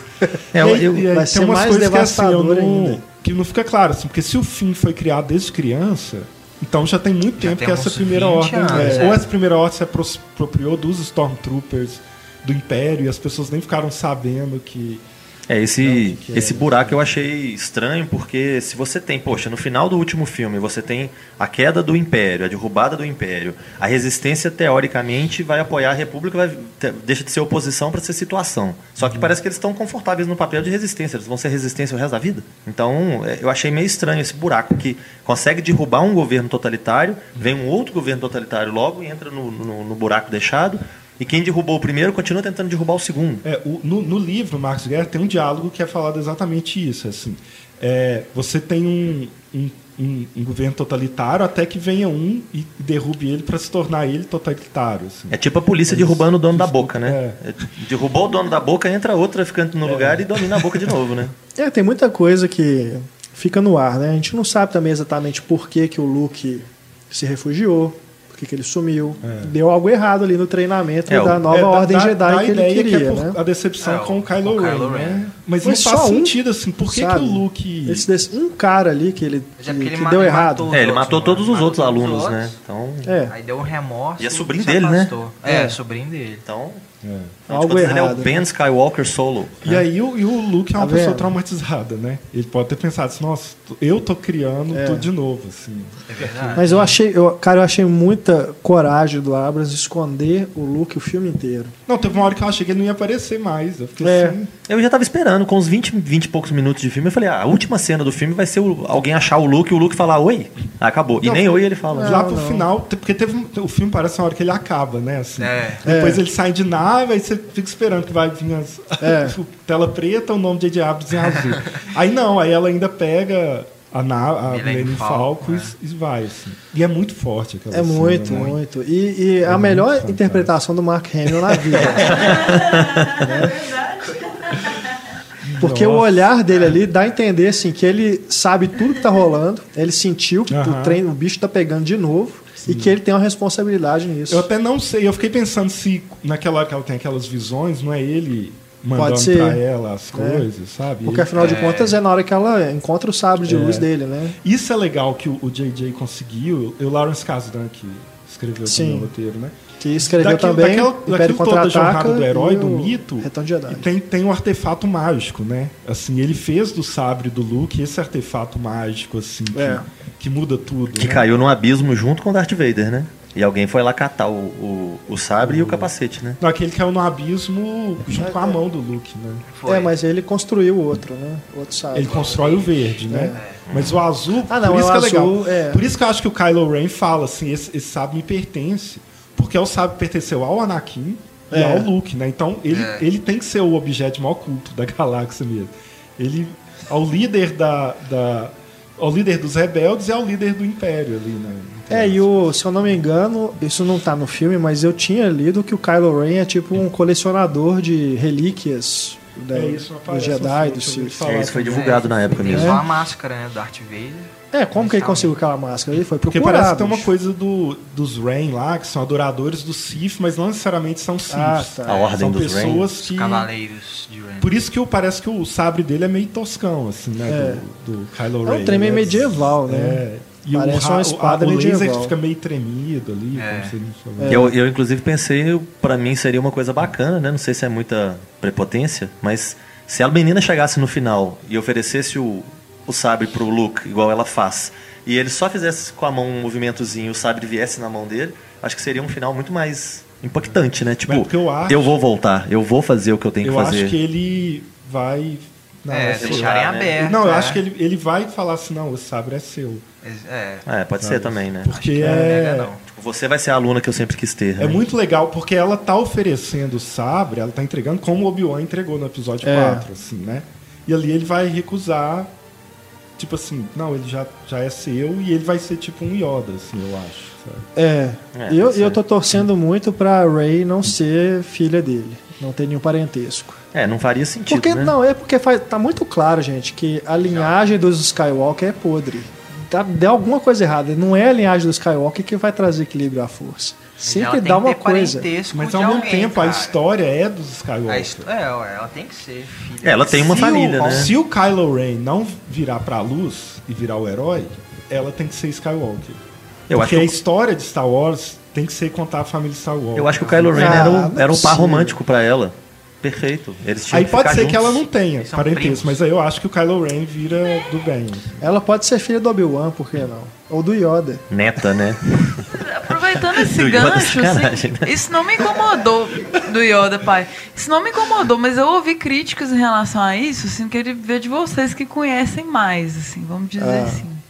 É, eu, eu, vai ser mais devastador que, assim, não, ainda. Que não fica claro, assim, porque se o fim foi criado desde criança, então já tem muito já tempo que essa primeira ordem. Anos, é, é. Ou essa primeira ordem se apropriou dos Stormtroopers do Império e as pessoas nem ficaram sabendo que é, esse, não, esse buraco eu achei estranho, porque se você tem, poxa, no final do último filme, você tem a queda do Império, a derrubada do Império, a resistência, teoricamente, vai apoiar a República, vai, deixa de ser oposição para ser situação. Só que uhum. parece que eles estão confortáveis no papel de resistência, eles vão ser resistência o resto da vida. Então, é, eu achei meio estranho esse buraco, que consegue derrubar um governo totalitário, vem um outro governo totalitário logo e entra no, no, no buraco deixado, e quem derrubou o primeiro continua tentando derrubar o segundo. É, o, no, no, livro, Marcos Guerra, tem um diálogo que é falado exatamente isso. Assim, é, você tem um, um, um, um, governo totalitário até que venha um e derrube ele para se tornar ele totalitário. Assim. É tipo a polícia derrubando o dono da boca, né? É. é. Derrubou o dono da boca, entra outra ficando no é. lugar e domina a boca de novo, né? É, tem muita coisa que fica no ar, né? A gente não sabe também exatamente por que, que o Luke se refugiou que, que ele sumiu. É. Deu algo errado ali no treinamento é, da nova é, ordem da, Jedi da que ele queria. Que é né? A decepção é, com o Kylo Ren. Kylo Ren. Né? Mas Foi não faz sentido assim. Por que, que o Luke. Esse desse, um cara ali que ele, que, que ele deu errado. É, ele matou todos os outros alunos, né? Então. Aí deu um remorso. E é sobrinho dele, né? É, sobrinho dele. Então. É. Algo errado. Ele é o Ben né? Skywalker solo. E né? aí o, e o Luke é uma tá pessoa vendo? traumatizada, né? Ele pode ter pensado assim, nossa, eu tô criando é. tudo de novo, assim. É verdade. Mas eu achei, eu, cara, eu achei muita coragem do Abrams esconder o Luke o filme inteiro. Não, teve uma hora que eu achei que ele não ia aparecer mais. Eu fiquei é. assim. Eu já tava esperando, com uns 20, 20 e poucos minutos de filme, eu falei, ah, a última cena do filme vai ser o, alguém achar o Luke e o Luke falar oi. Ah, acabou. E não, nem oi ele fala. Lá pro não. final, porque teve o filme parece uma hora que ele acaba, né? Assim. É. Depois é. ele sai de nave, aí você fica esperando que vai vir as, é. tela preta, o nome de. Abrams em azul. aí não, aí ela ainda pega a, na, a Millennium Falcon é. e vai. Assim. E é muito forte aquela É cena, muito, né? muito. E, e é a melhor interpretação do Mark Hamill na vida. é. Porque Nossa. o olhar dele ali dá a entender assim, que ele sabe tudo que está rolando, ele sentiu que o, trem, o bicho está pegando de novo. Sim. E que ele tem uma responsabilidade nisso. Eu até não sei, eu fiquei pensando se naquela hora que ela tem aquelas visões, não é ele mandando para ela as é. coisas, é. sabe? Porque afinal de é... contas é na hora que ela encontra o sabre de é. luz dele, né? Isso é legal que o, o JJ conseguiu, e o Lawrence Kasdan que escreveu Sim. o roteiro, né? Que escreveu daquilo, também daquela, Império toda a jornada do herói, do mito, e tem, tem um artefato mágico, né? Assim, ele fez do sabre do Luke esse artefato mágico, assim, que, é. que muda tudo. Que né? caiu no abismo junto com Darth Vader, né? E alguém foi lá catar o, o, o sabre o... e o capacete, né? Não, aquele caiu no abismo junto com a mão do Luke, né? Foi. É, mas ele construiu o outro, né? O outro sabre. Ele constrói o verde, né? É. Mas o azul, ah, não, por isso que é azul, legal. É. Por isso que eu acho que o Kylo Ren fala assim, esse, esse sabre me pertence. Porque o sabre pertenceu ao Anakin e é. ao Luke, né? Então ele, é. ele tem que ser o objeto mais oculto da galáxia mesmo. Ele ao líder da, da ao líder dos rebeldes e ao líder do império ali, né? É, e o, se eu não me engano, isso não tá no filme, mas eu tinha lido que o Kylo Ren é tipo um colecionador de relíquias da, é isso, do Jedi, do Sith. É, isso foi divulgado é, na época mesmo. Tem só a máscara, né, Darth Vader. É, como que ele conseguiu aquela máscara? Ele foi Porque parece que tem uma coisa do, dos Rain lá, que são adoradores do Sith, mas não necessariamente são Sith. Ah, tá. A ordem são dos pessoas Rain. que... Cavaleiros de Rain. Por isso que parece que o sabre dele é meio toscão, assim, né? É. Do, do Kylo Ren. É um trem meio medieval, né? É. E Parece o, uma espada o, o laser que fica meio tremido ali. É. É. Eu, eu, inclusive, pensei, para mim seria uma coisa bacana, né? Não sei se é muita prepotência, mas se a menina chegasse no final e oferecesse o, o sabre pro Luke, igual ela faz, e ele só fizesse com a mão um movimentozinho e o sabre viesse na mão dele, acho que seria um final muito mais impactante, né? Tipo, eu, acho, eu, vou voltar, eu vou fazer o que eu tenho que fazer. Eu acho que ele vai. Não, é, deixarem né? aberto. Não, eu é. acho que ele, ele vai falar assim: não, o sabre é seu. É, é pode sabe? ser também, né? Porque é. é tipo, você vai ser a aluna que eu sempre quis ter. É né? muito legal, porque ela tá oferecendo o sabre, ela tá entregando como o Obi-Wan entregou no episódio é. 4, assim, né? E ali ele vai recusar tipo assim, não, ele já, já é seu e ele vai ser tipo um Yoda, assim, eu acho. Sabe? É, é eu, eu tô torcendo muito pra Ray não ser filha dele, não ter nenhum parentesco. É, não faria sentido. Porque, né? Não, é porque faz, tá muito claro, gente, que a linhagem dos Skywalker é podre. Tá, deu alguma coisa errada. Não é a linhagem dos Skywalker que vai trazer equilíbrio à força. Sempre dá uma coisa. Mas ao mesmo tempo, cara. a história é dos Skywalker. É, ela tem que ser filha. Ela tem uma se família, o, né? Se o Kylo Ren não virar pra luz e virar o herói, ela tem que ser Skywalker. Eu Porque a história de Star Wars tem que ser contar a família Star Wars. Eu acho que o Kylo Ren ah, era um, era um par romântico para ela. Perfeito. Eles aí pode ser juntos. que ela não tenha parentesco, mas aí eu acho que o Kylo Ren vira do bem. Ela pode ser filha do Obi-Wan, por que não? Ou do Yoda. Neta, né? Aproveitando esse gancho, assim, né? isso não me incomodou do Yoda, pai. Isso não me incomodou, mas eu ouvi críticas em relação a isso, assim, queria ver de vocês que conhecem mais, assim, vamos dizer ah. assim.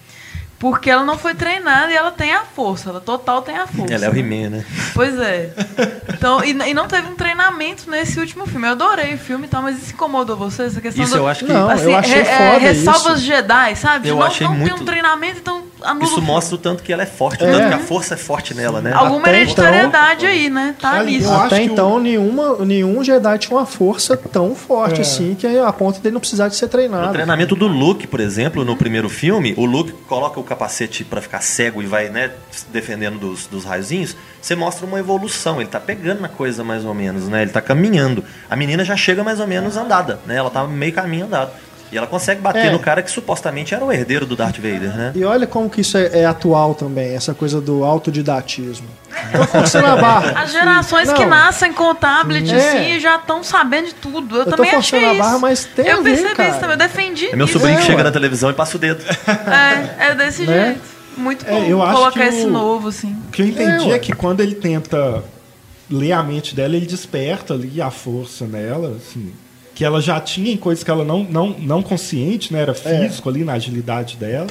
Porque ela não foi treinada e ela tem a força. Ela total tem a força. Ela é o He-Man, né? Pois é. Então, e, e, não teve um treinamento nesse último filme. Eu adorei o filme e tal, mas isso incomodou você? Essa questão isso do, eu acho que... Não, assim, eu achei é, foda Ressalvas isso. Jedi, sabe? Eu não, achei não muito... tem um treinamento, então anula Isso mostra o tanto que ela é forte, o é. tanto que a força é forte nela, né? Alguma Até hereditariedade então, aí, né? Tá nisso. Até então, o... nenhuma, nenhum Jedi tinha uma força tão forte é. assim que a ponto dele não precisar de ser treinado. O treinamento do Luke, por exemplo, no primeiro filme, o Luke coloca o capacete para ficar cego e vai, né, defendendo dos, dos raiozinhos. Você mostra uma evolução, ele tá pegando na coisa mais ou menos, né? Ele tá caminhando. A menina já chega mais ou menos andada, né? Ela tá meio caminho andado. E ela consegue bater é. no cara que supostamente era o herdeiro do Darth Vader, né? E olha como que isso é, é atual também, essa coisa do autodidatismo. Tô forçando a barra. As gerações Não. que nascem com tablet É. assim já estão sabendo de tudo. Eu, Eu tô também achei forçando a isso. barra, mas tem eu percebi cara. isso também, eu defendi. É meu isso. sobrinho que chega ué. na televisão e passa o dedo. É, é desse Né? jeito. Muito É, bom eu acho colocar que esse o- novo, assim. O que eu entendi É, é, que quando ele tenta ler a mente dela, ele desperta ali a força nela, assim. Que ela já tinha em coisas que ela não, não, não consciente, né? Era É. físico ali na agilidade dela.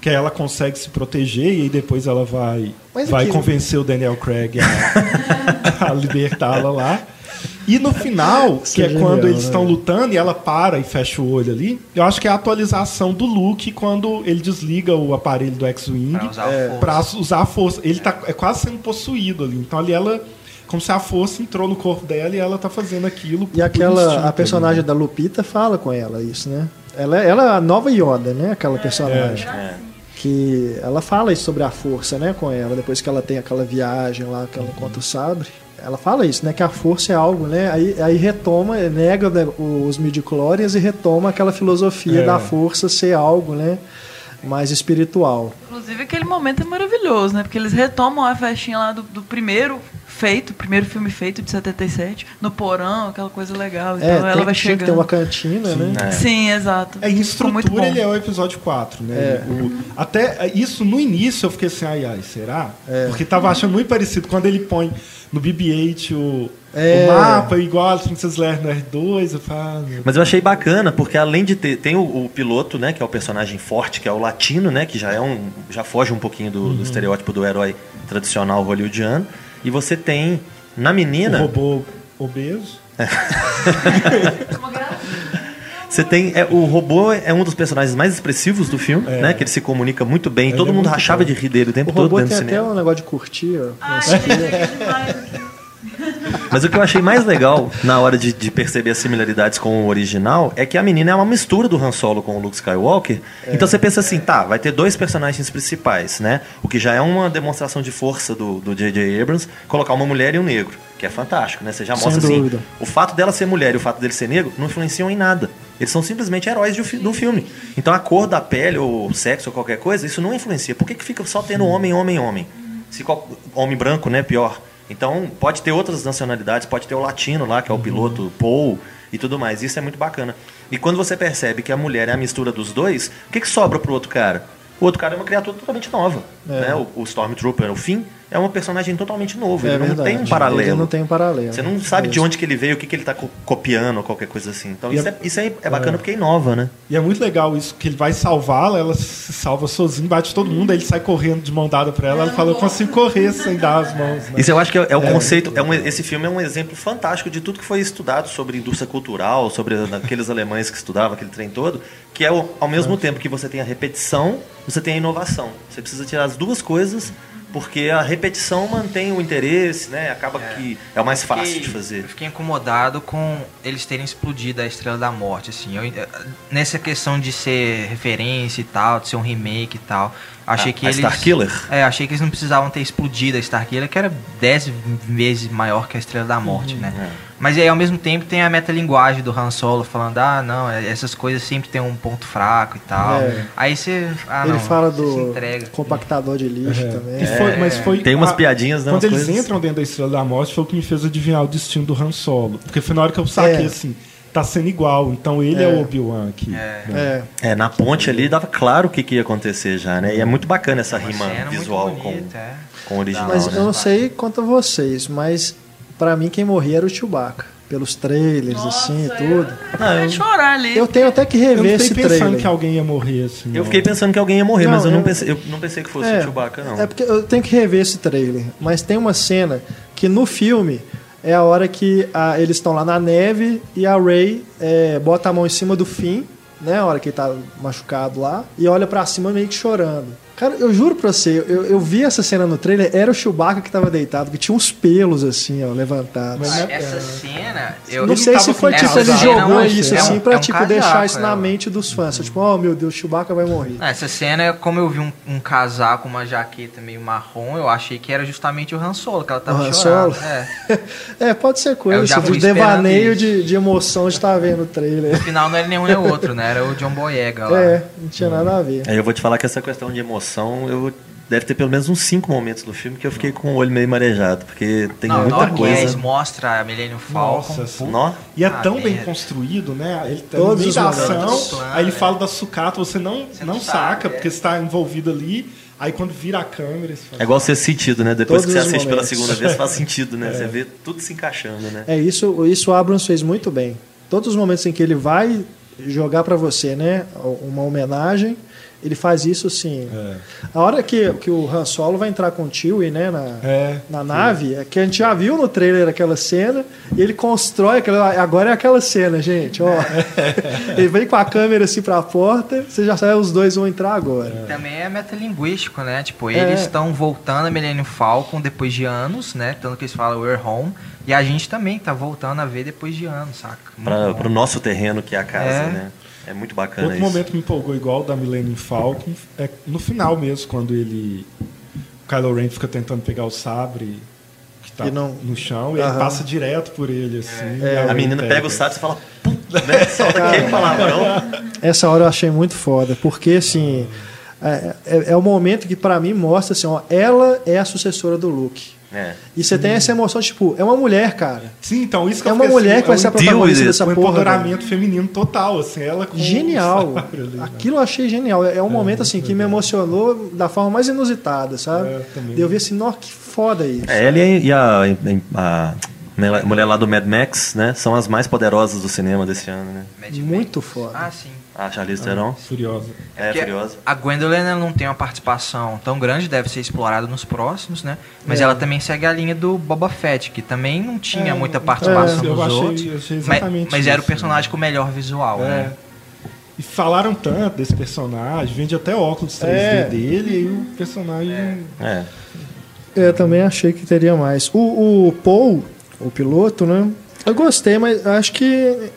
Que aí ela consegue se proteger e aí depois ela vai, Mas vai aqui- convencer o Daniel Craig a, a libertá-la lá. E no final, Isso que é é genial, quando eles né? estão lutando e ela para e fecha o olho ali, eu acho que é a atualização do Luke quando ele desliga o aparelho do X-Wing Pra usar É. a força. pra usar a força. Ele tá é quase sendo possuído ali. Então ali ela. Como se a força entrou no corpo dela e ela tá fazendo aquilo. E aquela, instinto a personagem ali, da Lupita fala com ela isso, né? Ela, ela é a nova Yoda, né? Aquela personagem. É. Que ela fala isso sobre a força, né? Com ela, depois que ela tem aquela viagem lá, que ela encontra o sabre. Ela fala isso, né? Que a força é algo, né? Aí, aí retoma, nega né, os midichlorians e retoma aquela filosofia É. da força ser algo, né? Mais espiritual. Inclusive, aquele momento é maravilhoso, né? Porque eles retomam a festinha lá do, do primeiro feito, primeiro filme feito de 77, no porão, aquela coisa legal. Então É, ela tem, vai tinha que ter chegando. uma cantina, né? É. Sim, exato. É, em Ficou muito bom. estrutura ele é o episódio 4, né? É. O- até é, isso no início eu fiquei assim, ai ai, será? É. Porque tava achando muito parecido quando ele põe no BB-8 o, É. o mapa igual a Princess Leia no R2, eu falo, ah, Mas eu achei bacana, porque além de ter. Tem o, o piloto, né? Que é o personagem forte, que é o latino, né? Que já é um. já foge um pouquinho do, do estereótipo do herói tradicional hollywoodiano. E você tem na o menina. robô obeso. Você tem. É, o robô é um dos personagens mais expressivos do filme, É. né? Que ele se comunica muito bem. Ele todo é mundo rachava bom. de rir dele o tempo O todo robô dentro tem do até cinema. um negócio de curtir, ó. Ai, Esse aqui. é demais aquilo. Mas o que eu achei mais legal na hora de, de perceber as similaridades com o original é que a menina é uma mistura do Han Solo com o Luke Skywalker. Então você pensa assim, tá, vai ter dois personagens principais, né? O que já é uma demonstração de força do J.J. Abrams, colocar uma mulher e um negro, que é fantástico, né? Você já Sem mostra assim, dúvida. o fato dela ser mulher e o fato dele ser negro não influenciam em nada. Eles são simplesmente heróis de um filme. Então a cor da pele, ou sexo, ou qualquer coisa, isso não influencia. Por que, que fica só tendo homem, homem, homem? Se homem branco, né? Pior. Então pode ter outras nacionalidades, pode ter o latino lá, que é o piloto Paul e tudo mais. Isso é muito bacana. E quando você percebe que a mulher é a mistura dos dois, o que, que sobra pro outro cara? O outro cara é uma criatura totalmente nova. É. Né? O, o Stormtrooper, o Finn, é um personagem totalmente novo. É ele não verdade. tem um paralelo. Ele não tem um paralelo. Você não sabe de Isso. onde que ele veio, o que, que ele está copiando ou qualquer coisa assim. Então E isso, é- é, isso é, é bacana porque inova, né? E é muito legal isso, que ele vai salvá-la, ela se salva sozinha, bate todo mundo, aí ele sai correndo de mão dada pra ela, ela fala, eu consigo correr sem dar as mãos. Né? Isso eu acho que é, é o conceito. É um, esse filme é um exemplo fantástico de tudo que foi estudado sobre indústria cultural, sobre aqueles alemães que estudavam aquele trem todo, que é ao mesmo tempo que você tem a repetição, você tem a inovação. Você precisa tirar as duas coisas, porque a repetição mantém o interesse, né? Acaba que é o mais fácil Fiquei- de fazer. Eu fiquei incomodado com eles terem explodido a Estrela da Morte, assim. Eu, eh, nessa questão de ser referência e tal, de ser um remake e tal. Achei A- que a eles. Starkiller? É, achei que eles não precisavam ter explodido a Starkiller, que era 10 vezes maior que a Estrela da Morte, Uhum. né? É. Mas aí ao mesmo tempo tem a metalinguagem do Han Solo falando, ah, não, é- essas coisas sempre tem um ponto fraco e tal. É. Aí você. Ah, Ele não, fala do compactador de lixo também. E foi- mas foi Tem umas a- piadinhas, né? Quando eles coisas- entram dentro da Estrela da Morte, foi o que me fez adivinhar o destino do Han Solo. Porque foi na hora que eu saquei É. assim, tá sendo igual, então ele é, É. o Obi-Wan aqui. É. né? É. É, na ponte ali dava claro o que, que ia acontecer já, né? E é muito bacana essa Uma rima visual bonita, é. com, com o original, Mas né? eu não sei quanto a vocês, mas pra mim quem morria era o Chewbacca. Pelos trailers, assim e tudo. Eu chorar ali. Eu tenho até que Eu não rever esse fiquei pensando trailer. que alguém ia morrer assim. Eu não. fiquei pensando que alguém ia morrer, mas Não, eu não, eu- pensei, eu não pensei que fosse o Chewbacca, não. É porque eu tenho que rever esse trailer. Mas tem uma cena que no filme é a hora que a- eles estão lá na neve e a Ray é, bota a mão em cima do Finn, né? A hora que ele tá machucado lá, e olha pra cima meio que chorando. Cara, eu juro pra você, eu, eu vi essa cena no trailer, era o Chewbacca que tava deitado, que tinha uns pelos assim, ó, levantados. Ah, Essa cena. Eu, não sei se foi tipo, ele jogou né? isso É um- assim pra é um tipo casaco, deixar isso na é. mente dos fãs. Tipo, oh meu Deus, Chewbacca vai morrer. Essa cena, é como eu vi um, um casaco, uma jaqueta meio marrom, eu achei que era justamente o Han Solo, que ela tava O Han chorando. Solo? É. É, pode ser coisa Eu já assim, fui de devaneio de, de emoção de estar vendo o trailer. No final não era nenhum nem outro, né? Era o John Boyega lá. É, não tinha nada a ver. Aí eu vou te falar que essa questão de emoção, eu deve ter pelo menos uns cinco momentos no filme que eu fiquei com o olho meio marejado, porque tem não, muita coisa. Que mostra a Millennium Falcon. Nossa, Nó? E é ah, tão bem construído, né? Ele tá Todos no meio da ação, aí ele fala da sucata, você não, você não, não saca, sabe, porque é. você está envolvido ali. Aí quando vira a câmera. É igual ser sentido, né? Depois Todos que você assiste momentos. pela segunda vez, faz sentido, né? É. Você vê tudo se encaixando, né? É, isso, isso o Abrams fez muito bem. Todos os momentos em que ele vai jogar para você, né? Uma homenagem ele faz isso sim. É. A hora que, que o Han Solo vai entrar com o Chewie, né, na, é, na nave, é que a gente já viu no trailer aquela cena, e ele constrói aquela. Agora é aquela cena, gente, ó. ele vem com a câmera assim pra porta, você já sabe, os dois vão entrar agora. É. Também é metalinguístico, né? Tipo, eles estão voltando a Millennium Falcon depois de anos, né? Tanto que eles falam We're Home. E a gente também tá voltando a ver depois de anos, saca? Para o nosso terreno, que é a casa, é. né? É muito bacana Outro isso. momento que me empolgou igual da Millennium Falcon é no final mesmo, quando ele. O Kylo Ren fica tentando pegar o sabre que tá não... no chão e ele passa direto por ele, assim. É. A, a menina pega. pega o sabre e fala, né? Solta aquele palavrão. Essa hora eu achei muito foda, porque assim. É, é, é o momento que para mim mostra assim, ó, ela é a sucessora do Luke. É. E você hum. tem essa emoção, tipo, é uma mulher, cara. Sim, então isso que É uma mulher assim, que vai ser a protagonista dessa um porra. Um empoderamento feminino total, assim, ela com Genial. Ali, né? Aquilo eu achei genial. É um é, momento, assim, que me emocionou da forma mais inusitada, sabe? É, eu, eu vi assim, nossa, que foda isso. É, ela e a, a, a mulher lá do Mad Max, né? São as mais poderosas do cinema desse ano, né? Muito foda. Ah, sim. A Charlize Theron. Ah, furiosa. É, é furiosa. A Gwendolyn não tem uma participação tão grande, deve ser explorada nos próximos, né? Mas é. ela também segue a linha do Boba Fett, que também não tinha é, muita participação é, dos achei, outros. mas, mas era o personagem com o melhor visual, é. né? E falaram tanto desse personagem, vende até óculos 3D é. dele e o personagem. É. Eu também achei que teria mais. O, o Paul, o piloto, né? Eu gostei, mas acho que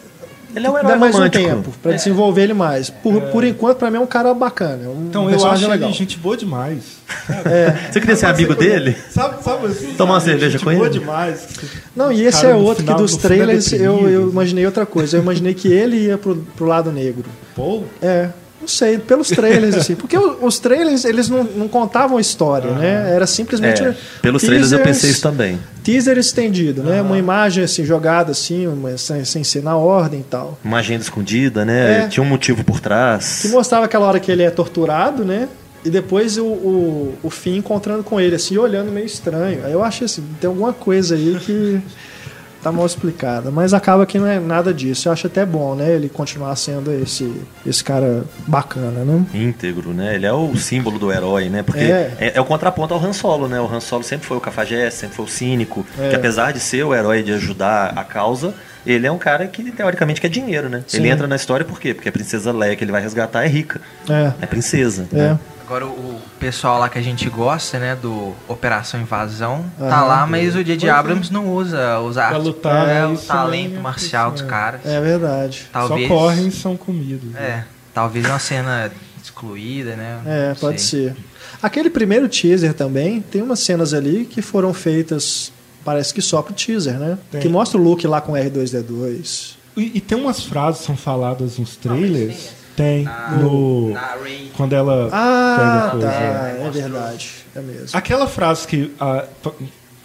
ele é um herói Dá mais romântico. um tempo pra é. desenvolver ele mais. Por, é. por enquanto, pra mim é um cara bacana. É um então eu acho legal. ele gente boa demais. É. Você queria ser amigo dele? Sabe, sabe assim? Tomar uma cerveja com ele? boa demais. Não, e esse cara, é outro final, que dos trailers eu, eu imaginei outra coisa. Eu imaginei que ele ia pro, pro lado negro. Pô? É. Sei, pelos trailers, assim. Porque os trailers, eles não, não contavam história, né? Era simplesmente. É, pelos trailers eu pensei isso também. Teaser estendido, né? Uma imagem assim, jogada assim, uma, sem, sem ser na ordem e tal. Uma agenda escondida, né? É, Tinha um motivo por trás. Que mostrava aquela hora que ele é torturado, né? E depois o, o, o Finn encontrando com ele, assim, olhando meio estranho. Aí eu achei assim, tem alguma coisa aí que tá mal explicada. Mas acaba que não é nada disso. Eu acho até bom, né? Ele continuar sendo esse, esse cara bacana, né? Íntegro, né? Ele é o símbolo do herói, né? Porque é, é, é o contraponto ao Han Solo, né? O Han Solo sempre foi o cafajeste, sempre foi o cínico. É. Que apesar de ser o herói de ajudar a causa, ele é um cara que teoricamente quer dinheiro, né? Sim. Ele entra na história por quê? Porque a princesa Leia que ele vai resgatar é rica. É. É princesa. É. Né? Agora o pessoal lá que a gente gosta, né, do Operação Invasão, tá lá, mas o J.J. Abrams não usa os artes. lutar, é, né? o talento é marcial dos caras. É verdade. Talvez, Só correm e são comidos. É, né? talvez uma cena excluída, né? É, pode sei. ser. Aquele primeiro teaser também, tem umas cenas ali que foram feitas, parece que só pro teaser, né? Tem. Que mostra o Luke lá com R2D2. E, e tem umas frases que são faladas nos trailers tem. Na, no, na quando ela ah, pega coisa. Tá, é verdade. É mesmo. Aquela frase que a,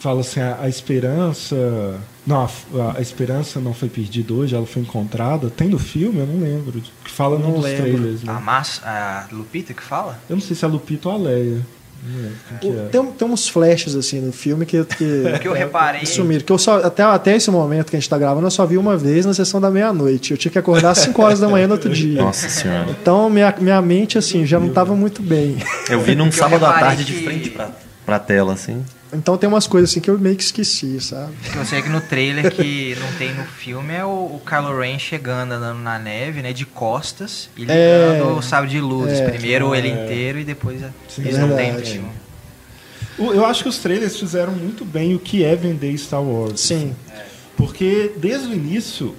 fala assim, a, a esperança. Não, a, a, esperança não foi perdida hoje, ela foi encontrada. Tem no filme? Eu não lembro. Que fala não num dos trailers. Né? A, Massa, a Lupita que fala? Eu não sei se é a Lupita ou a Leia. É, é. Tem, tem uns flashes assim no filme que, que, que eu reparei. Sumiram. Que eu só, até, até esse momento que a gente está gravando, eu só vi uma vez na sessão da meia-noite. Eu tinha que acordar às 5 horas da manhã no outro dia. Nossa senhora. Então minha, minha mente assim já não estava muito bem. Eu vi num sábado à tarde que... de frente para pra tela, assim. Então tem umas coisas assim que eu meio que esqueci, sabe? Eu sei que no trailer que não tem no filme é o, o Kylo Ren chegando andando na neve, né? De costas e é. ligando é, o sábio de luzes. É, Primeiro é. ele inteiro e depois Sim, eles não tem no filme. Eu acho que os trailers fizeram muito bem o que é vender Star Wars. Sim. Porque desde o início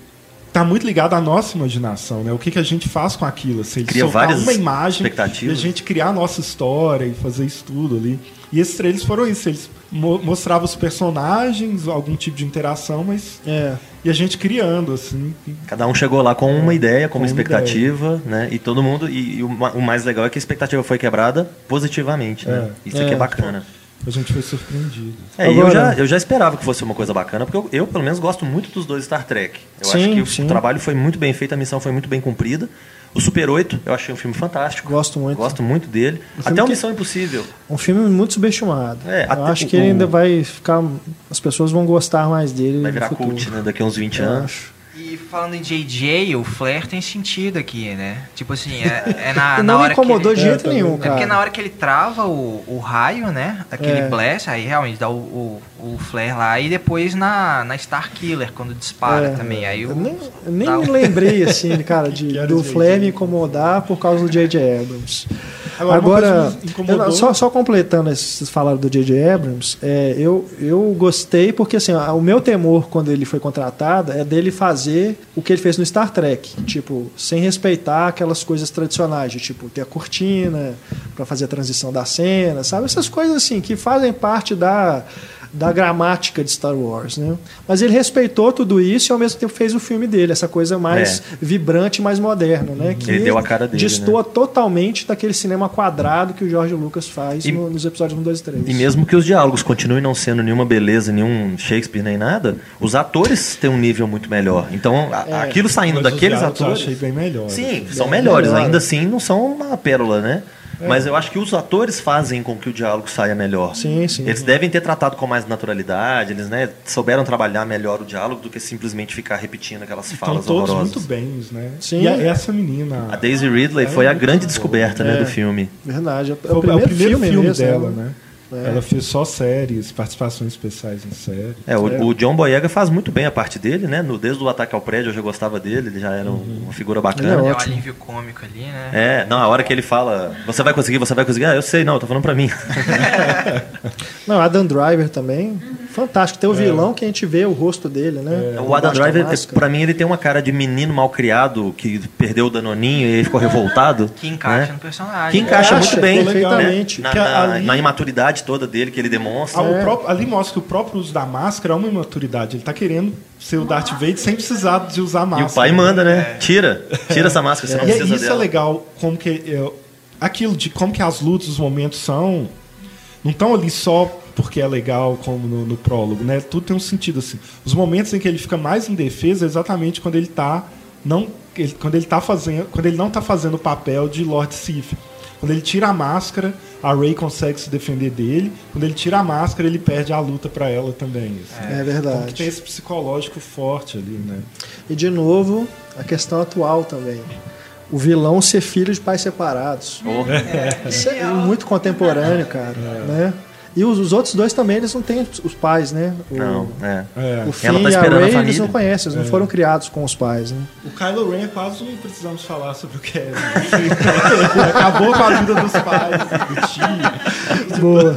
tá muito ligado à nossa imaginação, né? O que, que a gente faz com aquilo? Se assim, Cria várias uma imagem e a gente criar a nossa história e fazer isso tudo ali. E esses trailers foram isso, eles mo mostravam os personagens, algum tipo de interação, mas é. e a gente criando assim. Cada um chegou lá com uma ideia, com, com uma expectativa, ideia. né? E todo mundo e, e o, o, mais legal é que a expectativa foi quebrada positivamente, né? É. Isso aqui é, é bacana. A gente foi surpreendido. É, Agora... eu, já, eu já esperava que fosse uma coisa bacana, porque eu, eu pelo menos, gosto muito dos dois Star Trek. Eu sim, acho que sim. o trabalho foi muito bem feito, a missão foi muito bem cumprida. O Super 8, eu achei um filme fantástico. Gosto muito. Gosto muito dele. Um Até o Missão Impossível. Um filme muito subestimado. É, eu acho que ele ainda vai ficar. As pessoas vão gostar mais dele. Vai virar cult, né? Daqui a uns 20 eu anos. Acho. E falando em JJ, o Flair tem sentido aqui, né? Tipo assim, é, é na, na não hora me incomodou ele, de jeito é, nenhum, cara. É porque na hora que ele trava o, o raio, né? Aquele é. blast, aí realmente dá o, o, o, flare lá. E depois na, na Star Killer, quando dispara é. também. Aí eu nem, nem me lembrei, assim, cara, de, do flare me incomodar por causa do J.J. Abrams. Agora, Agora só, só completando, vocês falaram do J.J. Abrams, é, eu, eu gostei porque assim, o meu temor quando ele foi contratado é dele fazer o que ele fez no Star Trek, tipo, sem respeitar aquelas coisas tradicionais, de tipo, ter a cortina para fazer a transição da cena, sabe? Essas coisas assim que fazem parte da da gramática de Star Wars, né? Mas ele respeitou tudo isso e ao mesmo tempo fez o filme dele, essa coisa mais é. vibrante, mais moderna, né? Que ele deu a cara dele, destoa né? totalmente daquele cinema quadrado que o George Lucas faz e, no, nos episódios 1, 2 e 3. E mesmo que os diálogos continuem não sendo nenhuma beleza, nenhum Shakespeare nem nada, os atores têm um nível muito melhor. Então, é. aquilo saindo daqueles atores, eu achei bem melhor. Sim, são melhores, melhor. ainda assim não são uma pérola, né? É. Mas eu acho que os atores fazem com que o diálogo saia melhor. Sim, sim. Eles devem ter tratado com mais naturalidade, eles né, souberam trabalhar melhor o diálogo do que simplesmente ficar repetindo aquelas então, falas todos horrorosas. muito bem, né? Sim. E essa menina. A Daisy Ridley é foi a grande descoberta né, do é. filme. Verdade. É o, primeiro, é o primeiro filme, filme dela, né? É. Ela fez só séries, participações especiais em séries. É, o, é. o, John Boyega faz muito bem a parte dele, né? No, desde o Ataque ao Prédio eu já gostava dele, ele já era uhum. uma figura bacana. Ele é, é um alívio cômico ali, né? É, não, a hora que ele fala, você vai conseguir, você vai conseguir, ah, eu sei, não, eu tô falando pra mim. não, Adam Driver também, fantástico. Tem o é. vilão que a gente vê o rosto dele, né? É. O Adam Driver, pra mim, ele tem uma cara de menino mal criado que perdeu o Danoninho e ele ficou revoltado. Que encaixa né? no personagem. Que encaixa, muito bem. Perfeitamente. Né? Na, na, na imaturidade toda dele que ele demonstra. Ah, é. próprio, ali mostra que o próprio uso da máscara é uma imaturidade. Ele tá querendo ser o Darth Vader sem precisar de usar máscara. E o pai manda, né? É. Tira. Tira essa máscara, você não precisa e isso é dela. é legal, como que... Eu, aquilo de como que as lutas, os momentos são... Não estão ali só porque é legal, como no, no, prólogo, né? Tudo tem um sentido, assim. Os momentos em que ele fica mais em defesa é exatamente quando ele tá... Não, ele, quando ele tá fazendo... Quando ele não tá fazendo o papel de Lord Sith. Quando ele tira a máscara a Ray consegue se defender dele. Quando ele tira a máscara, ele perde a luta para ela também. Assim. É, é verdade. Então tem esse psicológico forte ali, né? E de novo, a questão atual também. O vilão ser filho de pais separados. Oh. É. Isso é muito contemporâneo, cara. É. Né? E os, os, outros dois também, eles não têm os pais, né? O, não, é. O Finn Ela tá e a Ray, a eles não conhecem, eles é. não foram criados com os pais, né? O Kylo Ren é quase não precisamos falar sobre o que é. Acabou com a vida dos pais, do tio. Boa.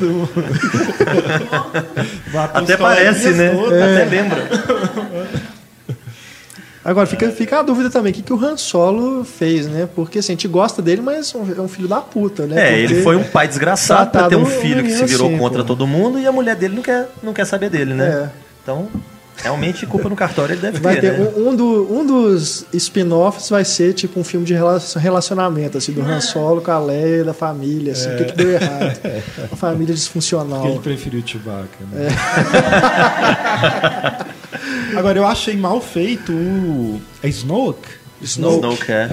Até parece, né? É. Até lembra. Agora, fica, fica a dúvida também, o que, que o Han Solo fez, né? Porque assim, a gente gosta dele, mas é um filho da puta, né? É, Porque ele foi um pai desgraçado pra ter um filho que se virou assim, contra pô. todo mundo e a mulher dele não quer, não quer saber dele, né? É. Então, realmente, culpa no cartório ele deve vai ter, ter né? um, um, do, um dos spin-offs vai ser tipo um filme de relacionamento, assim, do Han Solo com a Leia, da família, assim, o que, que deu errado. A família disfuncional. Porque ele preferiu o Chewbacca, né? É. Agora, eu achei mal feito o. É Snoke? Snoke, Snoke é.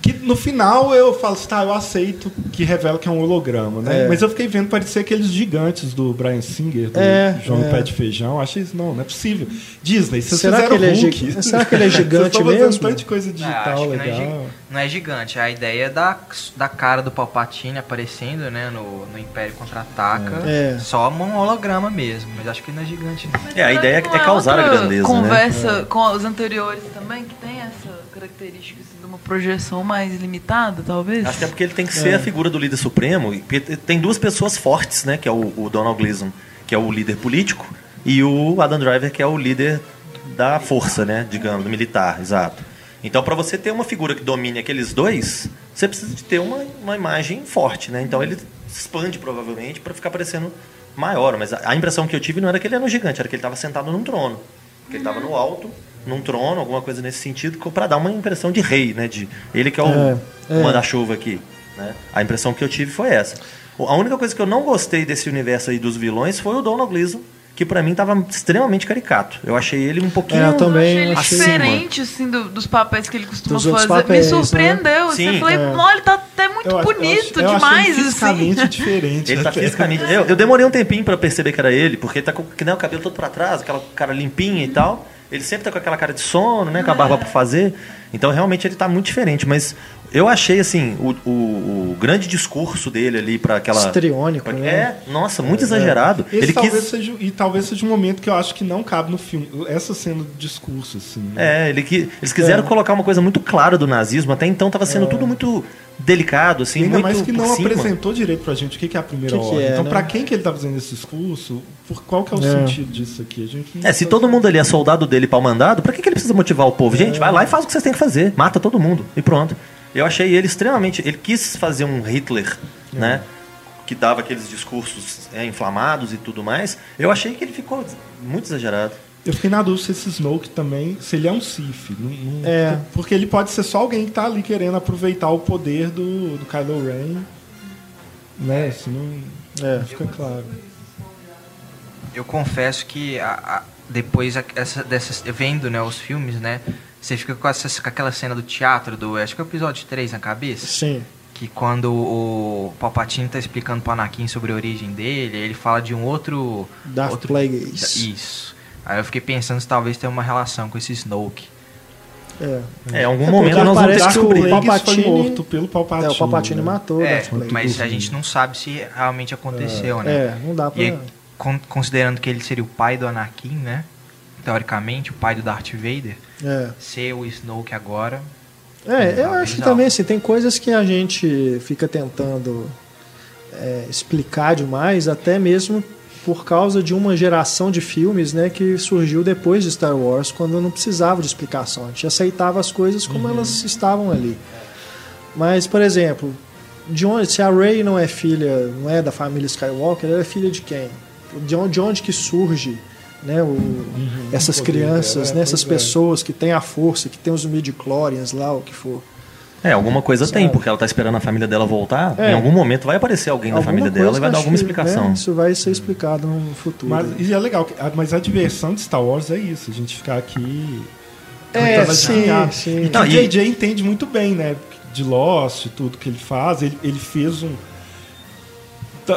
Que no final eu falo assim, tá, eu aceito que revela que é um holograma, né? É. Mas eu fiquei vendo parecer aqueles gigantes do Brian Singer, do é, João é. Pé de Feijão. Achei isso, não, não é possível. Disney, vocês será fizeram que ele Hulk. É será que ele é gigante mesmo? tanta coisa digital não, legal. Não é, não é, gigante, a ideia é da, da cara do Palpatine aparecendo, né, no, no Império Contra-Ataca. É. Só um holograma mesmo, mas acho que não é gigante. Não. É, a ideia é, é causar a grandeza, conversa né? com os anteriores também, que tem essa característica assim, de uma projeção mais limitada, talvez? Acho que é porque ele tem que ser é. a figura do líder supremo. Tem duas pessoas fortes, né? Que é o, o Donald Gleason, que é o líder político, e o Adam Driver, que é o líder da força, né? Digamos, do militar, exato. Então, para você ter uma figura que domine aqueles dois, você precisa de ter uma, uma imagem forte, né? Então ele expande provavelmente para ficar parecendo maior, mas a, a, impressão que eu tive não era que ele era um gigante, era que ele estava sentado num trono, que ele estava no alto, num trono, alguma coisa nesse sentido, para dar uma impressão de rei, né? De ele que é o é, é. manda-chuva aqui, né? A impressão que eu tive foi essa. A única coisa que eu não gostei desse universo aí dos vilões foi o Donald Gleason que para mim tava extremamente caricato. Eu achei ele um pouquinho. É, eu também eu achei diferente assim do, dos papéis que ele costuma fazer. Papéis, Me surpreendeu. Né? Assim, Sim, eu falei, é. olha, ele tá até muito eu bonito eu demais. Eu fisicamente assim. diferente. Ele tá fisicamente. Eu, eu demorei um tempinho para perceber que era ele, porque ele tá com que nem o cabelo todo para trás, aquela cara limpinha e tal. Ele sempre tá com aquela cara de sono, né? Com a barba para fazer. Então realmente ele tá muito diferente. Mas eu achei, assim, o, o, o, grande discurso dele ali para aquela. Estriônico, pra, né? É, nossa, muito é, exagerado. É. Ele talvez quis... seja, e talvez seja um momento que eu acho que não cabe no filme. Essa cena do discurso, assim. Né? É, ele que, eles quiseram é. colocar uma coisa muito clara do nazismo. Até então estava sendo é. tudo muito delicado, assim, Ainda muito mais que não cima. apresentou direito pra gente o que é a primeira que ordem. Que é, então, né? pra quem que ele tá fazendo esse discurso, por qual que é o é. sentido disso aqui? A gente é, se todo mundo ali é soldado dele pau mandado, pra que, que ele precisa motivar o povo? Gente, vai lá e faz o que vocês têm que fazer. Mata todo mundo. E pronto. Eu achei ele extremamente. Ele quis fazer um Hitler, é. né? Que dava aqueles discursos é, inflamados e tudo mais. Eu achei que ele ficou muito exagerado. Eu fiquei na dúvida se esse Snoke também, se ele é um Sith. Não, não, é. Porque ele pode ser só alguém que está ali querendo aproveitar o poder do, do Kylo Ren. Né? Se não, é, fica claro. Eu confesso que a, a, depois essa, dessas, vendo né, os filmes, né? Você fica com, essa, com aquela cena do teatro, do acho que é o episódio 3 na cabeça? Sim. Que quando o Palpatine tá explicando pro Anakin sobre a origem dele, ele fala de um outro... Darth outro, Plagueis. Isso. Aí eu fiquei pensando se talvez tenha uma relação com esse Snoke. É, é, em algum é momento nós vamos descobrir. O Palpatine foi morto pelo Palpatine. É, o Palpatine né? matou. É, mas a gente não sabe se realmente aconteceu, é, né? É, não dá pra... E considerando que ele seria o pai do Anakin, né? Teoricamente, o pai do Darth Vader é. ser o Snoke agora. É, eu acho que também assim, tem coisas que a gente fica tentando é, explicar demais, até mesmo por causa de uma geração de filmes né, que surgiu depois de Star Wars, quando não precisava de explicação. A gente aceitava as coisas como uhum. elas estavam ali. Mas, por exemplo, de onde, se a Rey não é filha, não é da família Skywalker, ela é filha de quem? De onde, de onde que surge né, o, uhum, essas crianças, né, essas é. pessoas que têm a força, que têm os midi-chlorians lá, o que for. É, alguma coisa Sabe? tem, porque ela está esperando a família dela voltar. É. Em algum momento vai aparecer alguém alguma da família dela e vai dar alguma explicação. Né? Isso vai ser explicado no futuro. Mas, e é legal, mas a diversão de Star Wars é isso, a gente ficar aqui. É, sim, sim. E que o JJ entende muito bem, né? De Lost, tudo que ele faz. Ele, ele fez um.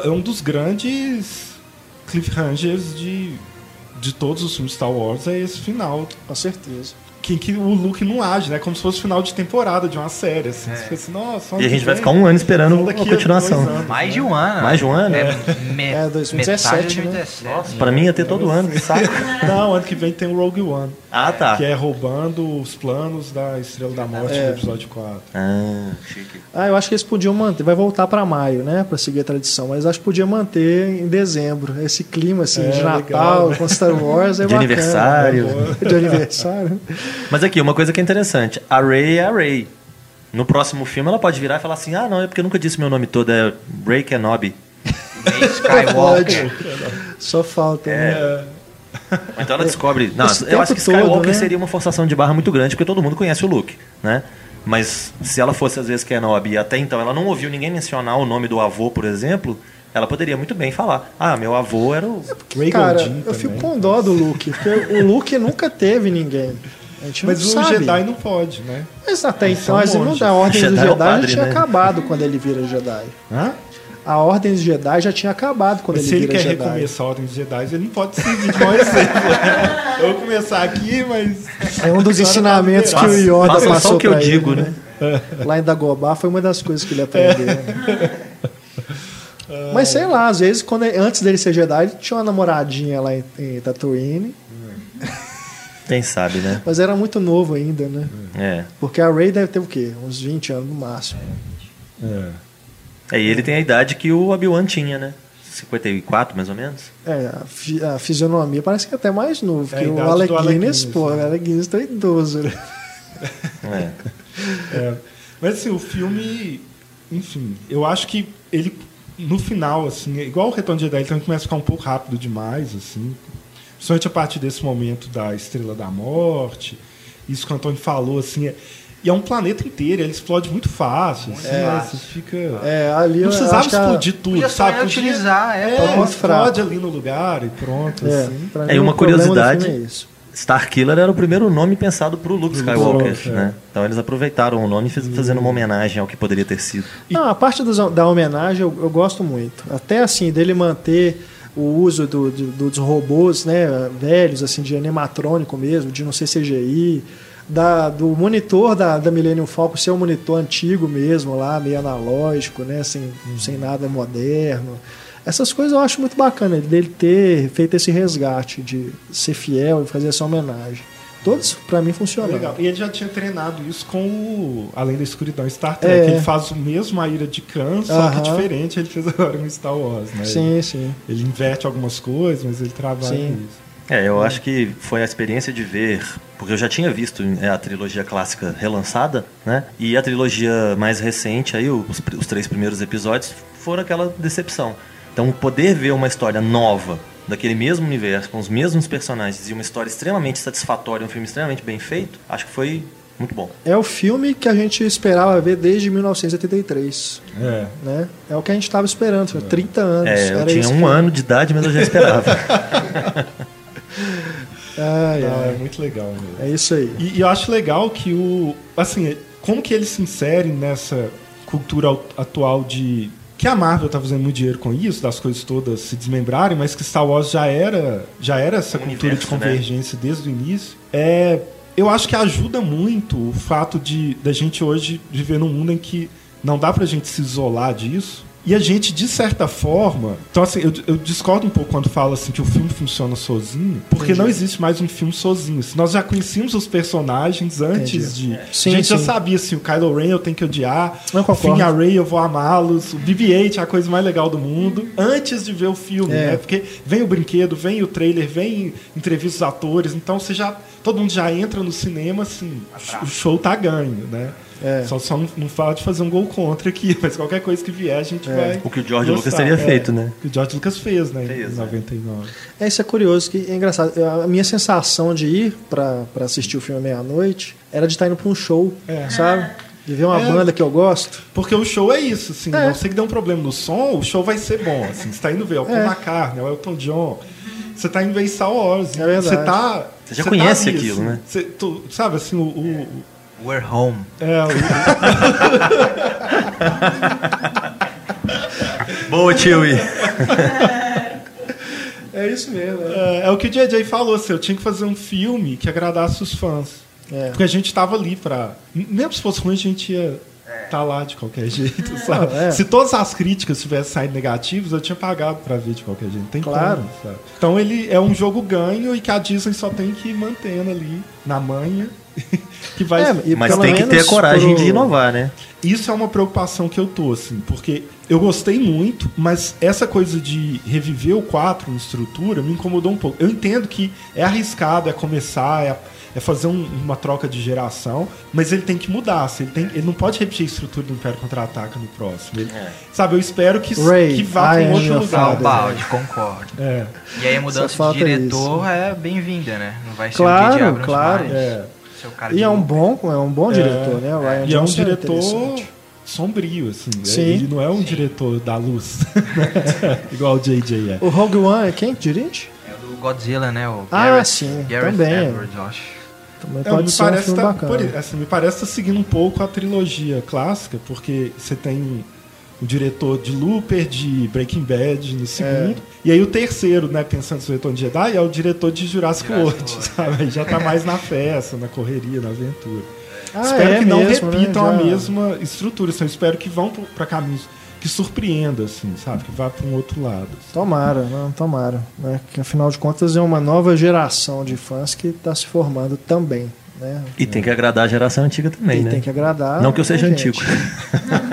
É um dos grandes cliffhangers de de todos os filmes Star Wars é esse final. Com certeza. Que, que o Luke não age, né? Como se fosse o final de temporada de uma série. Assim. É. Assim, e a gente vai ficar um ano esperando a continuação. Anos, Mais de um ano. Mais de um ano? É, me, é 2017. Né? Nossa, pra mim ia ter todo ano, que saco. Não, ano que vem tem o Rogue One. Ah, tá. Que é roubando os planos da Estrela da Morte é. do episódio 4. Ah, chique. Ah, eu acho que eles podiam manter. Vai voltar para maio, né? Para seguir a tradição. Mas acho que podia manter em dezembro. Esse clima assim, é, de Natal, legal, né? com Star Wars é De bacana, aniversário. Né? De aniversário. Mas aqui, uma coisa que é interessante. A Ray é a Ray. No próximo filme ela pode virar e falar assim: ah, não, é porque eu nunca disse meu nome todo, é Ray Kenobi. Ray Skywalker. Só falta, é. né? Então ela descobre. Não, eu acho que Skywalker né? seria uma forçação de barra muito grande, porque todo mundo conhece o Luke, né? Mas se ela fosse às vezes Kenobi e até então ela não ouviu ninguém mencionar o nome do avô, por exemplo, ela poderia muito bem falar: Ah, meu avô era o. É porque, cara, eu fico com dó do Luke, porque o Luke nunca teve ninguém. Mas o sabe. Jedi não pode, né? Mas até então, as não da Ordem do Jedi é padre, já tinha né? acabado quando ele vira Jedi. Hã? A Ordem dos Jedi já tinha acabado quando mas ele vira Jedi. Se ele quer recomeçar a Ordem dos Jedi, ele não pode seguir de mau exemplo. Eu vou começar aqui, mas... É um dos ensinamentos que o Yoda Faça passou só o que eu digo, né? né? Lá em Dagobah foi uma das coisas que ele aprendeu. Né? Mas sei lá, às vezes, quando, antes dele ser Jedi, ele tinha uma namoradinha lá em, em Tatooine. Quem sabe, né? Mas era muito novo ainda, né? É. Porque a Rey deve ter o quê? Uns 20 anos no máximo. É. É, e ele tem a idade que o Obi-Wan tinha, né? 54, mais ou menos? É, a, fi a fisionomia parece que é até mais novo. É que o Alec Guinness, pô, né? o Alec Guinness tá idoso, né? É. é. Mas assim, o filme, enfim, eu acho que ele no final, assim, é igual o Retorno de Jedi, ele também começa a ficar um pouco rápido demais, assim. Principalmente a partir desse momento da Estrela da Morte. Isso que o Antônio falou, assim, é, e é um planeta inteiro, ele explode muito fácil. Assim, é, né? Fica. É, ali não precisava explodir tudo, Podia sabe? Podia utilizar, é, é explode ali no lugar e pronto. É, assim. é uma curiosidade. É Starkiller era o primeiro nome pensado para o Luke Skywalker, é. né? Então eles aproveitaram o nome fazendo uma homenagem ao que poderia ter sido. Não, a parte dos, da homenagem eu, eu, gosto muito. Até assim, dele manter o uso do, do, dos robôs né, velhos, assim, de animatrônico mesmo, de não ser CGI da, do monitor da, da Millennium Falcon ser um monitor antigo mesmo, lá, meio analógico, né? Sem, sem nada moderno. Essas coisas eu acho muito bacana, dele ter feito esse resgate, de ser fiel e fazer essa homenagem. Todos, para mim, funcionam. Legal. E ele já tinha treinado isso com o Além da Escuridão Star Trek. É. Ele faz o mesmo a Ira de Khan, só que diferente ele fez agora no Star Wars, né? Sim, ele, sim. Ele inverte algumas coisas, mas ele trabalha sim. isso. É, eu acho que foi a experiência de ver, porque eu já tinha visto é, a trilogia clássica relançada, né? E a trilogia mais recente, aí os, os três primeiros episódios foram aquela decepção. Então, poder ver uma história nova daquele mesmo universo, com os mesmos personagens e uma história extremamente satisfatória, um filme extremamente bem feito, acho que foi muito bom. É o filme que a gente esperava ver desde 1983. É. Né? É o que a gente estava esperando, é. 30 anos. É, eu tinha um filme. ano de idade, mas eu já esperava. Ai, Não, é muito legal. Mesmo. É isso aí. E, e, eu acho legal que o. Assim, como que eles se inserem nessa cultura atual de. Que a Marvel tá fazendo muito dinheiro com isso, das coisas todas se desmembrarem, mas que Star Wars já era, já era essa o cultura universo, de né? convergência né? desde o início. É, eu acho que ajuda muito o fato de da gente hoje viver num mundo em que não dá pra gente se isolar disso e a gente, de certa forma. Então, assim, eu, eu, discordo um pouco quando fala assim que o filme funciona sozinho, porque Entendi. não existe mais um filme sozinho. Se nós já conhecíamos os personagens antes Entendi. de. Sim, a gente sim. já sabia assim, o Kylo Ren eu tenho que odiar, o Finn a Rey eu vou amá-los, o BB-8 é a coisa mais legal do mundo, antes de ver o filme, é. né? Porque vem o brinquedo, vem o trailer, vem entrevistas dos atores, então você já. Todo mundo já entra no cinema, assim, o show tá ganho, né? É. Só, só não, não, fala de fazer um gol contra aqui, mas qualquer coisa que vier a gente é. vai. O que o George gostar. Lucas teria é. feito, né? O que o George Lucas fez, né? Fez, em 99. É. é, isso é curioso, que é engraçado. A minha sensação de ir para assistir o filme meia-noite era de estar indo para um show, é. sabe? De ver uma é, banda que eu gosto. Porque o show é isso, assim. É. Não sei que deu um problema no som, o show vai ser bom. Assim, você tá indo ver o Paul é. McCartney, o Elton John. Você tá indo ver Star Wars. É verdade. Você tá. Você já você conhece tá aquilo, né? Você, tu, sabe, assim, o, o We're home. É, o... Boa, Chewie. É isso mesmo. É, é, o que o JJ falou, assim, eu tinha que fazer um filme que agradasse os fãs. É. Porque a gente estava ali para. Mesmo se fosse ruim, a gente ia tá lá de qualquer jeito, sabe? É. Se todas as críticas tivessem saído negativas, eu tinha pagado para ver de qualquer jeito. Tem claro. Como, sabe? Então ele é um jogo ganho e que a Disney só tem que ir mantendo ali na manha. que vai... É, mas tem que ter a coragem pro... de inovar, né? Isso é uma preocupação que eu tô, assim, porque eu gostei muito, mas essa coisa de reviver o 4 em estrutura me incomodou um pouco. Eu entendo que é arriscado, é começar, é é fazer um, uma troca de geração, mas ele tem que mudar. Assim, ele, tem, ele não pode repetir a estrutura do Império Contra-Ataca no próximo. Ele, é. Sabe, eu espero que, Ray, que vá para um outro lugar. Balde, concordo. É. E aí a mudança de diretor é bem-vinda, né? Não vai ser claro, um claro. É. E é um bom, é um bom é. diretor, né? O Ryan e é um é diretor sombrio, assim. Né? Sim. Ele não é um Sim. diretor da luz, igual o JJ é. O Rogue One é quem que dirige? É o do Godzilla, né? O ah, Gareth, sim, Gareth também. Edwards, eu acho. Também é, me ser parece um tá, por, assim, me parece tá seguindo um pouco a trilogia clássica, porque você tem o diretor de Looper, de Breaking Bad no segundo. É. E aí o terceiro, né, pensando no retorno de Jedi, é o diretor de Jurassic, Jurassic World, World, sabe? Aí já tá mais na festa, na correria, na aventura. Ah, espero é que não mesmo, né? repitam né? a mesma estrutura, assim, espero que vão para caminhos que surpreenda, assim, sabe? Que vá para um outro lado. Assim. Tomara, não, tomara. Né? Que afinal de contas é uma nova geração de fãs que está se formando também. Né? E tem que agradar a geração antiga também, e né? Tem que agradar. Não que eu seja antigo.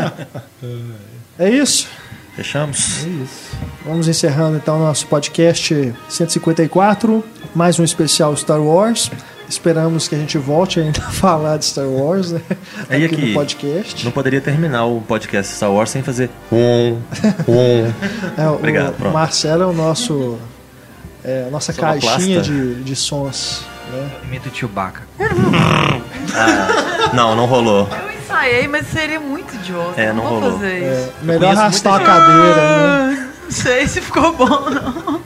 é isso. Fechamos. É isso. Vamos encerrando então nosso podcast 154, mais um especial Star Wars. Esperamos que a gente volte ainda a falar de Star Wars, né? Aqui, aqui no podcast. Não poderia terminar o podcast Star Wars sem fazer um, um. É, Obrigado, o pronto. Marcelo é o nosso. É, a nossa caixinha de, de sons. Né? Imita o Chewbacca. ah, não, não rolou. Eu ensaiei, mas seria muito idiota. É, não, não rolou. fazer isso. É, melhor arrastar a cadeira. Né? Não sei se ficou bom, não.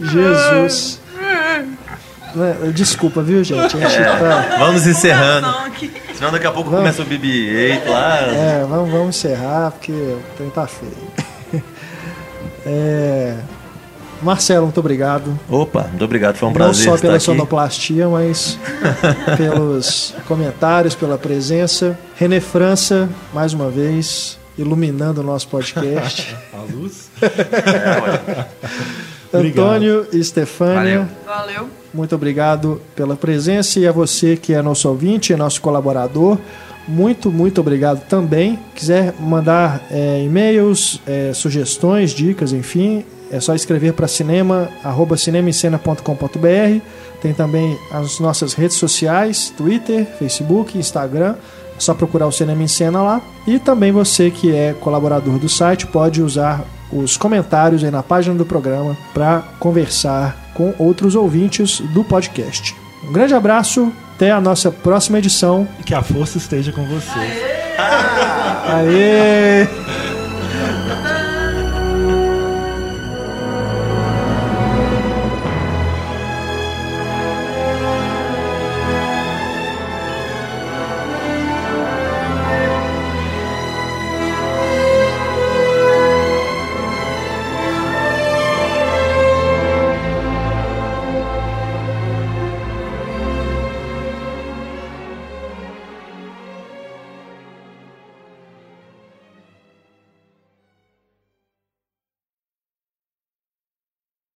Jesus. Né, desculpa, viu, gente? É, tá... Vamos encerrando. Senão daqui a pouco vamos... começa o BB-8 lá. É, vamos, vamos encerrar, porque o trem tá feio. É... Marcelo, muito obrigado. Opa, muito obrigado, foi um Não prazer. Não só pela sonoplastia, mas pelos comentários, pela presença. René França, mais uma vez, iluminando o nosso podcast. A luz. É, Antônio e Stefânia. Valeu. Muito obrigado pela presença e a você que é nosso ouvinte, é nosso colaborador. Muito, muito obrigado também. Quiser mandar é, e-mails, é, sugestões, dicas, enfim, é só escrever para cinema, arroba cinemascena.com.br. Tem também as nossas redes sociais, Twitter, Facebook, Instagram. É só procurar o Cinema em Cena lá. E também você que é colaborador do site pode usar os comentários aí na página do programa para conversar com outros ouvintes do podcast. Um grande abraço, até a nossa próxima edição. E que a força esteja com você. Aê! Aê!